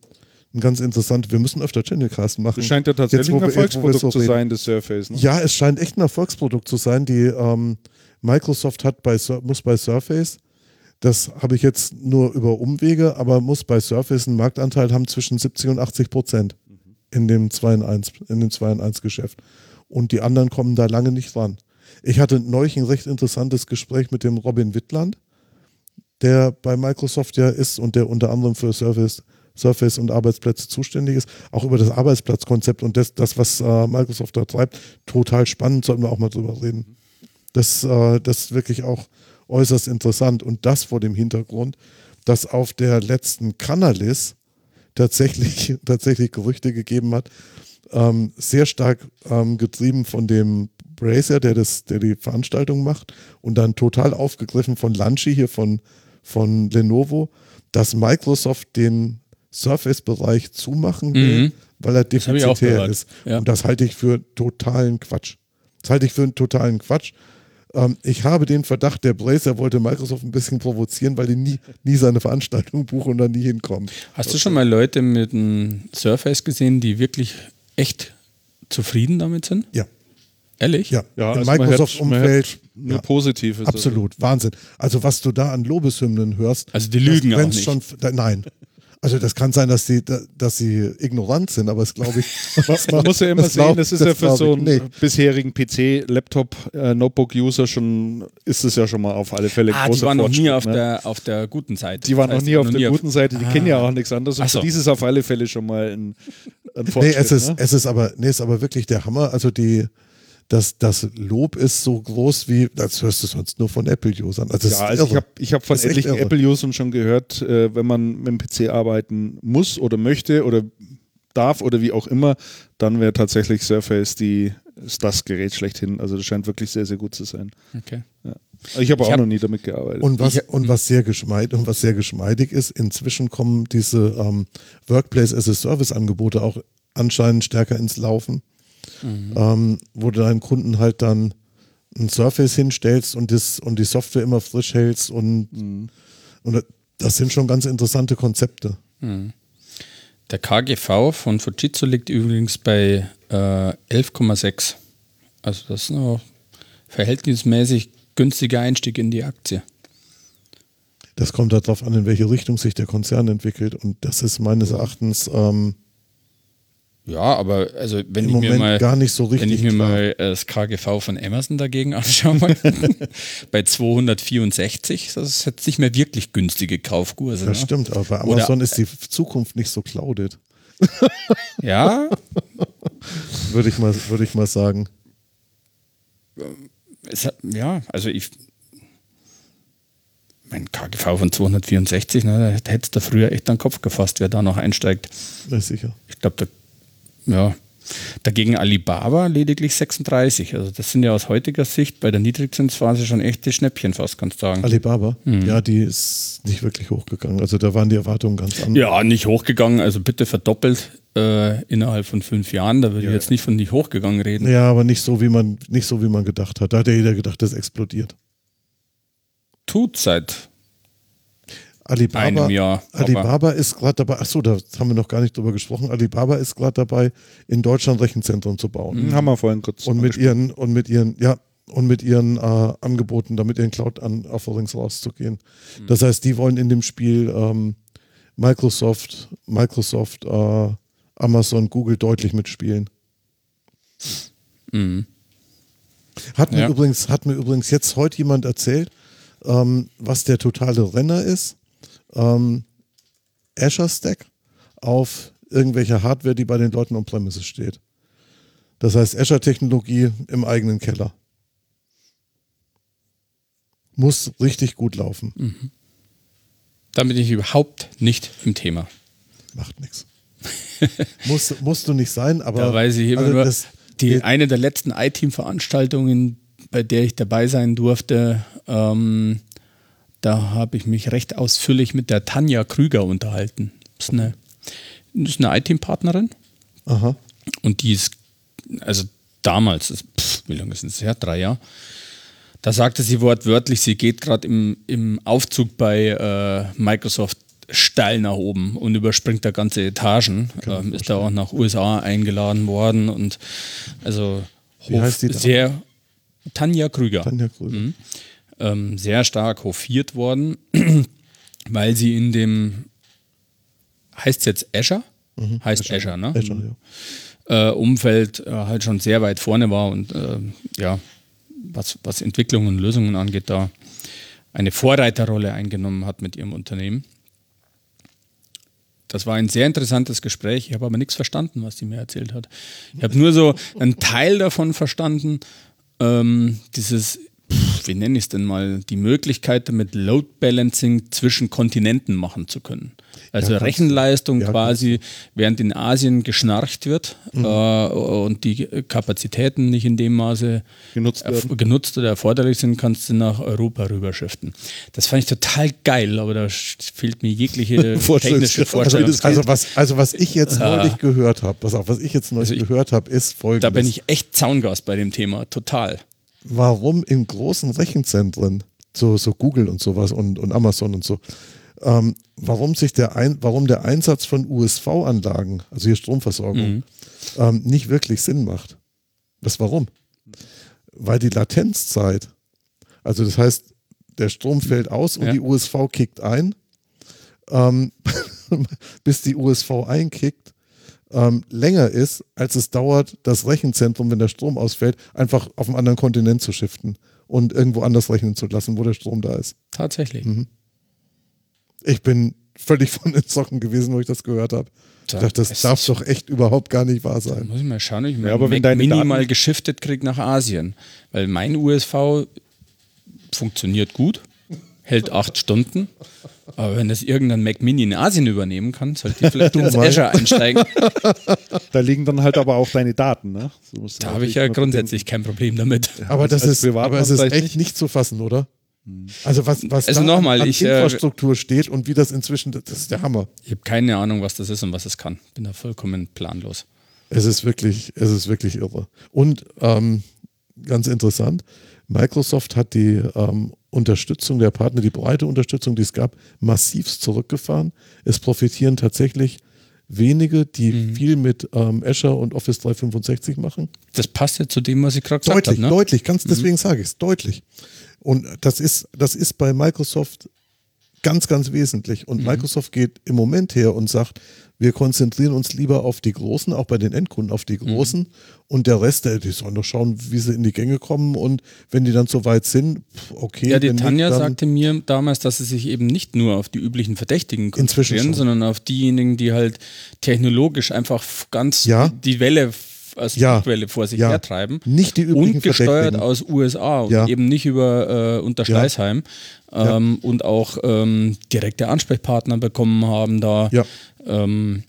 ein ganz interessant, wir müssen öfter Channelcast machen.
Das scheint ja tatsächlich
Jetzt,
ein Erfolgsprodukt
so
zu
reden.
sein, das Surface. Ne?
Ja, es scheint echt ein Erfolgsprodukt zu sein. Die ähm, Microsoft hat bei muss bei Surface, das habe ich jetzt nur über Umwege, aber muss bei Surface einen Marktanteil haben zwischen 70 und 80 Prozent in dem 2 in 1, in dem 2 in 1 Geschäft. Und die anderen kommen da lange nicht ran. Ich hatte neulich ein recht interessantes Gespräch mit dem Robin Wittland, der bei Microsoft ja ist und der unter anderem für Surface, Surface und Arbeitsplätze zuständig ist, auch über das Arbeitsplatzkonzept und das, das was äh, Microsoft da treibt, total spannend, sollten wir auch mal drüber reden. Das, äh, das ist wirklich auch äußerst interessant und das vor dem Hintergrund, dass auf der letzten Canalis tatsächlich, tatsächlich Gerüchte gegeben hat, ähm, sehr stark ähm, getrieben von dem Bracer, der, das, der die Veranstaltung macht und dann total aufgegriffen von Lanchi hier von, von Lenovo, dass Microsoft den Surface-Bereich zumachen will,
Mhm.
weil er defizitär ist.
Ja.
Und das halte ich für totalen Quatsch. Das halte ich für einen totalen Quatsch. Ähm, ich habe den Verdacht, der Bracer wollte Microsoft ein bisschen provozieren, weil die nie, nie seine Veranstaltung buchen und dann nie hinkommen.
Hast du schon mal Leute mit einem Surface gesehen, die wirklich echt zufrieden damit sind?
Ja,
Ehrlich?
ja.
Ja,
Im
also
Microsoft-Umfeld.
Nur
Ja.
Positives.
Absolut, Wahnsinn. Also was du da an Lobeshymnen hörst.
Also die lügen
das
auch
grenzt
nicht.
Schon, da, nein. Also das kann sein, dass sie, dass sie ignorant sind, aber das glaube ich.
Man, man muss ja immer
das
sehen,
glaub-
das ist ja für so einen
nicht.
bisherigen PC, Laptop, äh, Notebook-User schon, ist es ja schon mal auf alle Fälle
Ah, die
großer
waren noch nie auf,
ne?
der, auf der guten Seite.
Die waren
Das
noch
heißt,
nie auf der guten Seite, die
Ah.
kennen ja auch nichts anderes. Und
Ach so.
für die ist es auf alle Fälle schon mal ein, ein
Nee,
Fortschritt.
es ist,
ne?
es ist aber, nee, es ist aber wirklich der Hammer. Also die, das, das Lob ist so groß wie, das hörst du sonst nur von Apple-Usern. Also
Ja, also ich habe ich hab von etlichen. Apple-Usern schon gehört, äh, wenn man mit dem PC arbeiten muss oder möchte oder darf oder wie auch immer, dann wäre tatsächlich Surface die, ist das Gerät schlechthin. Also das scheint wirklich sehr, sehr gut zu sein.
Okay.
Ich habe auch
hab-
noch nie damit gearbeitet.
Und was, und was sehr geschmeidig und was sehr geschmeidig ist, inzwischen kommen diese ähm, Workplace as a Service Angebote auch anscheinend stärker ins Laufen, ähm, wo du deinen Kunden halt dann ein Surface hinstellst und, das, und die Software immer frisch hältst und, und das sind schon ganz interessante Konzepte.
Der KGV von Fujitsu liegt übrigens bei äh, 11,6. Also das ist noch verhältnismäßig günstiger Einstieg in die Aktie.
Das kommt darauf an, in welche Richtung sich der Konzern entwickelt und das ist meines Erachtens ähm,
Ja, aber also wenn
im
ich mir
Moment
mal
gar nicht so richtig
wenn ich mir
klar.
mal äh, das KGV von Amazon dagegen anschaue, bei 264, das ist jetzt nicht mehr wirklich günstige Kaufkurse.
Das
ne?
stimmt, aber bei
Oder-
Amazon ist die Zukunft nicht so clouded,
Ja,
würde ich mal, würde ich mal sagen.
es hat, ja, also ich mein KGV von 264, ne, da hättest du früher echt an den Kopf gefasst, wer da noch einsteigt.
Ja, sicher.
Ich glaube, da, ja. Dagegen Alibaba lediglich 36. Also das sind ja aus heutiger Sicht bei der Niedrigzinsphase schon echte Schnäppchen fast, kannst du sagen.
Alibaba,
Mhm.
ja, die ist nicht wirklich hochgegangen. Also da waren die Erwartungen ganz anders.
Ja, nicht hochgegangen, also bitte verdoppelt äh, innerhalb von fünf Jahren. Da würde ich jetzt nicht von nicht hochgegangen reden.
Ja, aber nicht so, wie man, nicht so, wie man gedacht hat. Da hat ja jeder gedacht, das explodiert.
Tut seit
Alibaba,
einem Jahr.
Alibaba ist gerade dabei, achso, da haben wir noch gar nicht drüber gesprochen. Alibaba ist gerade dabei, in Deutschland Rechenzentren zu bauen.
Hm, haben wir vorhin kurz
Und mit ihren, und mit ihren, ja, und mit ihren äh, Angeboten, damit ihren Cloud-Offerings rauszugehen. Das heißt, die wollen in dem Spiel ähm, Microsoft, Microsoft, äh, Amazon, Google deutlich mitspielen.
Mhm.
Hat mir
Ja.
übrigens, hat mir übrigens jetzt heute jemand erzählt, ähm, was der totale Renner ist. Ähm, Azure Stack auf irgendwelche Hardware, die bei den Leuten on-premises steht. Das heißt Azure-Technologie im eigenen Keller. Muss richtig gut laufen.
Da bin ich überhaupt nicht im Thema.
Macht nichts. Muss, musst du nicht sein, aber
Da weiß ich immer
also
nur,
das-
die, eine der letzten i-Team-Veranstaltungen, bei der ich dabei sein durfte, ähm, da habe ich mich recht ausführlich mit der Tanja Krüger unterhalten. Das ist eine, das ist eine i-Team-Partnerin
aha.
und die ist, also damals, das, pff, wie lange ist das her? Drei Jahre. Da sagte sie wortwörtlich, sie geht gerade im, im Aufzug bei äh, Microsoft steil nach oben und überspringt da ganze Etagen. Ähm, ist da auch nach USA eingeladen worden und also
Wie heißt die Dame?
sehr Tanja Krüger
Tanja Krüger.
Ähm, sehr stark hofiert worden, weil sie in dem, heißt es jetzt Azure? Heißt Azure, ne?
Azure, ja.
Äh, Umfeld äh, halt schon sehr weit vorne war und ähm, ja, was, was Entwicklung und Lösungen angeht, da eine Vorreiterrolle eingenommen hat mit ihrem Unternehmen. Das war ein sehr interessantes Gespräch. Ich habe aber nichts verstanden, was sie mir erzählt hat. Ich habe nur so einen Teil davon verstanden. Ähm, dieses, wie nenne ich es denn mal, die Möglichkeit, damit Load Balancing zwischen Kontinenten machen zu können. Also
Ja.
Rechenleistung
Ja,
quasi, während in Asien geschnarcht wird
Mhm.
äh, und die Kapazitäten nicht in dem Maße
Genutzt
genutzt oder erforderlich sind, kannst du nach Europa rüberschiften. Das fand ich total geil, aber da fehlt mir jegliche technische. Vorstellung.
Also, also, was, also was ich jetzt neulich gehört habe, was ich jetzt neulich
Also ich-
gehört habe, ist folgendes.
Da bin ich echt Zaungast bei dem Thema, total.
Warum in großen Rechenzentren, so, so Google und sowas und, und Amazon und so, ähm, warum sich der ein, warum der Einsatz von USV-Anlagen, also hier Stromversorgung, ähm, nicht wirklich Sinn macht. Das warum? Weil die Latenzzeit, also das heißt, der Strom fällt aus und
Ja.
die USV kickt ein, ähm, bis die USV einkickt, ähm, länger ist, als es dauert, das Rechenzentrum, wenn der Strom ausfällt, einfach auf einen anderen Kontinent zu shiften und irgendwo anders rechnen zu lassen, wo der Strom da ist.
Tatsächlich.
Mhm. Ich bin völlig von den Socken gewesen, wo ich das gehört habe. Ich dachte, das darf doch echt überhaupt gar nicht wahr sein.
Muss ich mal schauen, ich
Ja, aber wenn deine
Mini
Daten-
mal geschiftet kriege nach Asien. Weil mein USV funktioniert gut, hält acht Stunden. Aber wenn das irgendein Mac Mini in Asien übernehmen kann, sollte ich vielleicht ins
mal.
Azure einsteigen.
Da liegen dann halt aber auch deine Daten, ne? So
Da habe ich ja
mal
grundsätzlich kein Problem damit.
Aber das ist, aber es ist echt
nicht.
nicht. zu fassen, oder? Also was, was
Also
da
nochmal,
an, an
ich, äh,
Infrastruktur steht und wie das inzwischen, das ist der Hammer.
Ich habe keine Ahnung, was das ist und was es kann. Bin da vollkommen planlos.
Es ist wirklich, es ist wirklich irre. Und ähm, ganz interessant, Microsoft hat die ähm, Unterstützung der Partner, die breite Unterstützung, die es gab, massivst zurückgefahren. Es profitieren tatsächlich wenige, die
Mhm.
viel mit ähm, Azure und Office 365 machen.
Das passt ja zu dem, was ich gerade gesagt
Deutlich,
habe. Ne?
deutlich, ganz deswegen sage ich es, deutlich. Und das ist, das ist bei Microsoft ganz, ganz wesentlich. Und Microsoft geht im Moment her und sagt, wir konzentrieren uns lieber auf die Großen, auch bei den Endkunden auf die Großen. Und der Rest, äh, die sollen doch schauen, wie sie in die Gänge kommen. Und wenn die dann so weit sind, okay.
Ja, die
nicht,
Tanja
dann-
sagte mir damals, dass sie sich eben nicht nur auf die üblichen Verdächtigen konzentrieren, sondern auf diejenigen, die halt technologisch einfach ganz
Ja.
die Welle als
Ja.
Flugwelle vor sich
Ja.
hertreiben.
Nicht die üblichen
und gesteuert aus USA und
Ja.
eben nicht über äh, unter
Ja.
Ähm, und auch ähm, direkte Ansprechpartner bekommen haben da. Ähm,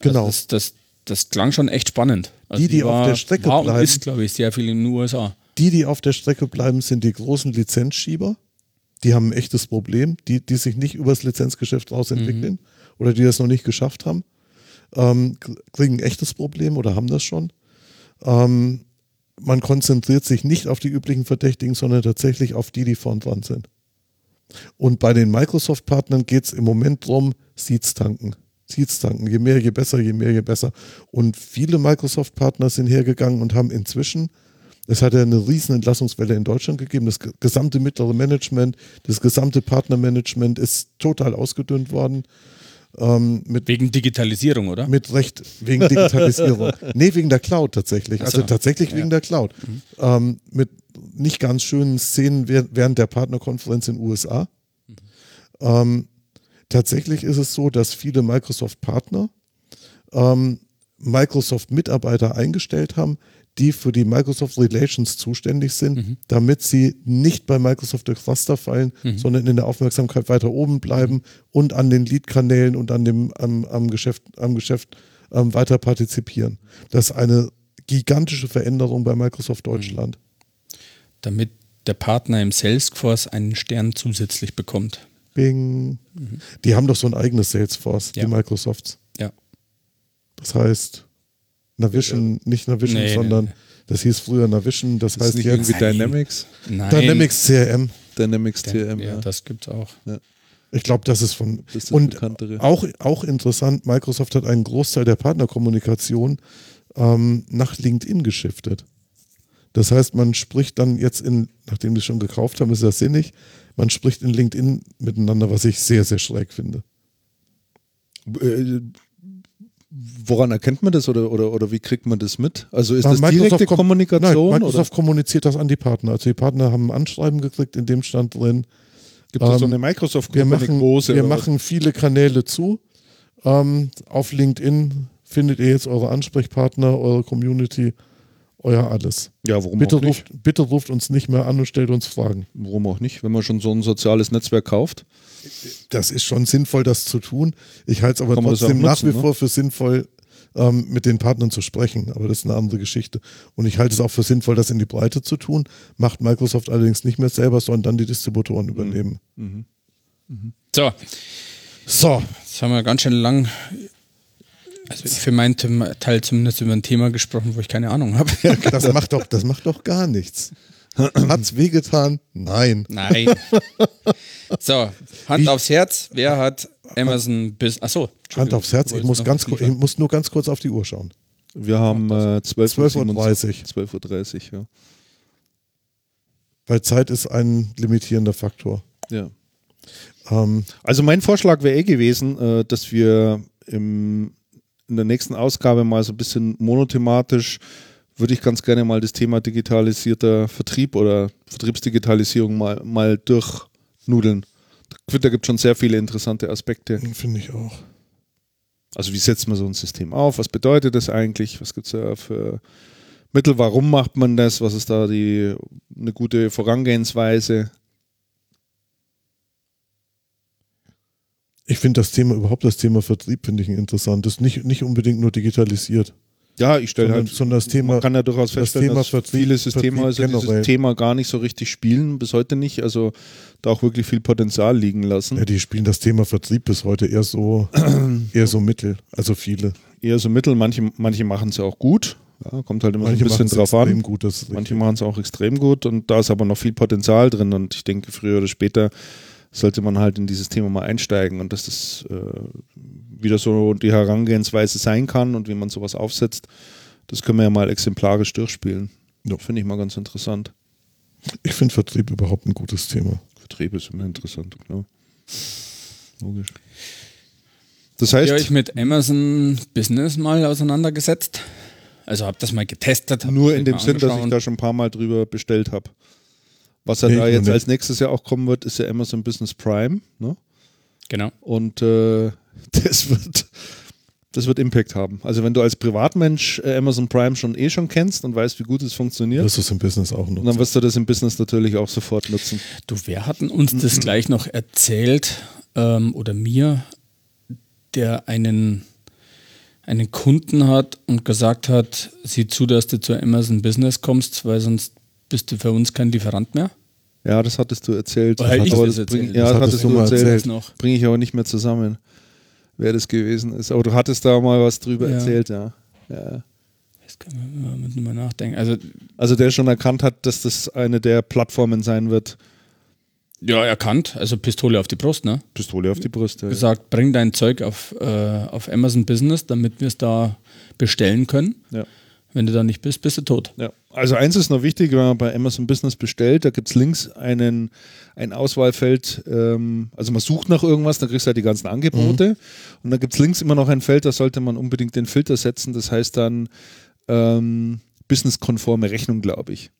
Genau.
Also das, das, das klang schon echt spannend. Also
Die, die auf der Strecke
war
bleiben.
ist, glaube ich, sehr viel in den USA.
Die, die auf der Strecke bleiben, sind die großen Lizenzschieber. Die haben ein echtes Problem. Die, die sich nicht übers Lizenzgeschäft rausentwickeln oder die das noch nicht geschafft haben, ähm, kriegen ein echtes Problem oder haben das schon. Ähm, man konzentriert sich nicht auf die üblichen Verdächtigen, sondern tatsächlich auf die, die vorn dran sind. Und bei den Microsoft-Partnern geht es im Moment drum, Seeds tanken. Seeds tanken. Je mehr, je besser, je mehr, je besser. Und viele Microsoft-Partner sind hergegangen und haben inzwischen, es hat ja eine riesen Entlassungswelle in Deutschland gegeben, das ge- gesamte mittlere Management, das gesamte Partnermanagement ist total ausgedünnt worden. Ähm,
Wegen Digitalisierung, oder?
mit Recht wegen Digitalisierung. nee, wegen der Cloud tatsächlich. Also
so.
tatsächlich wegen der Cloud. Ähm, mit nicht ganz schönen Szenen währ- während der Partnerkonferenz in den USA. Ähm, tatsächlich ist es so, dass viele Microsoft-Partner ähm, Microsoft-Mitarbeiter eingestellt haben, die für die Microsoft Relations zuständig sind, damit sie nicht bei Microsoft durch Cluster fallen, sondern in der Aufmerksamkeit weiter oben bleiben und an den Lead-Kanälen und an dem, am, am Geschäft, am Geschäft ähm, weiter partizipieren. Das ist eine gigantische Veränderung bei Microsoft Deutschland.
Damit der Partner im Salesforce einen Stern zusätzlich bekommt.
Bing. Die haben doch so ein eigenes Salesforce,
Ja.
die Microsofts.
Ja.
Das heißt, Navision, nicht Navision,
Nee, nee,
sondern
nee.
das hieß früher Navision, das,
Das ist
heißt
nicht
jetzt
irgendwie Dynamics.
Nein.
Dynamics CRM.
Dynamics
Ja,
TM,
ja,
ja.
das gibt's auch.
Ich glaube, das ist von.
Das ist
und
Bekanntere.
auch, auch interessant, Microsoft hat einen Großteil der Partnerkommunikation ähm, nach LinkedIn geschiftet. Das heißt, man spricht dann jetzt in, nachdem die es schon gekauft haben, ist das sinnig, man spricht in LinkedIn miteinander, was ich sehr, sehr schräg finde.
Äh, Woran erkennt man das oder, oder, oder wie kriegt man das mit? Also ist
Ja,
das direkte
kom-
Kommunikation?
Nein, Microsoft kommuniziert das an die Partner. Also die Partner haben ein Anschreiben gekriegt, in dem stand drin,
oder gibt es so
ähm,
eine microsoft
wir machen,
große?
wir
oder was?
machen viele Kanäle zu. Ähm, auf LinkedIn findet ihr jetzt eure Ansprechpartner, eure Community, euer alles.
Ja, warum
Bitte
auch nicht?
ruft, bitte ruft uns nicht mehr an und stellt uns Fragen.
Warum auch nicht? Wenn man schon so ein soziales Netzwerk kauft.
Das ist schon sinnvoll, das zu tun. Ich halte es aber trotzdem nach
nutzen,
wie
ne?
vor für sinnvoll, ähm, mit den Partnern zu sprechen. Aber das ist eine andere Geschichte. Und ich halte es auch für sinnvoll, das in die Breite zu tun. Macht Microsoft allerdings nicht mehr selber, sondern dann die Distributoren
Mhm.
übernehmen.
So,
So,
jetzt haben wir ganz schön lang, also für meinen Teil zumindest über ein Thema gesprochen, wo ich keine Ahnung habe.
das macht doch, das macht doch gar nichts. Hat's wehgetan? Nein.
Nein. So, Hand aufs Herz. Wer hat Amazon bis. Achso.
Hand aufs Herz, ich muss, ganz, ich muss nur ganz kurz auf die Uhr schauen.
Wir haben äh, 12.30 Uhr.
12.30
12.30 Uhr, ja.
Weil Zeit ist ein limitierender Faktor.
ja.
Ähm,
Also mein Vorschlag wäre eh gewesen, äh, dass wir im, in der nächsten Ausgabe mal so ein bisschen monothematisch, würde ich ganz gerne mal das Thema digitalisierter Vertrieb oder Vertriebsdigitalisierung mal, mal durchnudeln. Da finde, da gibt es schon sehr viele interessante Aspekte.
Finde ich auch.
Also wie setzt man so ein System auf? Was bedeutet das eigentlich? Was gibt es da für Mittel? Warum macht man das? Was ist da die eine gute Vorangehensweise?
Ich finde das Thema, überhaupt das Thema Vertrieb finde ich ein interessantes. Nicht, nicht unbedingt nur digitalisiert.
Ja, ich stelle halt,
sondern das Thema,
man kann ja durchaus
das
feststellen,
Thema
dass
Vertrieb-
viele Systemhäuser
Vertrieb
dieses
generell.
Thema gar nicht so richtig spielen, bis heute nicht. Also da auch wirklich viel Potenzial liegen lassen.
ja, die spielen das Thema Vertrieb bis heute eher so, eher so mittel. Also viele.
Eher so mittel, manche, manche machen es ja auch gut. Ja, kommt halt immer
Manche
so ein bisschen drauf an.
gut. Das
Manche machen es auch extrem gut und da ist aber noch viel Potenzial drin und ich denke, früher oder später sollte man halt in dieses Thema mal einsteigen und dass das äh, wieder so die Herangehensweise sein kann und wie man sowas aufsetzt, das können wir ja mal exemplarisch durchspielen.
Ja.
Finde ich mal ganz interessant.
Ich finde Vertrieb überhaupt ein gutes Thema.
Vertrieb ist immer interessant, klar. Logisch. Das heißt,
Ja, ich mit Amazon Business mal auseinandergesetzt. Also habe das mal getestet.
nur in dem Sinn, dass ich da schon ein paar Mal drüber bestellt habe. Was ja
Nee,
da jetzt als nächstes Jahr auch kommen wird, ist ja Amazon Business Prime. Ne?
Genau.
Und äh, das wird das wird Impact haben. Also wenn du als Privatmensch äh, Amazon Prime schon eh schon kennst und weißt, wie gut es funktioniert,
Das ist im Business auch
und dann wirst du das im Business natürlich auch sofort nutzen.
Du, wer hatten uns das gleich noch erzählt ähm, oder mir, der einen, einen Kunden hat und gesagt hat, sieh zu, dass du zu Amazon Business kommst, weil sonst bist du für uns kein Lieferant mehr.
Ja, das hattest du erzählt.
Oder ich
aber
das
das bring,
erzählt?
ja,
Das
das
hattest du
erzählt.
erzählt.
noch.
Bringe ich aber nicht mehr zusammen, wer das gewesen ist. Aber du hattest da mal was drüber
Ja.
erzählt, ja. ja.
Das kann man mal, mal nachdenken. Also
Also der schon erkannt hat, dass das eine der Plattformen sein wird.
ja, erkannt, also Pistole auf die Brust, ne?
Pistole auf die Brust. Ja.
Gesagt, bring dein Zeug auf, äh, auf Amazon Business, damit wir es da bestellen können.
Ja.
Wenn du da nicht bist, bist du tot.
Ja. Also eins ist noch wichtig, wenn man bei Amazon Business bestellt, da gibt es links einen, ein Auswahlfeld, ähm, also man sucht nach irgendwas, da kriegst du halt die ganzen Angebote und da gibt es links immer noch ein Feld, da sollte man unbedingt den Filter setzen, das heißt dann ähm, businesskonforme Rechnung, glaube ich.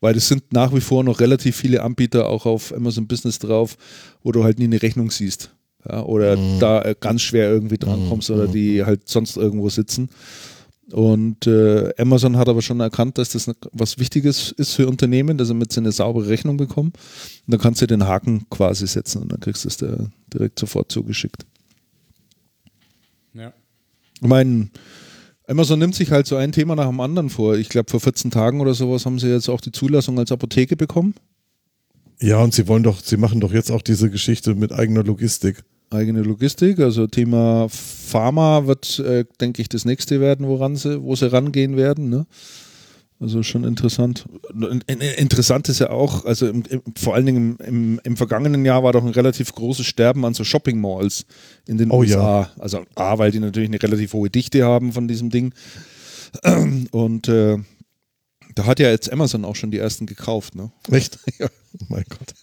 Weil es sind nach wie vor noch relativ viele Anbieter auch auf Amazon Business drauf, wo du halt nie eine Rechnung siehst. Ja, oder da äh, ganz schwer irgendwie drankommst oder die halt sonst irgendwo sitzen. Und äh, Amazon hat aber schon erkannt, dass das was Wichtiges ist für Unternehmen, dass damit sie eine saubere Rechnung bekommen. Und dann kannst du den Haken quasi setzen und dann kriegst du es da direkt sofort zugeschickt.
Ja.
Ich meine, Amazon nimmt sich halt so ein Thema nach dem anderen vor. Ich glaube, vor 14 Tagen oder sowas haben sie jetzt auch die Zulassung als Apotheke bekommen.
Ja, und sie wollen doch, sie machen doch jetzt auch diese Geschichte mit eigener Logistik.
Eigene Logistik, also Thema Pharma wird, äh, denke ich, das nächste werden, woran sie, wo sie rangehen werden. Ne? Also schon interessant. In- in- Interessant ist ja auch, also im, im, vor allen Dingen im, im, im vergangenen Jahr war doch ein relativ großes Sterben an so Shopping Malls in den
Oh
USA. Also A, weil die natürlich eine relativ hohe Dichte haben von diesem Ding. Und äh, da hat ja jetzt Amazon auch schon die ersten gekauft. Ne?
Echt? Ja. Oh mein Gott.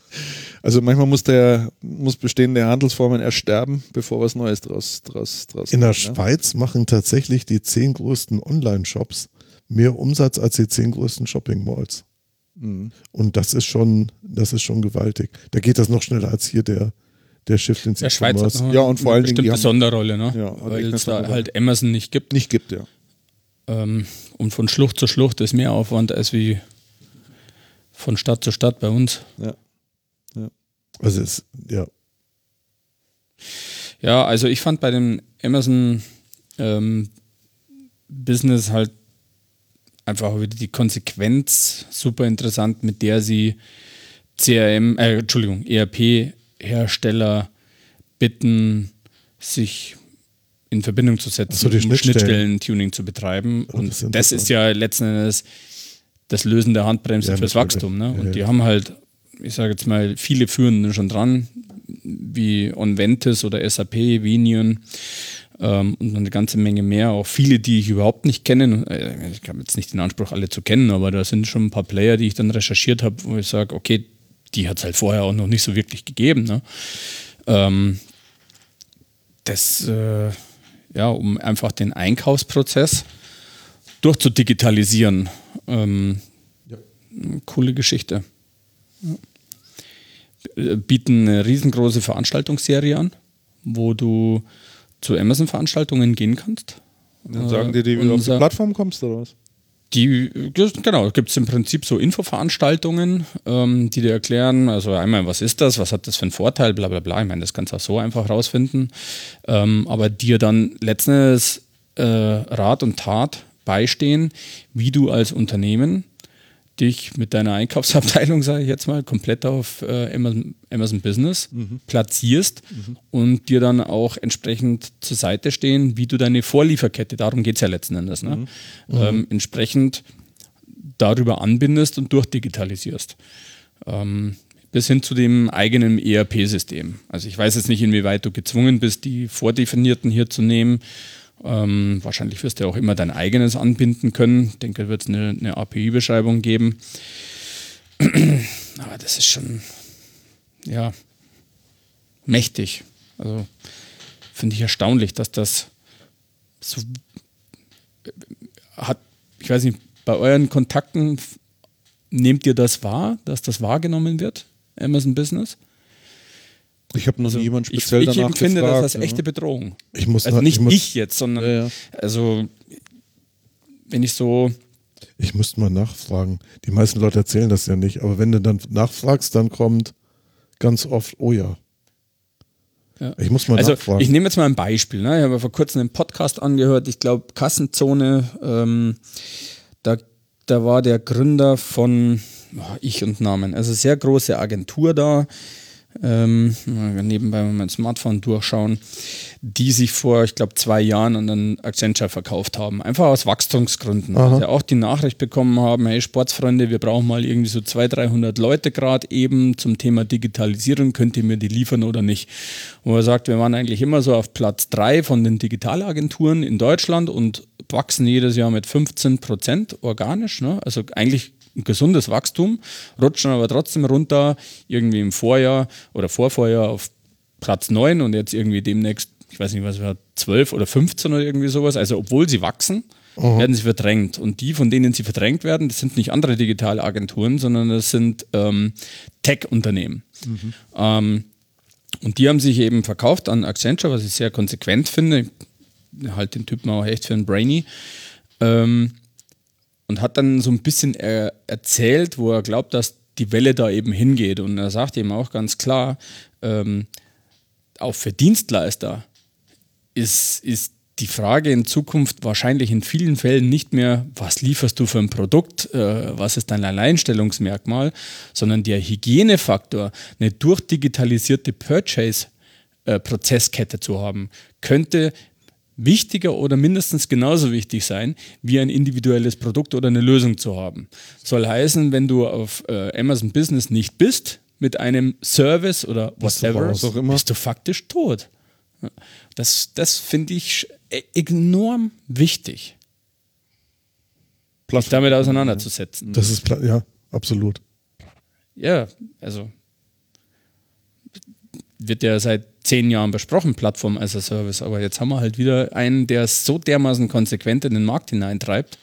Also manchmal muss der muss bestehende Handelsformen erst sterben, bevor was Neues draus draus draus
In der
kommt, ne?
Schweiz machen tatsächlich die zehn größten Online-Shops mehr Umsatz als die zehn größten Shopping-Malls.
Mhm.
Und das ist schon, das ist schon gewaltig. Da geht das noch schneller als hier der, der Shift ins
Der Schweiz hat
E-Commerce.
Ja, und vor allen Dingen, die
bestimmte
haben-
Sonderrolle, ne?
Ja,
weil es da halt Amazon nicht gibt.
nicht gibt, ja.
Ähm, und von Schlucht zu Schlucht ist mehr Aufwand als wie von Stadt zu Stadt bei uns.
ja.
Also es, ja.
Ja, also ich fand bei dem Amazon ähm, Business halt einfach wieder die Konsequenz super interessant, mit der sie CRM, äh, Entschuldigung, ERP-Hersteller bitten, sich in Verbindung zu setzen,
so, die
um
Schnittstellen.
Schnittstellen-Tuning zu betreiben.
Oh,
Und
das ist
das ist ja letzten Endes das Lösen der Handbremse
Ja,
fürs. Wachstum. Ne?
Ja,
Und die
ja.
haben halt, ich sage jetzt mal, viele führen schon dran, wie Onventis oder SAP, Vinion ähm, und eine ganze Menge mehr. Auch viele, die ich überhaupt nicht kenne. Äh, Ich habe jetzt nicht den Anspruch, alle zu kennen, aber da sind schon ein paar Player, die ich dann recherchiert habe, wo ich sage, okay, die hat es halt vorher auch noch nicht so wirklich gegeben. Ne? Ähm, das, äh, ja, um einfach den Einkaufsprozess durchzudigitalisieren. Ähm, Coole Geschichte. Ja. äh, bieten eine riesengroße Veranstaltungsserie an, wo du zu Amazon-Veranstaltungen gehen kannst.
Dann sagen die, die wie du auf die Plattform kommst oder was?
Die, genau, gibt es im Prinzip so Infoveranstaltungen, ähm, die dir erklären, also einmal, was ist das, was hat das für einen Vorteil, bla bla bla. Ich meine, das kannst du auch so einfach rausfinden. Ähm, aber dir dann letzten Endes äh, Rat und Tat beistehen, wie du als Unternehmen dich mit deiner Einkaufsabteilung, sage ich jetzt mal, komplett auf äh, Amazon, Amazon Business platzierst und dir dann auch entsprechend zur Seite stehen, wie du deine Vorlieferkette, darum geht es ja letzten Endes, ne? ähm, entsprechend darüber anbindest und durchdigitalisierst. Ähm, bis hin zu dem eigenen ERP-System. Also ich weiß jetzt nicht, inwieweit du gezwungen bist, die vordefinierten hier zu nehmen. Ähm, wahrscheinlich wirst du auch immer dein eigenes anbinden können. Ich denke, wird es eine, eine API-Beschreibung geben. Aber das ist schon, ja, mächtig. Also finde ich erstaunlich, dass das so hat, ich weiß nicht, bei euren Kontakten nehmt ihr das wahr, dass das wahrgenommen wird, Amazon Business?
Ich habe noch nie jemand
Ich,
speziell
ich
danach
empfinde
gefragt.
das als echte. Bedrohung.
Ich muss,
Also nicht
ich, muss,
ich jetzt, sondern
Ja, ja.
also wenn ich so,
ich müsste mal nachfragen. Die meisten Leute erzählen das ja nicht, aber wenn du dann nachfragst, dann kommt ganz oft, oh ja.
Ja.
Ich muss mal
also
nachfragen.
ich nehme jetzt mal ein Beispiel. Ne? Ich habe vor kurzem einen Podcast angehört, ich glaube Kassenzone, ähm, da, da war der Gründer von, oh, ich und Namen, also sehr große Agentur da, ähm, nebenbei mal mein Smartphone durchschauen, die sich vor, ich glaube, zwei Jahren an den Accenture verkauft haben. Einfach aus Wachstumsgründen.
Aha.
Also auch die Nachricht bekommen haben, hey Sportsfreunde, wir brauchen mal irgendwie so 200, 300 Leute gerade eben zum Thema Digitalisierung, könnt ihr mir die liefern oder nicht? Und er sagt, wir waren eigentlich immer so auf Platz drei von den Digitalagenturen in Deutschland und wachsen jedes Jahr mit 15 Prozent organisch. Ne? Also eigentlich gesundes Wachstum, rutschen aber trotzdem runter, irgendwie im Vorjahr oder Vorvorjahr auf Platz 9 und jetzt irgendwie demnächst, ich weiß nicht, was wir 12 oder 15 oder irgendwie sowas. Also obwohl sie wachsen, werden sie verdrängt. Und die, von denen sie verdrängt werden, das sind nicht andere Digitalagenturen, sondern das sind ähm, Tech-Unternehmen. Ähm, und die haben sich eben verkauft an Accenture, was ich sehr konsequent finde. Ich halte den Typen auch echt für einen Brainy. Ähm, und hat dann so ein bisschen äh, erzählt, wo er glaubt, dass die Welle da eben hingeht. Und er sagt eben auch ganz klar, ähm, auch für Dienstleister ist, ist die Frage in Zukunft wahrscheinlich in vielen Fällen nicht mehr, was lieferst du für ein Produkt, äh, was ist dein Alleinstellungsmerkmal, sondern der Hygienefaktor, eine durchdigitalisierte Purchase-Prozesskette zu haben, könnte wichtiger oder mindestens genauso wichtig sein, wie ein individuelles Produkt oder eine Lösung zu haben. Soll heißen, wenn du auf äh, Amazon Business nicht bist, mit einem Service oder
du
whatever.
Auch immer.
bist du faktisch tot. Das, das finde ich e- enorm wichtig, sich damit auseinanderzusetzen.
das ist, ja, absolut.
Ja, also wird ja seit zehn Jahren besprochen, Plattform as a Service, aber jetzt haben wir halt wieder einen, der es so dermaßen konsequent in den Markt hineintreibt.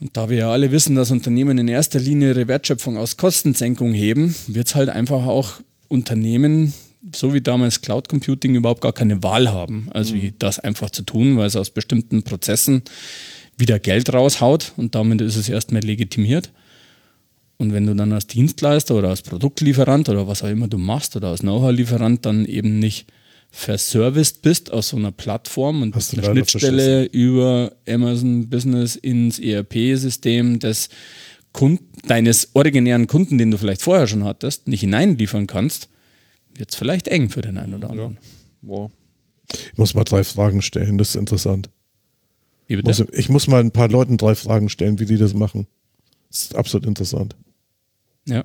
Und da wir ja alle wissen, dass Unternehmen in erster Linie ihre Wertschöpfung aus Kostensenkung heben, wird es halt einfach auch Unternehmen, so wie damals Cloud Computing, überhaupt gar keine Wahl haben, also wie das einfach zu tun, weil es aus bestimmten Prozessen wieder Geld raushaut und damit ist es erstmal legitimiert. Und wenn du dann als Dienstleister oder als Produktlieferant oder was auch immer du machst oder als Know-how-Lieferant dann eben nicht verserviced bist aus so einer Plattform und
Hast du
eine
leider
Schnittstelle über Amazon Business ins ERP-System des Kunden, deines originären Kunden, den du vielleicht vorher schon hattest, nicht hineinliefern kannst, wird es vielleicht eng für den einen oder anderen.
Wow.
Ich muss mal drei Fragen stellen, das ist interessant. Ich muss mal ein paar Leuten drei Fragen stellen, wie die das machen. Das ist absolut interessant.
Ja.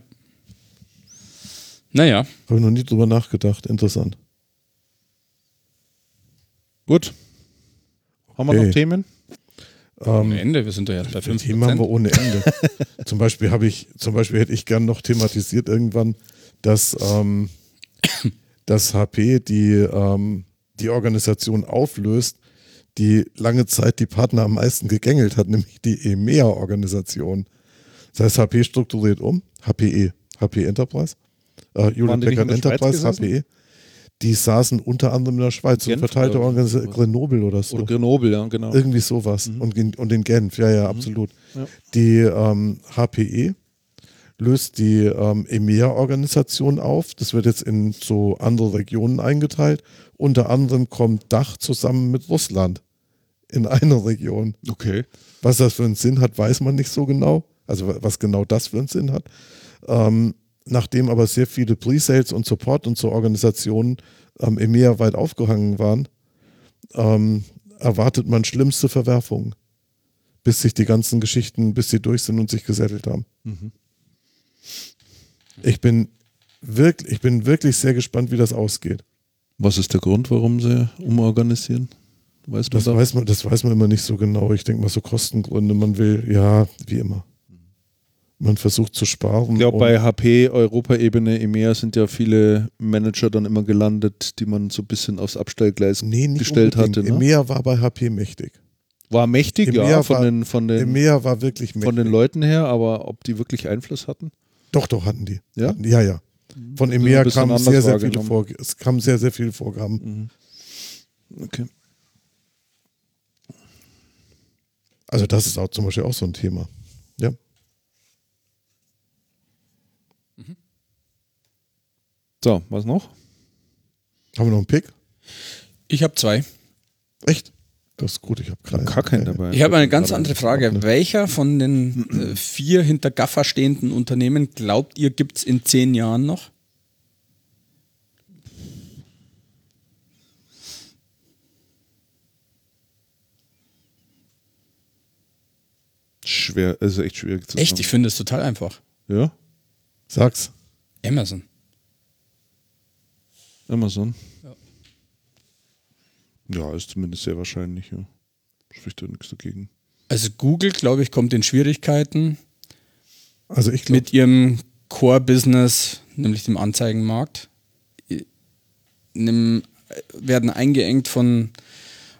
Naja,
Habe ich noch nie drüber nachgedacht. Interessant.
Gut. Haben wir
Okay.
noch Themen?
am Ende, wir sind doch jetzt bei 5%.
Themen haben wir ohne Ende. zum Beispiel habe ich, zum Beispiel hätte ich gern noch thematisiert irgendwann, dass, ähm, dass HP die, ähm, die Organisation auflöst, die lange Zeit die Partner am meisten gegängelt hat, nämlich die EMEA-Organisation. Das heißt, HP strukturiert um, HPE, HP Enterprise, äh,
der Schweiz
Enterprise? HPE, die saßen unter anderem in der Schweiz, eine
Genf,
verteilte
oder
Organisation? Grenoble oder so.
Oder Grenoble, ja, genau.
Irgendwie sowas. Und, in, und in Genf, ja, ja, absolut.
Ja.
Die ähm, HPE löst die ähm, EMEA-Organisation auf. Das wird jetzt in so andere Regionen eingeteilt. Unter anderem kommt Dach zusammen mit Russland in einer Region.
Okay.
Was das für einen Sinn hat, weiß man nicht so genau. Also wa- was genau das für einen Sinn hat. Ähm, nachdem aber sehr viele Pre-Sales und Support und so Organisationen am EMEA weit aufgehangen waren, ähm, erwartet man schlimmste Verwerfungen, bis sich die ganzen Geschichten, bis sie durch sind und sich gesettelt haben. Ich bin wirklich, ich bin wirklich sehr gespannt, wie das ausgeht.
Was ist der Grund, warum sie umorganisieren? Weiß man
Das
da?
weiß man, das weiß man immer nicht so genau. Ich denke mal so Kostengründe. Man will, ja, wie immer. Man versucht zu sparen.
Ich glaube, bei HP, Europaebene, EMEA sind ja viele Manager dann immer gelandet, die man so ein bisschen aufs Abstellgleis
Nee,
gestellt
unbedingt.
hatte. Ne?
EMEA war bei HP mächtig.
War mächtig,
EMEA
ja, von
war-
den, von, den,
EMEA war wirklich mächtig.
von den Leuten her, aber ob die wirklich Einfluss hatten?
doch, doch, hatten die.
Ja?
Hatten, ja, ja. Von
ein
EMEA
bisschen
kamen sehr, sehr viele. Vorg es kamen sehr, sehr viele Vorgaben.
Okay.
Also das ist auch zum Beispiel auch so ein Thema. Ja.
So, was noch?
Haben wir noch einen Pick?
Ich habe zwei.
Echt? Das ist gut, ich habe keinen.
Gar keinen dabei.
Ich habe eine ganz andere Frage. Welcher von den äh, vier hinter Gaffer stehenden Unternehmen glaubt ihr, gibt es in zehn Jahren noch?
Schwer, also echt schwierig zu
Echt,
sagen.
ich finde es total einfach.
Ja,
Sag's.
Amazon.
Amazon. Ja. ist zumindest sehr wahrscheinlich, ja. Spricht da nichts dagegen.
Also Google, glaube ich, kommt in Schwierigkeiten
Also ich glaube,
mit ihrem Core-Business, nämlich dem Anzeigenmarkt. Werden eingeengt von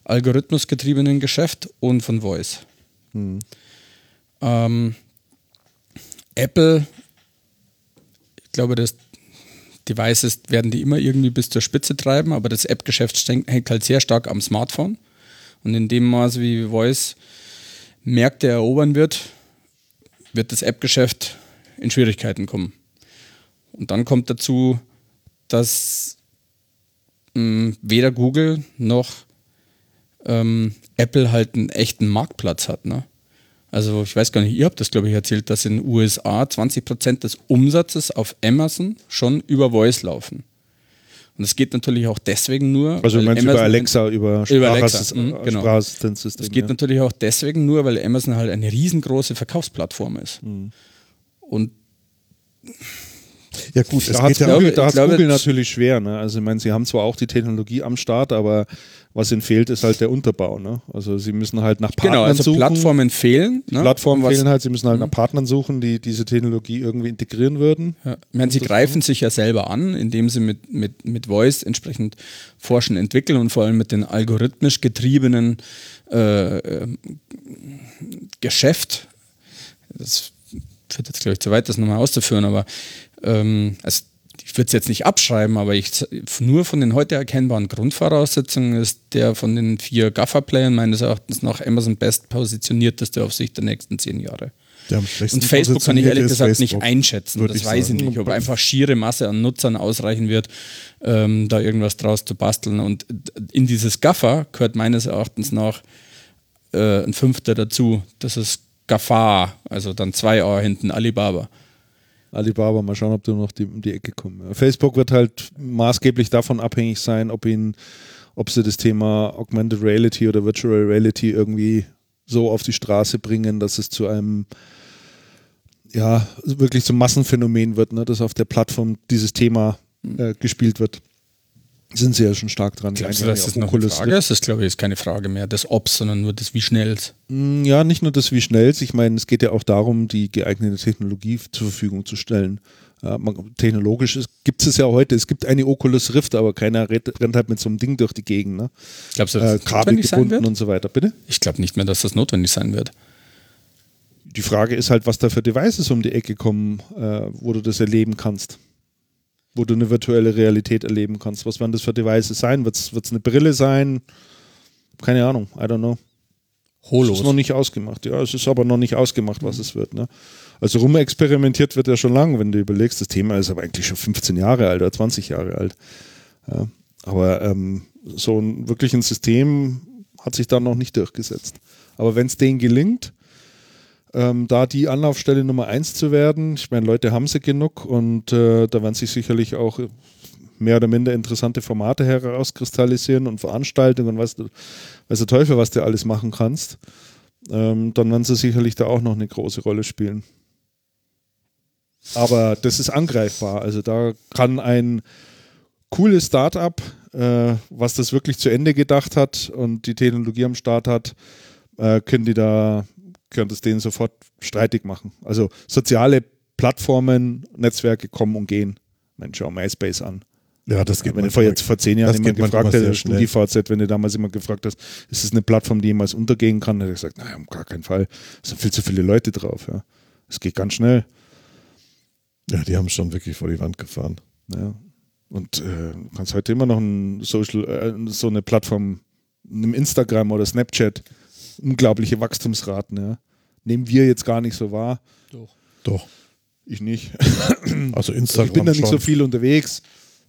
algorithmusgetriebenen Geschäft und von Voice. Ähm, Apple, ich glaube, das Devices werden die immer irgendwie bis zur Spitze treiben, aber das App-Geschäft hängt halt sehr stark am Smartphone. Und in dem Maße, wie Voice Märkte erobern wird, wird das App-Geschäft in Schwierigkeiten kommen. Und dann kommt dazu, dass mh, weder Google noch ähm, Apple halt einen echten Marktplatz hat. Ne? Also ich weiß gar nicht, ihr habt das glaube ich erzählt, dass in den USA 20% des Umsatzes auf Amazon schon über Voice laufen. Und es geht natürlich auch deswegen nur.
Also du
weil
meinst über
Amazon-
Alexa, über,
Über Alexa,
Sprachassist-
mhm, genau.
Sprachassistenzsystem.
Das geht
ja.
natürlich auch deswegen nur, weil Amazon halt eine riesengroße Verkaufsplattform ist.
Mhm.
Und
ja gut,
Da hat Google, da hat's
glaube,
Google natürlich schwer. Ne? Also ich meine, sie haben zwar auch die Technologie am Start, aber was ihnen fehlt, ist halt der Unterbau. Ne? Also sie müssen halt nach Partnern
genau, also
suchen.
Plattformen fehlen.
Die
ne?
Plattformen fehlen halt, sie müssen halt nach Partnern suchen, die diese Technologie irgendwie integrieren würden.
Ja. Ich meine, sie greifen sich ja selber an, indem sie mit, mit, mit Voice entsprechend forschen, entwickeln und vor allem mit den algorithmisch getriebenen äh, ähm, Geschäft. Das führt jetzt, glaube ich, zu weit, das nochmal auszuführen, aber ähm, also ich würde es jetzt nicht abschreiben, aber ich, nur von den heute erkennbaren Grundvoraussetzungen ist der von den vier Gaffer-Playern meines Erachtens nach Amazon best positionierteste auf Sicht der nächsten zehn Jahre. Und Facebook kann ich ehrlich gesagt nicht
Facebook,
einschätzen.
würde
Das
ich
weiß
sagen.
ich nicht, ob einfach schiere Masse an Nutzern ausreichen wird, ähm, da irgendwas draus zu basteln. Und in dieses Gaffer gehört meines Erachtens nach äh, ein Fünfter dazu. Das ist Gaffa, also dann zwei A hinten, Alibaba.
Alibaba, mal schauen, ob du noch die, um die Ecke kommst. Facebook wird halt maßgeblich davon abhängig sein, ob ihnen, ob sie das Thema Augmented Reality oder Virtual Reality irgendwie so auf die Straße bringen, dass es zu einem ja, wirklich zum Massenphänomen wird, ne, dass auf der Plattform dieses Thema äh, gespielt wird. Sind sie ja schon stark dran.
Glaubst du, dass das noch eine
Oculus
Frage ist? Das glaube ich ist keine Frage mehr des Obs, sondern nur des wie schnell's.
Mm, Ja, nicht nur das, wie schnell es. Ich meine, es geht ja auch darum, die geeignete Technologie zur Verfügung zu stellen. Ja, man, technologisch gibt es ja heute. Es gibt eine Oculus Rift, aber keiner rennt, halt mit so einem Ding durch die Gegend. Ne?
Glaubst du,
Äh,
dass das
Kabel
notwendig sein
gebunden
wird?
und so weiter. Bitte?
Ich glaube nicht mehr, dass das notwendig sein wird.
Die Frage ist halt, was da für Devices um die Ecke kommen, äh, wo du das erleben kannst. Wo du eine virtuelle Realität erleben kannst. Was werden das für Devices sein? Wird es eine Brille sein? Keine Ahnung, I don't know.
Holos.
ist noch nicht ausgemacht. Ja, es ist aber noch nicht ausgemacht, was es wird. Ne? Also rumexperimentiert wird ja schon lange, wenn du überlegst. Das Thema ist aber eigentlich schon 15 Jahre alt oder 20 Jahre alt. Ja, aber ähm, so ein wirklich ein System hat sich da noch nicht durchgesetzt. Aber wenn es denen gelingt, ähm, da die Anlaufstelle Nummer eins zu werden, ich meine, Leute haben sie genug und äh, da werden sich sicherlich auch mehr oder minder interessante Formate herauskristallisieren und Veranstaltungen und was, weiß der Teufel, was du alles machen kannst, ähm, dann werden sie sicherlich da auch noch eine große Rolle spielen. Aber das ist angreifbar. Also da kann ein cooles Startup, äh, was das wirklich zu Ende gedacht hat und die Technologie am Start hat, äh, können die da, können das denen sofort streitig machen. Also soziale Plattformen, Netzwerke kommen und gehen. Mensch, schau MySpace an.
Ja, das geht
Wenn du vor, jetzt vor zehn Jahren jemand gefragt hätte,
StudiVZ,
wenn du damals jemand gefragt hast, ist es eine Plattform, die jemals untergehen kann, hätte ich gesagt, naja, um gar keinen Fall. Es sind viel zu viele Leute drauf. Ja. Es geht ganz schnell.
Ja, die haben schon wirklich vor die Wand gefahren.
Ja. Und äh, du kannst heute immer noch ein Social, äh, so eine Plattform, einem Instagram oder Snapchat, unglaubliche Wachstumsraten. Ja. Nehmen wir jetzt gar nicht so wahr.
Doch.
Doch.
Ich nicht.
Also Instagram.
ich bin da nicht
schon.
so viel unterwegs.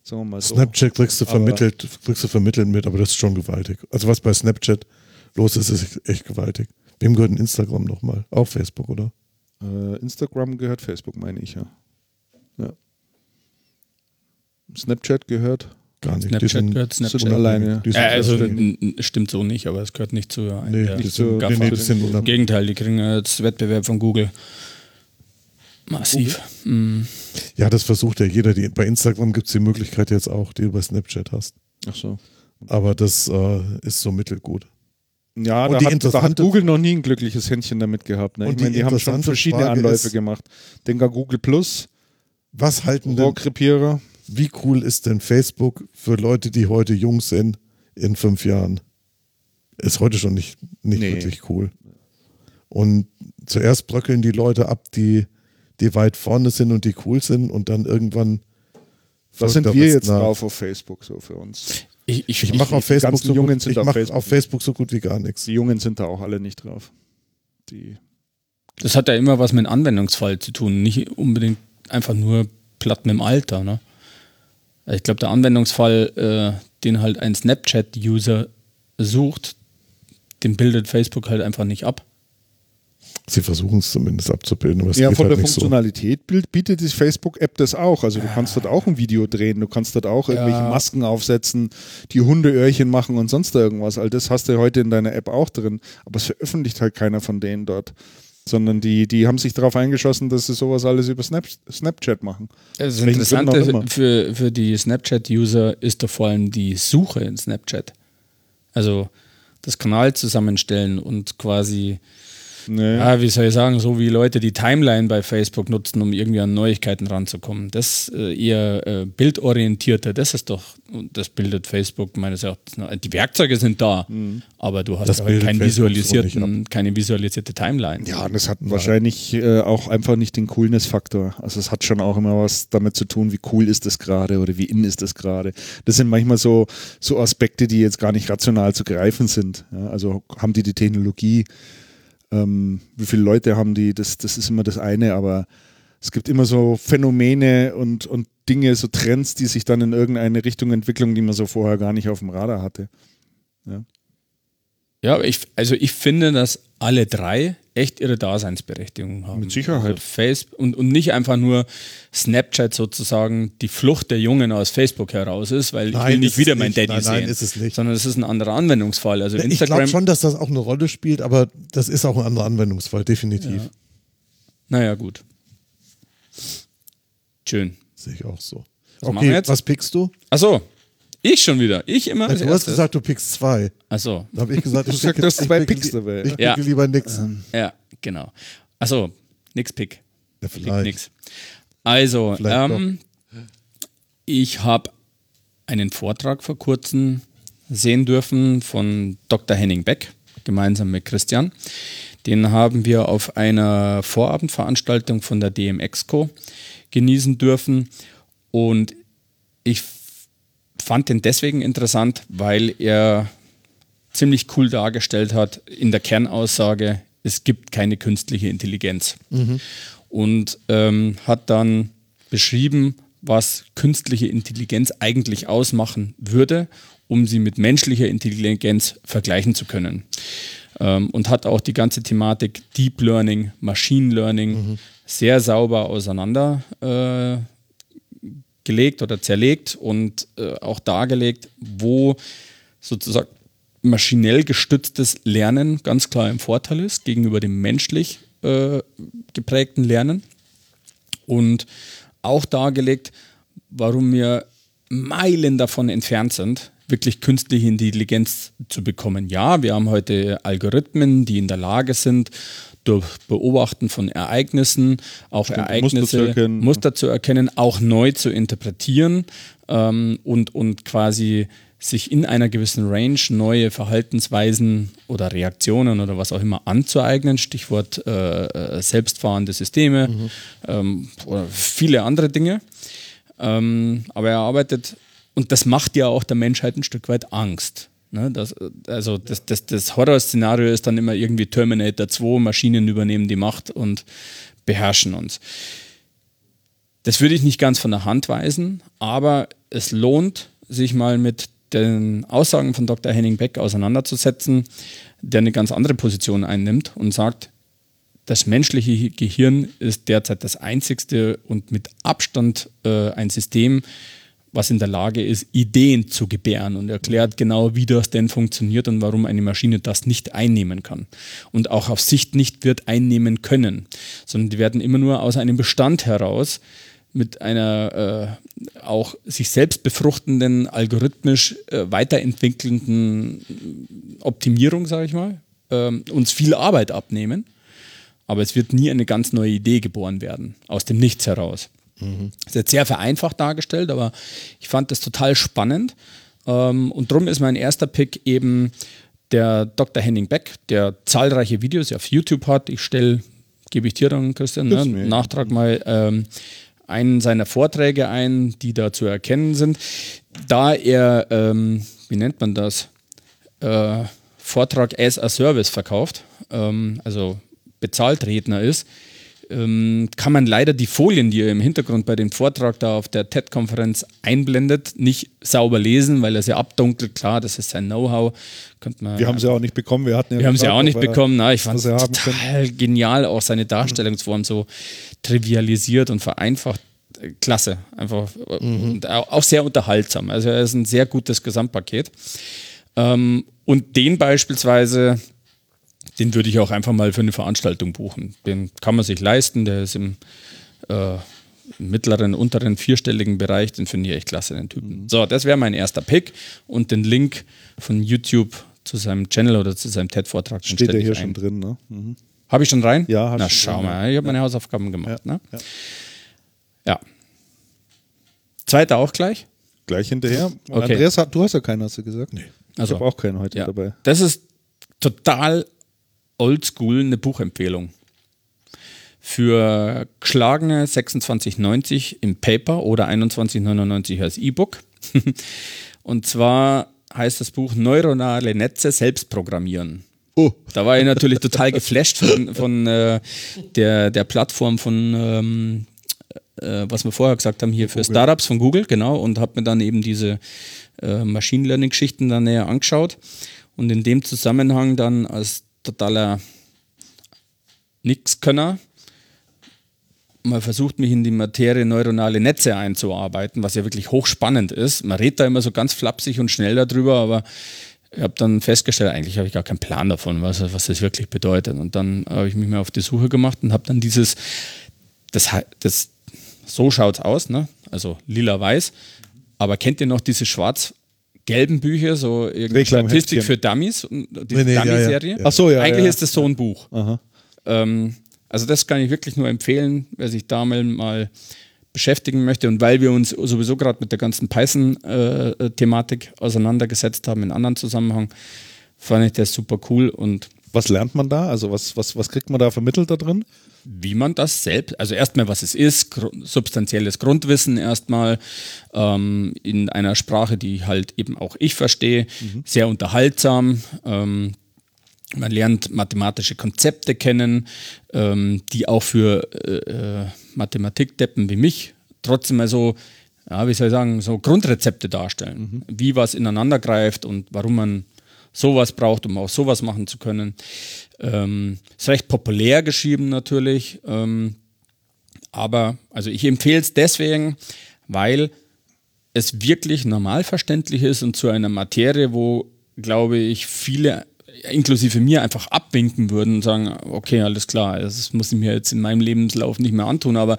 Sagen wir mal so.
Snapchat kriegst du
Aber-
vermittelt, kriegst du vermittelt mit, aber das ist schon gewaltig. Also was bei Snapchat los ist, ist echt gewaltig. Wem gehört ein Instagram nochmal? Auch Facebook, oder?
Äh, Instagram gehört Facebook, meine ich, ja. ja. Snapchat gehört.
Gar nicht.
Snapchat
sind,
gehört
sind
Snapchat.
alleine.
Sind
Äh, also
selbstständig.
n- n- stimmt so nicht, aber es gehört nicht zu einem
Nee,
der
die
nicht
sind, nee, nee,
Im Gegenteil, die kriegen jetzt Wettbewerb von Google. Massiv. Mm.
Ja, das versucht ja jeder. Die, bei Instagram gibt es die Möglichkeit jetzt auch, die du bei Snapchat hast.
Ach so.
Aber das äh, ist so mittelgut.
Ja,
Und
da
die
hat, da hat Google noch nie ein glückliches Händchen damit gehabt. Ne? Ich
Und die
meine, die haben schon verschiedene
Frage
Anläufe
ist-
gemacht. Denke an Google Plus,
Was halten denn. Wie cool ist denn Facebook für Leute, die heute jung sind, in fünf Jahren? Ist heute schon nicht, nicht
Nee.
wirklich cool. Und zuerst bröckeln die Leute ab, die, die weit vorne sind und die cool sind und dann irgendwann. Folgt
sind wir jetzt
nach.
drauf auf Facebook so für uns.
Ich, ich,
Ich mache auf Facebook so
Jungen
gut, ich
auf
mach
Facebook.
auf Facebook so gut wie gar nichts.
Die Jungen sind da auch alle nicht drauf. Die
Das hat ja immer was mit Anwendungsfall zu tun, nicht unbedingt einfach nur platt mit dem Alter. Ne? Ich glaube, der Anwendungsfall, äh, den halt ein Snapchat-User sucht, den bildet Facebook halt einfach nicht ab.
Sie versuchen es zumindest abzubilden, aber es
ja,
geht
von
halt
der
nicht so.
Funktionalität bild- bietet die Facebook-App das auch. Also du kannst dort auch ein Video drehen, du kannst dort auch irgendwelche
Ja.
Masken aufsetzen, die Hundeöhrchen machen und sonst irgendwas. All das hast du heute in deiner App auch drin. Aber es veröffentlicht halt keiner von denen dort. Sondern die, die haben sich darauf eingeschossen, dass sie sowas alles über Snap, Snapchat machen.
Das Interessante für, für die Snapchat-User ist doch vor allem die Suche in Snapchat. Also das Kanal zusammenstellen und quasi,
Nee.
ja, wie soll ich sagen, so wie Leute die Timeline bei Facebook nutzen, um irgendwie an Neuigkeiten ranzukommen. Das äh, eher äh, bildorientierte, das ist doch, das bildet Facebook meines Erachtens. Die Werkzeuge sind da, aber du hast
Das
halt keinen visualisierten, keine visualisierte Timeline.
Ja, und das hat wahrscheinlich äh, auch einfach nicht den Coolness-Faktor. Also es hat schon auch immer was damit zu tun, wie cool ist das gerade oder wie in ist das gerade. Das sind manchmal so, so Aspekte, die jetzt gar nicht rational zu greifen sind. Ja, also haben die die Technologie, ähm, wie viele Leute haben die, das, das ist immer das eine, aber es gibt immer so Phänomene und, und Dinge, so Trends, die sich dann in irgendeine Richtung entwickeln, die man so vorher gar nicht auf dem Radar hatte.
Ja, aber ich, also ich finde, dass alle drei echt ihre Daseinsberechtigung haben.
Mit Sicherheit.
Also Face und, und nicht einfach nur Snapchat sozusagen die Flucht der Jungen aus Facebook heraus ist, weil ich
Nein,
will nicht wieder mein
nicht.
Daddy
Nein,
sehen.
nein, ist es nicht.
Sondern es ist ein anderer Anwendungsfall. Also
Ich glaube schon, dass das auch eine Rolle spielt, aber das ist auch ein anderer Anwendungsfall, definitiv.
Ja. Naja, gut. Schön.
Sehe ich auch so.
Was
okay, was pickst du?
Achso, ich schon wieder. Ich immer. als
du hast gesagt, du pickst zwei.
Achso,
Da habe ich gesagt, ich picke,
du hast zwei
picke
Picks dabei.
Ich picke
Ja.
lieber nix.
ja, genau. Achso, nix Pick.
Ja,
Pick
vielleicht.
nix. Also,
Vielleicht
ähm, ich habe einen Vortrag vor kurzem sehen dürfen von Dr. Henning Beck, gemeinsam mit Christian. Den haben wir auf einer Vorabendveranstaltung von der DMXCO genießen dürfen. Und ich fand den deswegen interessant, weil er ziemlich cool dargestellt hat in der Kernaussage, es gibt keine künstliche Intelligenz. Mhm. Und ähm, hat dann beschrieben, was künstliche Intelligenz eigentlich ausmachen würde, um sie mit menschlicher Intelligenz vergleichen zu können. Ähm, und hat auch die ganze Thematik Deep Learning, Machine Learning mhm. sehr sauber auseinander äh, gelegt oder zerlegt und äh, auch dargelegt, wo sozusagen maschinell gestütztes Lernen ganz klar im Vorteil ist gegenüber dem menschlich äh, geprägten Lernen. Und auch dargelegt, warum wir Meilen davon entfernt sind, wirklich künstliche Intelligenz zu bekommen. Ja, wir haben heute Algorithmen, die in der Lage sind, durch Beobachten von Ereignissen, auch Stimmt, Ereignisse, Muster zu, erkennen. Muster zu erkennen, auch neu zu interpretieren ähm, und, und quasi sich in einer gewissen Range neue Verhaltensweisen oder Reaktionen oder was auch immer anzueignen, Stichwort äh, äh, selbstfahrende Systeme mhm. ähm, oder viele andere Dinge. Ähm, aber er arbeitet, und das macht ja auch der Menschheit ein Stück weit Angst. Ne? Das, also das, das, das Horrorszenario ist dann immer irgendwie Terminator 2, Maschinen übernehmen die Macht und beherrschen uns. Das würde ich nicht ganz von der Hand weisen, aber es lohnt, sich mal mit den Aussagen von Dr. Henning Beck auseinanderzusetzen, der eine ganz andere Position einnimmt und sagt, das menschliche Gehirn ist derzeit das einzigste und mit Abstand äh, ein System, was in der Lage ist, Ideen zu gebären und erklärt genau, wie das denn funktioniert und warum eine Maschine das nicht einnehmen kann. Und auch auf Sicht nicht wird einnehmen können, sondern die werden immer nur aus einem Bestand heraus mit einer äh, auch sich selbst befruchtenden, algorithmisch äh, weiterentwickelnden Optimierung, sage ich mal, äh, uns viel Arbeit abnehmen. Aber es wird nie eine ganz neue Idee geboren werden, aus dem Nichts heraus. Mhm. Das ist jetzt sehr vereinfacht dargestellt, aber ich fand das total spannend. Ähm, und darum ist mein erster Pick eben der Dr. Henning Beck, der zahlreiche Videos auf YouTube hat. Ich stelle, gebe ich dir dann, Christian, ne, Nachtrag mal. Ähm, einen seiner Vorträge ein, die da zu erkennen sind. Da er, ähm, wie nennt man das, äh, Vortrag as a Service verkauft, ähm, also bezahlt Redner ist, ähm, kann man leider die Folien, die er im Hintergrund bei dem Vortrag da auf der TED-Konferenz einblendet, nicht sauber lesen, weil er sie abdunkelt. Klar, das ist sein Know-how.
Wir haben sie auch nicht bekommen. Wir, hatten
ja wir haben sie auch nicht bekommen. Na, ich fand es total genial, auch seine Darstellungsform so trivialisiert und vereinfacht. Klasse, einfach mhm. auch sehr unterhaltsam. Also er ist ein sehr gutes Gesamtpaket. Ähm, und den beispielsweise, den würde ich auch einfach mal für eine Veranstaltung buchen. Den kann man sich leisten, der ist im äh, mittleren, unteren, vierstelligen Bereich, den finde ich echt klasse, den Typen. Mhm. So, das wäre mein erster Pick und den Link von YouTube zu seinem Channel oder zu seinem TED-Vortrag.
Steht der hier ein. schon drin, ne? Mhm.
Habe ich schon rein?
Ja, hast
Na, schau drin, mal, ich habe ja. meine Hausaufgaben gemacht. Ja. Ne? ja. ja. Zweiter auch gleich?
Gleich hinterher. Okay. Andreas, du hast ja keinen, hast du gesagt? Nee.
Also,
ich habe auch keinen heute dabei.
Das ist total oldschool eine Buchempfehlung. Für geschlagene 26,90 im Paper oder 21,99 als E-Book. Und zwar heißt das Buch Neuronale Netze selbst programmieren. Oh. Da war ich natürlich total geflasht von, von äh, der, der Plattform von, ähm, äh, was wir vorher gesagt haben, hier für Google. Startups von Google, genau, und habe mir dann eben diese äh, Machine Learning-Geschichten dann näher angeschaut. Und in dem Zusammenhang dann als totaler Nixkönner mal versucht, mich in die Materie neuronale Netze einzuarbeiten, was ja wirklich hochspannend ist. Man redet da immer so ganz flapsig und schnell darüber, aber ich habe dann festgestellt, eigentlich habe ich gar keinen Plan davon, was, was das wirklich bedeutet. Und dann habe ich mich mal auf die Suche gemacht und habe dann dieses, das, das so schaut es aus, ne? also lila-weiß. Aber kennt ihr noch diese schwarz gelben Bücher, so irgendwie Statistik für Dummies, die nee, nee, Dummy-Serie? Ja,
ja. Ach so, ja.
Eigentlich
ja,
ist das so ein Buch. Ähm, also das kann ich wirklich nur empfehlen, wer sich damit mal beschäftigen möchte und weil wir uns sowieso gerade mit der ganzen Python-Thematik äh, auseinandergesetzt haben in anderen Zusammenhang, fand ich das super cool und
Was lernt man da? Also was, was, was kriegt man da vermittelt da drin?
Wie man das selbst, also erstmal, was es ist, gr substanzielles Grundwissen erstmal ähm, in einer Sprache, die halt eben auch ich verstehe, mhm. sehr unterhaltsam. Ähm, man lernt mathematische Konzepte kennen, ähm, die auch für äh, äh Mathematikdeppen wie mich trotzdem mal so, ja, wie soll ich sagen, so Grundrezepte darstellen, mhm. wie was ineinander greift und warum man sowas braucht, um auch sowas machen zu können. Ähm, ist recht populär geschrieben natürlich, ähm, aber also ich empfehle es deswegen, weil es wirklich normal verständlich ist und zu einer Materie, wo, glaube ich, viele inklusive mir einfach abwinken würden und sagen, okay, alles klar, das muss ich mir jetzt in meinem Lebenslauf nicht mehr antun, aber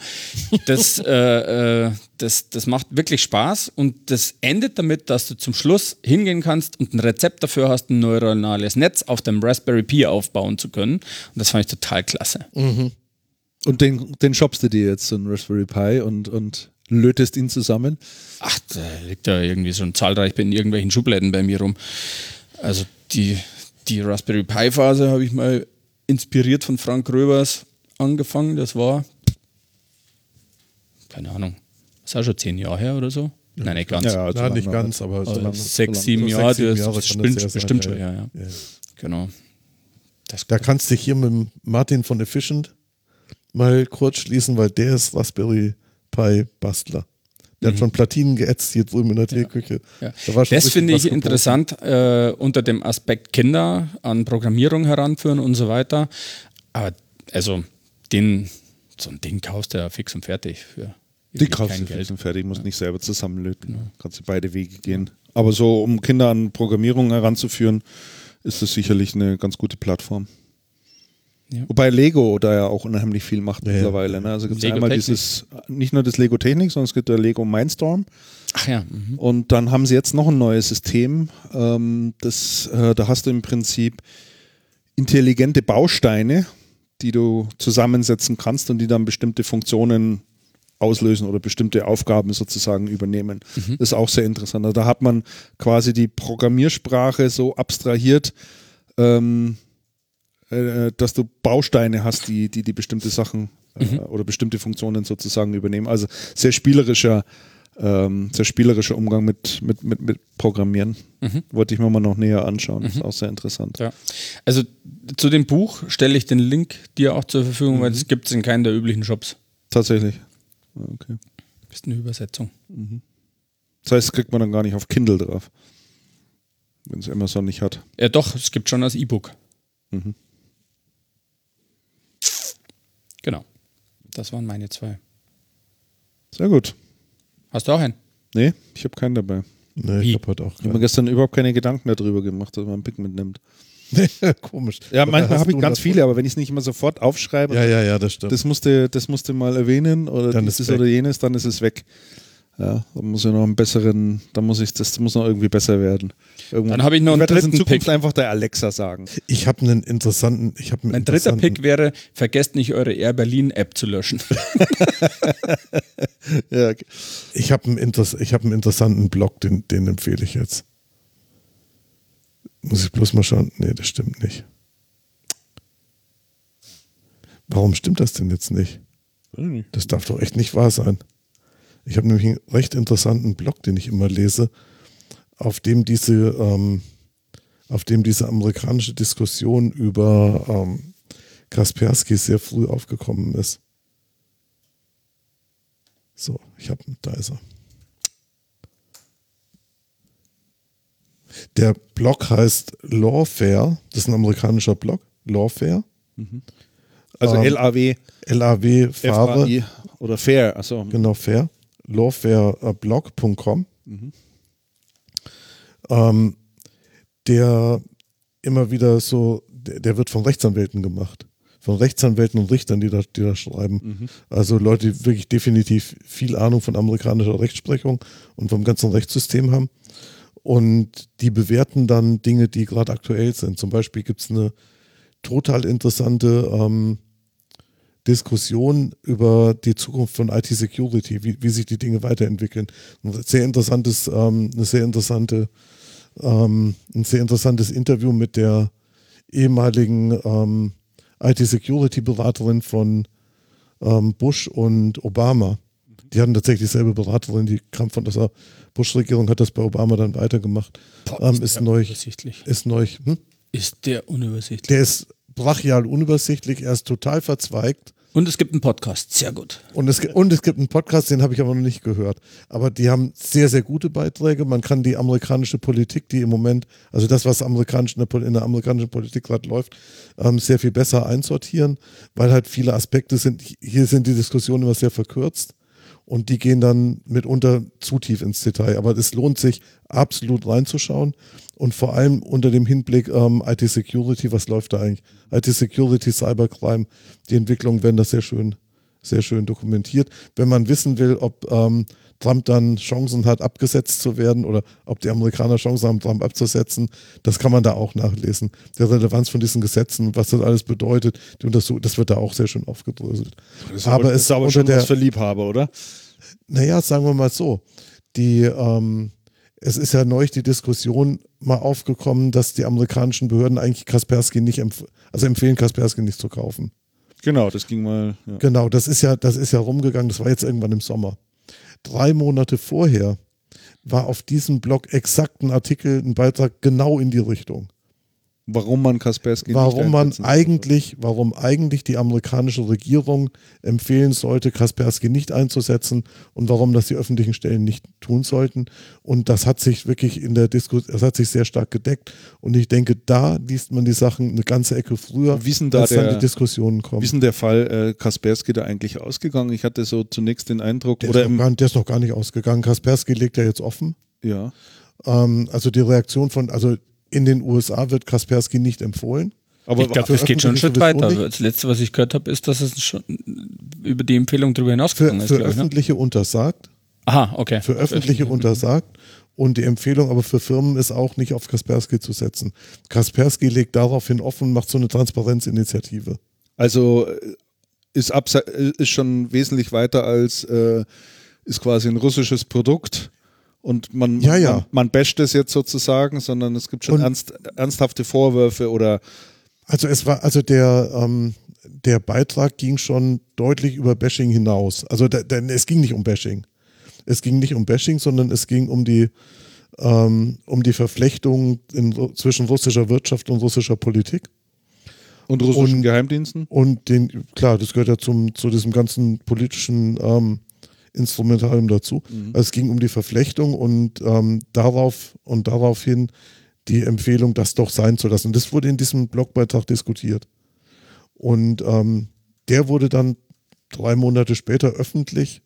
das, äh, äh, das, das macht wirklich Spaß und das endet damit, dass du zum Schluss hingehen kannst und ein Rezept dafür hast, ein neuronales Netz auf dem Raspberry Pi aufbauen zu können. Und das fand ich total klasse.
Mhm. Und den, den shoppst du dir jetzt, so ein Raspberry Pi und, und lötest ihn zusammen?
Ach, der liegt da irgendwie schon zahlreich in irgendwelchen Schubladen bei mir rum. Also die, die Raspberry Pi Phase habe ich mal inspiriert von Frank Röbers angefangen. Das war, keine Ahnung, das ist auch schon zehn Jahre her oder so.
Ja. Nein, nicht ganz. Ja,
ja
nicht ganz, aber
also so sechs, sieben Jahre, sechs, sieben Jahre das bestimmt, bestimmt schon, ja, ja. ja. Genau.
Das da kannst du dich hier mit Martin von Efficient mal kurz schließen, weil der ist Raspberry Pi Bastler. Der hat mhm. schon Platinen geätzt hier drüben in der Teeküche.
Ja. Da das finde ich interessant äh, unter dem Aspekt Kinder an Programmierung heranführen und so weiter. Aber also den, so ein Ding kaufst du ja fix und fertig für.
Die kaufst du fix und fertig, musst ja. nicht selber zusammenlöten. Ja. Kannst du beide Wege gehen. Aber so, um Kinder an Programmierung heranzuführen, ist das sicherlich eine ganz gute Plattform. Ja. Wobei Lego da ja auch unheimlich viel macht ja, mittlerweile. Ne? Also gibt es einmal dieses, nicht nur das Lego Technik, sondern es gibt der Lego Mindstorm.
Ach ja. Mhm.
Und dann haben sie jetzt noch ein neues System. Ähm, das, äh, da hast du im Prinzip intelligente Bausteine, die du zusammensetzen kannst und die dann bestimmte Funktionen auslösen oder bestimmte Aufgaben sozusagen übernehmen. Mhm. Das ist auch sehr interessant. Also da hat man quasi die Programmiersprache so abstrahiert, ähm, äh, dass du Bausteine hast, die die, die bestimmte Sachen äh, mhm. oder bestimmte Funktionen sozusagen übernehmen. Also sehr spielerischer, ähm, sehr spielerischer Umgang mit, mit, mit, mit Programmieren. Mhm. Wollte ich mir mal noch näher anschauen. Mhm. Ist auch sehr interessant.
Ja. Also zu dem Buch stelle ich den Link dir auch zur Verfügung, weil das gibt es in keinen der üblichen Shops.
Tatsächlich. Okay.
Das ist eine Übersetzung. Mhm.
Das heißt, kriegt man dann gar nicht auf Kindle drauf. Wenn es Amazon nicht hat.
Ja, doch, es gibt schon als E-Book. Mhm. Genau. Das waren meine zwei.
Sehr gut.
Hast du auch einen?
Nee, ich habe keinen dabei.
Nee, ich habe heute auch
keinen. Ich habe mir gestern überhaupt keine Gedanken darüber gemacht, dass man ein Pigment nimmt.
Komisch.
Ja, manchmal habe ich ganz viele, aber wenn ich es nicht immer sofort aufschreibe,
ja, ja, ja, das stimmt.
Das musste, das musste mal erwähnen oder dann dieses oder jenes, dann ist es weg. Ja, da muss ich noch einen besseren, da muss ich, das muss noch irgendwie besser werden.
Irgendwann. Dann habe ich noch einen
dritten in Zukunft Pick. einfach der Alexa sagen.
Ich habe einen interessanten, ich habe
Mein dritter Pick wäre, vergesst nicht eure Air Berlin App zu löschen.
ja, okay. Ich habe einen, Inter hab einen interessanten Blog, den, den empfehle ich jetzt. Muss ich bloß mal schauen. Nee, das stimmt nicht. Warum stimmt das denn jetzt nicht? Das darf doch echt nicht wahr sein. Ich habe nämlich einen recht interessanten Blog, den ich immer lese, auf dem diese, ähm, auf dem diese amerikanische Diskussion über ähm, Kaspersky sehr früh aufgekommen ist. So, ich habe, da ist er. Der Blog heißt Lawfare, das ist ein amerikanischer Blog, Lawfare. Mhm.
Also ähm, LAW.
LAW Fahre.
Oder Fair, achso.
Genau, Fair lawfareblog.com, mhm. ähm, der immer wieder so, der, der, wird von Rechtsanwälten gemacht. Von Rechtsanwälten und Richtern, die da, die da schreiben. Mhm. Also Leute, die wirklich definitiv viel Ahnung von amerikanischer Rechtsprechung und vom ganzen Rechtssystem haben. Und die bewerten dann Dinge, die gerade aktuell sind. Zum Beispiel gibt es eine total interessante ähm, Diskussion über die Zukunft von IT-Security, wie, wie sich die Dinge weiterentwickeln. Ein sehr interessantes, ähm, eine sehr interessante, ähm, ein sehr interessantes Interview mit der ehemaligen ähm, IT-Security-Beraterin von ähm, Bush und Obama. Die hatten tatsächlich dieselbe Beraterin, die kam von der Bush-Regierung, hat das bei Obama dann weitergemacht.
Boah,
ähm,
ist
ist neu. Ist neu. Hm?
Ist der unübersichtlich.
Der ist brachial unübersichtlich, er ist total verzweigt.
Und es gibt einen Podcast. Sehr gut.
Und es, und es gibt einen Podcast, den habe ich aber noch nicht gehört. Aber die haben sehr, sehr gute Beiträge. Man kann die amerikanische Politik, die im Moment, also das, was amerikanisch in, der, in der amerikanischen Politik gerade läuft, ähm, sehr viel besser einsortieren, weil halt viele Aspekte sind, hier sind die Diskussionen immer sehr verkürzt und die gehen dann mitunter zu tief ins Detail. Aber es lohnt sich absolut reinzuschauen und vor allem unter dem Hinblick ähm, IT-Security, was läuft da eigentlich? IT-Security, Cybercrime, die Entwicklungen werden das sehr schön, sehr schön dokumentiert. Wenn man wissen will, ob ähm, Trump dann Chancen hat, abgesetzt zu werden oder ob die Amerikaner Chancen haben, Trump abzusetzen, das kann man da auch nachlesen. Der Relevanz von diesen Gesetzen, was das alles bedeutet, die Untersuchung, das wird da auch sehr schön aufgedröselt.
Das ist
aber es
ist aber schon
der-
was für Liebhaber, oder?
Naja, sagen wir mal so. Die, ähm, es ist ja neulich die Diskussion mal aufgekommen, dass die amerikanischen Behörden eigentlich Kaspersky nicht empf also empfehlen, Kaspersky nicht zu kaufen.
Genau, das ging mal. Ja.
Genau, das ist ja, das ist ja rumgegangen, das war jetzt irgendwann im Sommer. Drei Monate vorher war auf diesem Blog exakt ein Artikel, ein Beitrag genau in die Richtung.
Warum man Kaspersky nicht
warum man eigentlich, warum eigentlich die amerikanische Regierung empfehlen sollte, Kaspersky nicht einzusetzen und warum das die öffentlichen Stellen nicht tun sollten. Und das hat sich wirklich in der Diskussion, das hat sich sehr stark gedeckt. Und ich denke, da liest man die Sachen eine ganze Ecke früher,
Wie da
als dann
der-
die Diskussionen kommen.
Wie ist denn der Fall äh, Kaspersky da eigentlich ausgegangen? Ich hatte so zunächst den Eindruck,
der,
oder
ist gar, der ist noch gar nicht ausgegangen. Kaspersky legt ja jetzt offen.
ja,
Ähm, also die Reaktion von, also in den USA wird Kaspersky nicht empfohlen.
aber
ich glaube, das geht schon einen Schritt weiter.
sowieso
Das letzte, was ich gehört habe, ist, dass es schon über die Empfehlung darüber hinausgegangen ist.
für
ne?
öffentliche untersagt.
Aha, okay.
für öffentliche untersagt. Und die Empfehlung aber für Firmen ist auch nicht auf Kaspersky zu setzen. Kaspersky legt daraufhin offen, macht so eine Transparenzinitiative.
also äh, ist, äh, ist schon wesentlich weiter als äh, ist quasi ein russisches Produkt und man,
Ja, ja.
man, man basht es jetzt sozusagen, sondern es gibt schon ernst, ernsthafte Vorwürfe oder
Also es war, also der, ähm, der Beitrag ging schon deutlich über Bashing hinaus. Also der, der, es ging nicht um Bashing. Es ging nicht um Bashing, sondern es ging um die, ähm, um die Verflechtung in, zwischen russischer Wirtschaft und russischer Politik.
und russischen
Und-
Geheimdiensten.
Und den, klar, das gehört ja zum, zu diesem ganzen politischen ähm, Instrumentarium dazu. Also es ging um die Verflechtung und ähm, darauf und daraufhin die Empfehlung, das doch sein zu lassen. Das wurde in diesem Blogbeitrag diskutiert. Und ähm, der wurde dann drei Monate später öffentlich,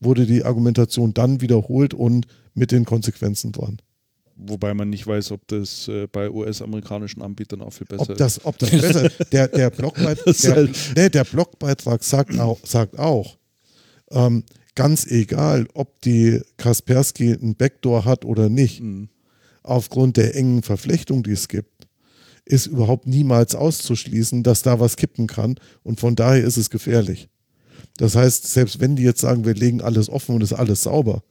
wurde die Argumentation dann wiederholt und mit den Konsequenzen dran.
Wobei man nicht weiß, ob das äh, bei US-amerikanischen Anbietern auch viel besser
Ob das, ob das besser Der, der,
ist
der,
halt-
nee, der Blogbeitrag sagt auch, sagt auch ähm, ganz egal, ob die Kaspersky ein Backdoor hat oder nicht,
Mhm.
aufgrund der engen Verflechtung, die es gibt, ist überhaupt niemals auszuschließen, dass da was kippen kann. Und von daher ist es gefährlich. Das heißt, selbst wenn die jetzt sagen, wir legen alles offen und ist alles sauber,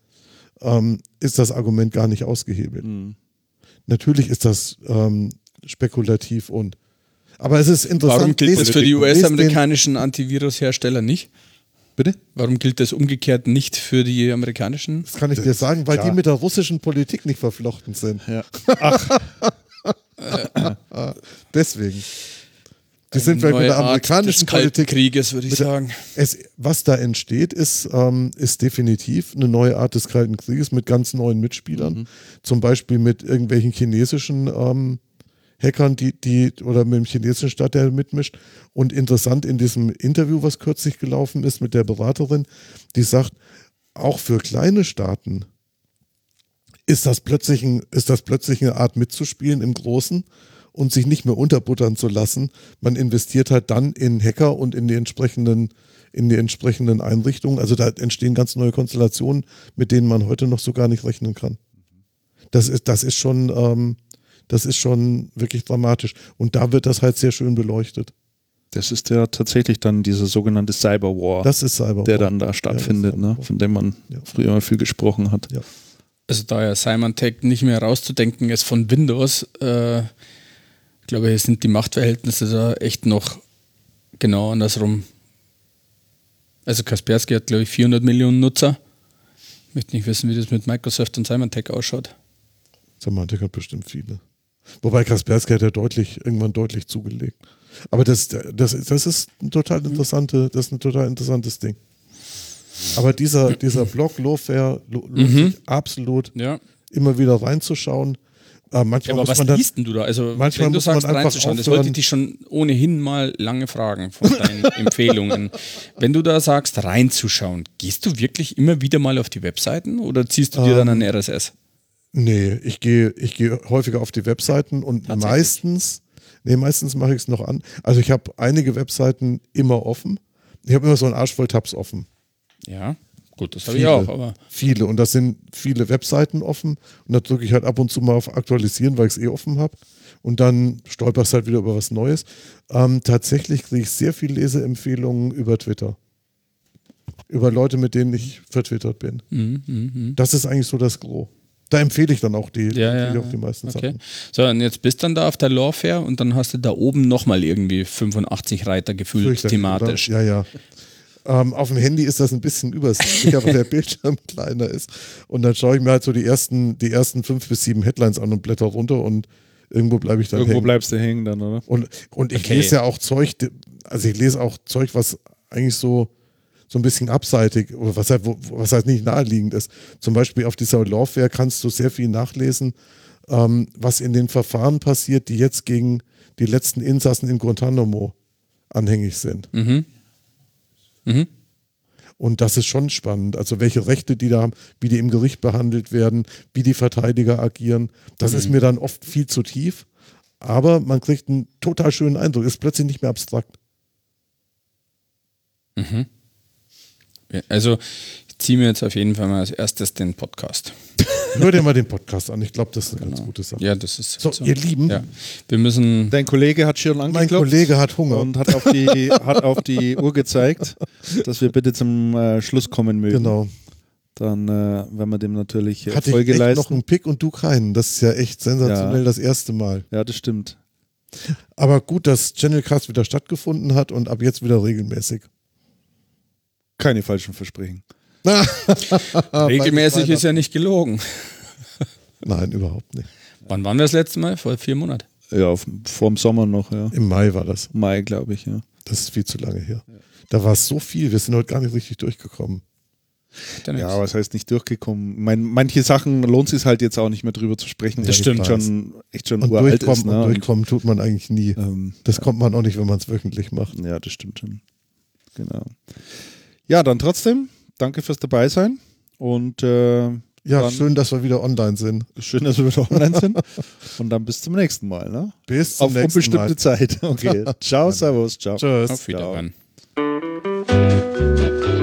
ähm, ist das Argument gar nicht ausgehebelt.
Mhm.
Natürlich ist das ähm, spekulativ und aber es ist interessant.
Warum gilt das für die US-amerikanischen Antivirus-Hersteller nicht?
Bitte?
Warum gilt das umgekehrt nicht für die amerikanischen?
Das kann ich dir sagen, weil
Ja.
die mit der russischen Politik nicht verflochten sind.
Ja.
Deswegen. Die sind vielleicht mit
Neue
der
Art
amerikanischen
des Kalten
Politik.
Krieges, würde ich sagen.
Es, was da entsteht, ist, ähm, ist definitiv eine neue Art des Kalten Krieges mit ganz neuen Mitspielern. Zum Beispiel mit irgendwelchen chinesischen ähm, Hackern, die, die, oder mit dem chinesischen Staat, der mitmischt. Und interessant in diesem Interview, was kürzlich gelaufen ist mit der Beraterin, die sagt, auch für kleine Staaten ist das plötzlich, ein, ist das plötzlich eine Art mitzuspielen im Großen und sich nicht mehr unterbuttern zu lassen. Man investiert halt dann in Hacker und in die entsprechenden, in die entsprechenden Einrichtungen. Also da entstehen ganz neue Konstellationen, mit denen man heute noch so gar nicht rechnen kann. Das ist, das ist schon, ähm, das ist schon wirklich dramatisch. Und da wird das halt sehr schön beleuchtet.
Das ist ja tatsächlich dann dieser sogenannte Cyberwar,
Das ist Cyber.
der dann da stattfindet, ne? von dem man
Ja.
früher mal viel gesprochen hat.
Ja.
Also da ja Symantec nicht mehr rauszudenken ist von Windows, äh, Ich glaube, hier sind die Machtverhältnisse da echt noch genau andersrum. Also Kaspersky hat, glaube ich, 400 Millionen Nutzer. Ich möchte nicht wissen, wie das mit Microsoft und Symantec ausschaut.
Symantec hat bestimmt viele. Wobei Kaspersky hat ja deutlich, irgendwann deutlich zugelegt. Aber das, das, das ist ein total interessante, das ist ein total interessantes Ding. Aber dieser, dieser Blog Lowfare lohnt
Mhm.
sich absolut
Ja.
immer wieder reinzuschauen. Äh, manchmal
Ja, aber was
man dann,
liest denn du da? Also,
manchmal
wenn du sagst, reinzuschauen, das wollte ich dich schon ohnehin mal lange fragen von deinen Empfehlungen. Wenn du da sagst, reinzuschauen, gehst du wirklich immer wieder mal auf die Webseiten oder ziehst du dir dann
Ähm,
ein RSS?
Nee, ich gehe ich gehe häufiger auf die Webseiten und meistens, nee, meistens mache ich es noch an. Also ich habe einige Webseiten immer offen. Ich habe immer so einen Arsch voll Tabs offen.
Ja, gut, das habe ich
Viele.
auch, aber
Viele. Und das sind viele Webseiten offen. Und da drücke ich halt ab und zu mal auf Aktualisieren, weil ich es eh offen habe. Und dann stolperst halt wieder über was Neues. Ähm, tatsächlich kriege ich sehr viel Leseempfehlungen über Twitter. Über Leute, mit denen ich vertwittert bin.
Mhm,
Das ist eigentlich so das Gros. Da empfehle ich dann auch die,
ja, ja,
auch die meisten
okay.
Sachen.
So, und jetzt bist dann da auf der Lawfare und dann hast du da oben nochmal irgendwie 85 Reiter gefühlt
Fürchterlich,
thematisch.
oder? Ja, ja. Ähm, auf dem Handy ist das ein bisschen übersichtlicher, weil der Bildschirm kleiner ist. Und dann schaue ich mir halt so die ersten, die ersten fünf bis sieben Headlines an und blätter runter und irgendwo bleibe ich dann
Irgendwo
hängen.
bleibst du hängen dann, oder?
Und, und ich
Okay.
lese ja auch Zeug, also ich lese auch Zeug, was eigentlich so, so ein bisschen abseitig, oder was halt, was halt nicht naheliegend ist. Zum Beispiel auf dieser Lawfare kannst du sehr viel nachlesen, ähm, was in den Verfahren passiert, die jetzt gegen die letzten Insassen in Guantanamo anhängig sind.
Mhm. Mhm.
Und das ist schon spannend. Also welche Rechte die da haben, wie die im Gericht behandelt werden, wie die Verteidiger agieren. Das ist mir dann oft viel zu tief. Aber man kriegt einen total schönen Eindruck. Ist plötzlich nicht mehr abstrakt.
Ja, Also, ich ziehe mir jetzt auf jeden Fall mal als erstes den Podcast.
Hör dir mal den Podcast an. Ich glaube, das ist eine ganz gute Sache.
Ja, das ist
So, ihr Lieben,
Ja. Wir müssen.
Dein Kollege hat schon
mein
angeklopft
Kollege hat Hunger.
und hat auf, die, hat auf die Uhr gezeigt, dass wir bitte zum äh, Schluss kommen mögen.
genau.
Dann äh, werden wir dem natürlich äh,
Hatte ich
Folge
echt
leisten.
noch einen Pick und du keinen. Das ist ja echt sensationell
Ja.
das erste Mal.
ja, das stimmt.
Aber gut, dass Channelcast wieder stattgefunden hat und ab jetzt wieder regelmäßig.
Keine falschen Versprechen.
regelmäßig ist ja nicht gelogen.
Nein, überhaupt nicht.
Wann waren wir das letzte Mal? Vor vier Monaten.
Ja, auf, vorm Sommer noch, ja.
Im Mai war das.
Mai, glaube ich, ja.
Das ist viel zu lange her. Da war es so viel. Wir sind heute gar nicht richtig durchgekommen.
Ja, was heißt nicht durchgekommen? Mein, manche Sachen lohnt es sich halt jetzt auch nicht mehr drüber zu sprechen.
Das
weil
stimmt.
echt schon, echt schon
Und
uralt
durchkommen,
ist. Ne?
und durchkommen tut man eigentlich nie.
Ähm,
Das kommt man auch nicht, wenn man es wöchentlich macht.
ja, das stimmt schon. Genau. Ja, dann trotzdem, danke fürs Dabeisein und äh,
Ja,
Dann-
schön, dass wir wieder online sind.
schön, dass wir wieder online sind. Und dann bis zum nächsten Mal. Ne?
Bis zum
Auf
nächsten
unbestimmte
Mal.
Zeit. Okay. Ciao, servus, ciao.
Tschüss.
Auf Wiederhören.
Ciao.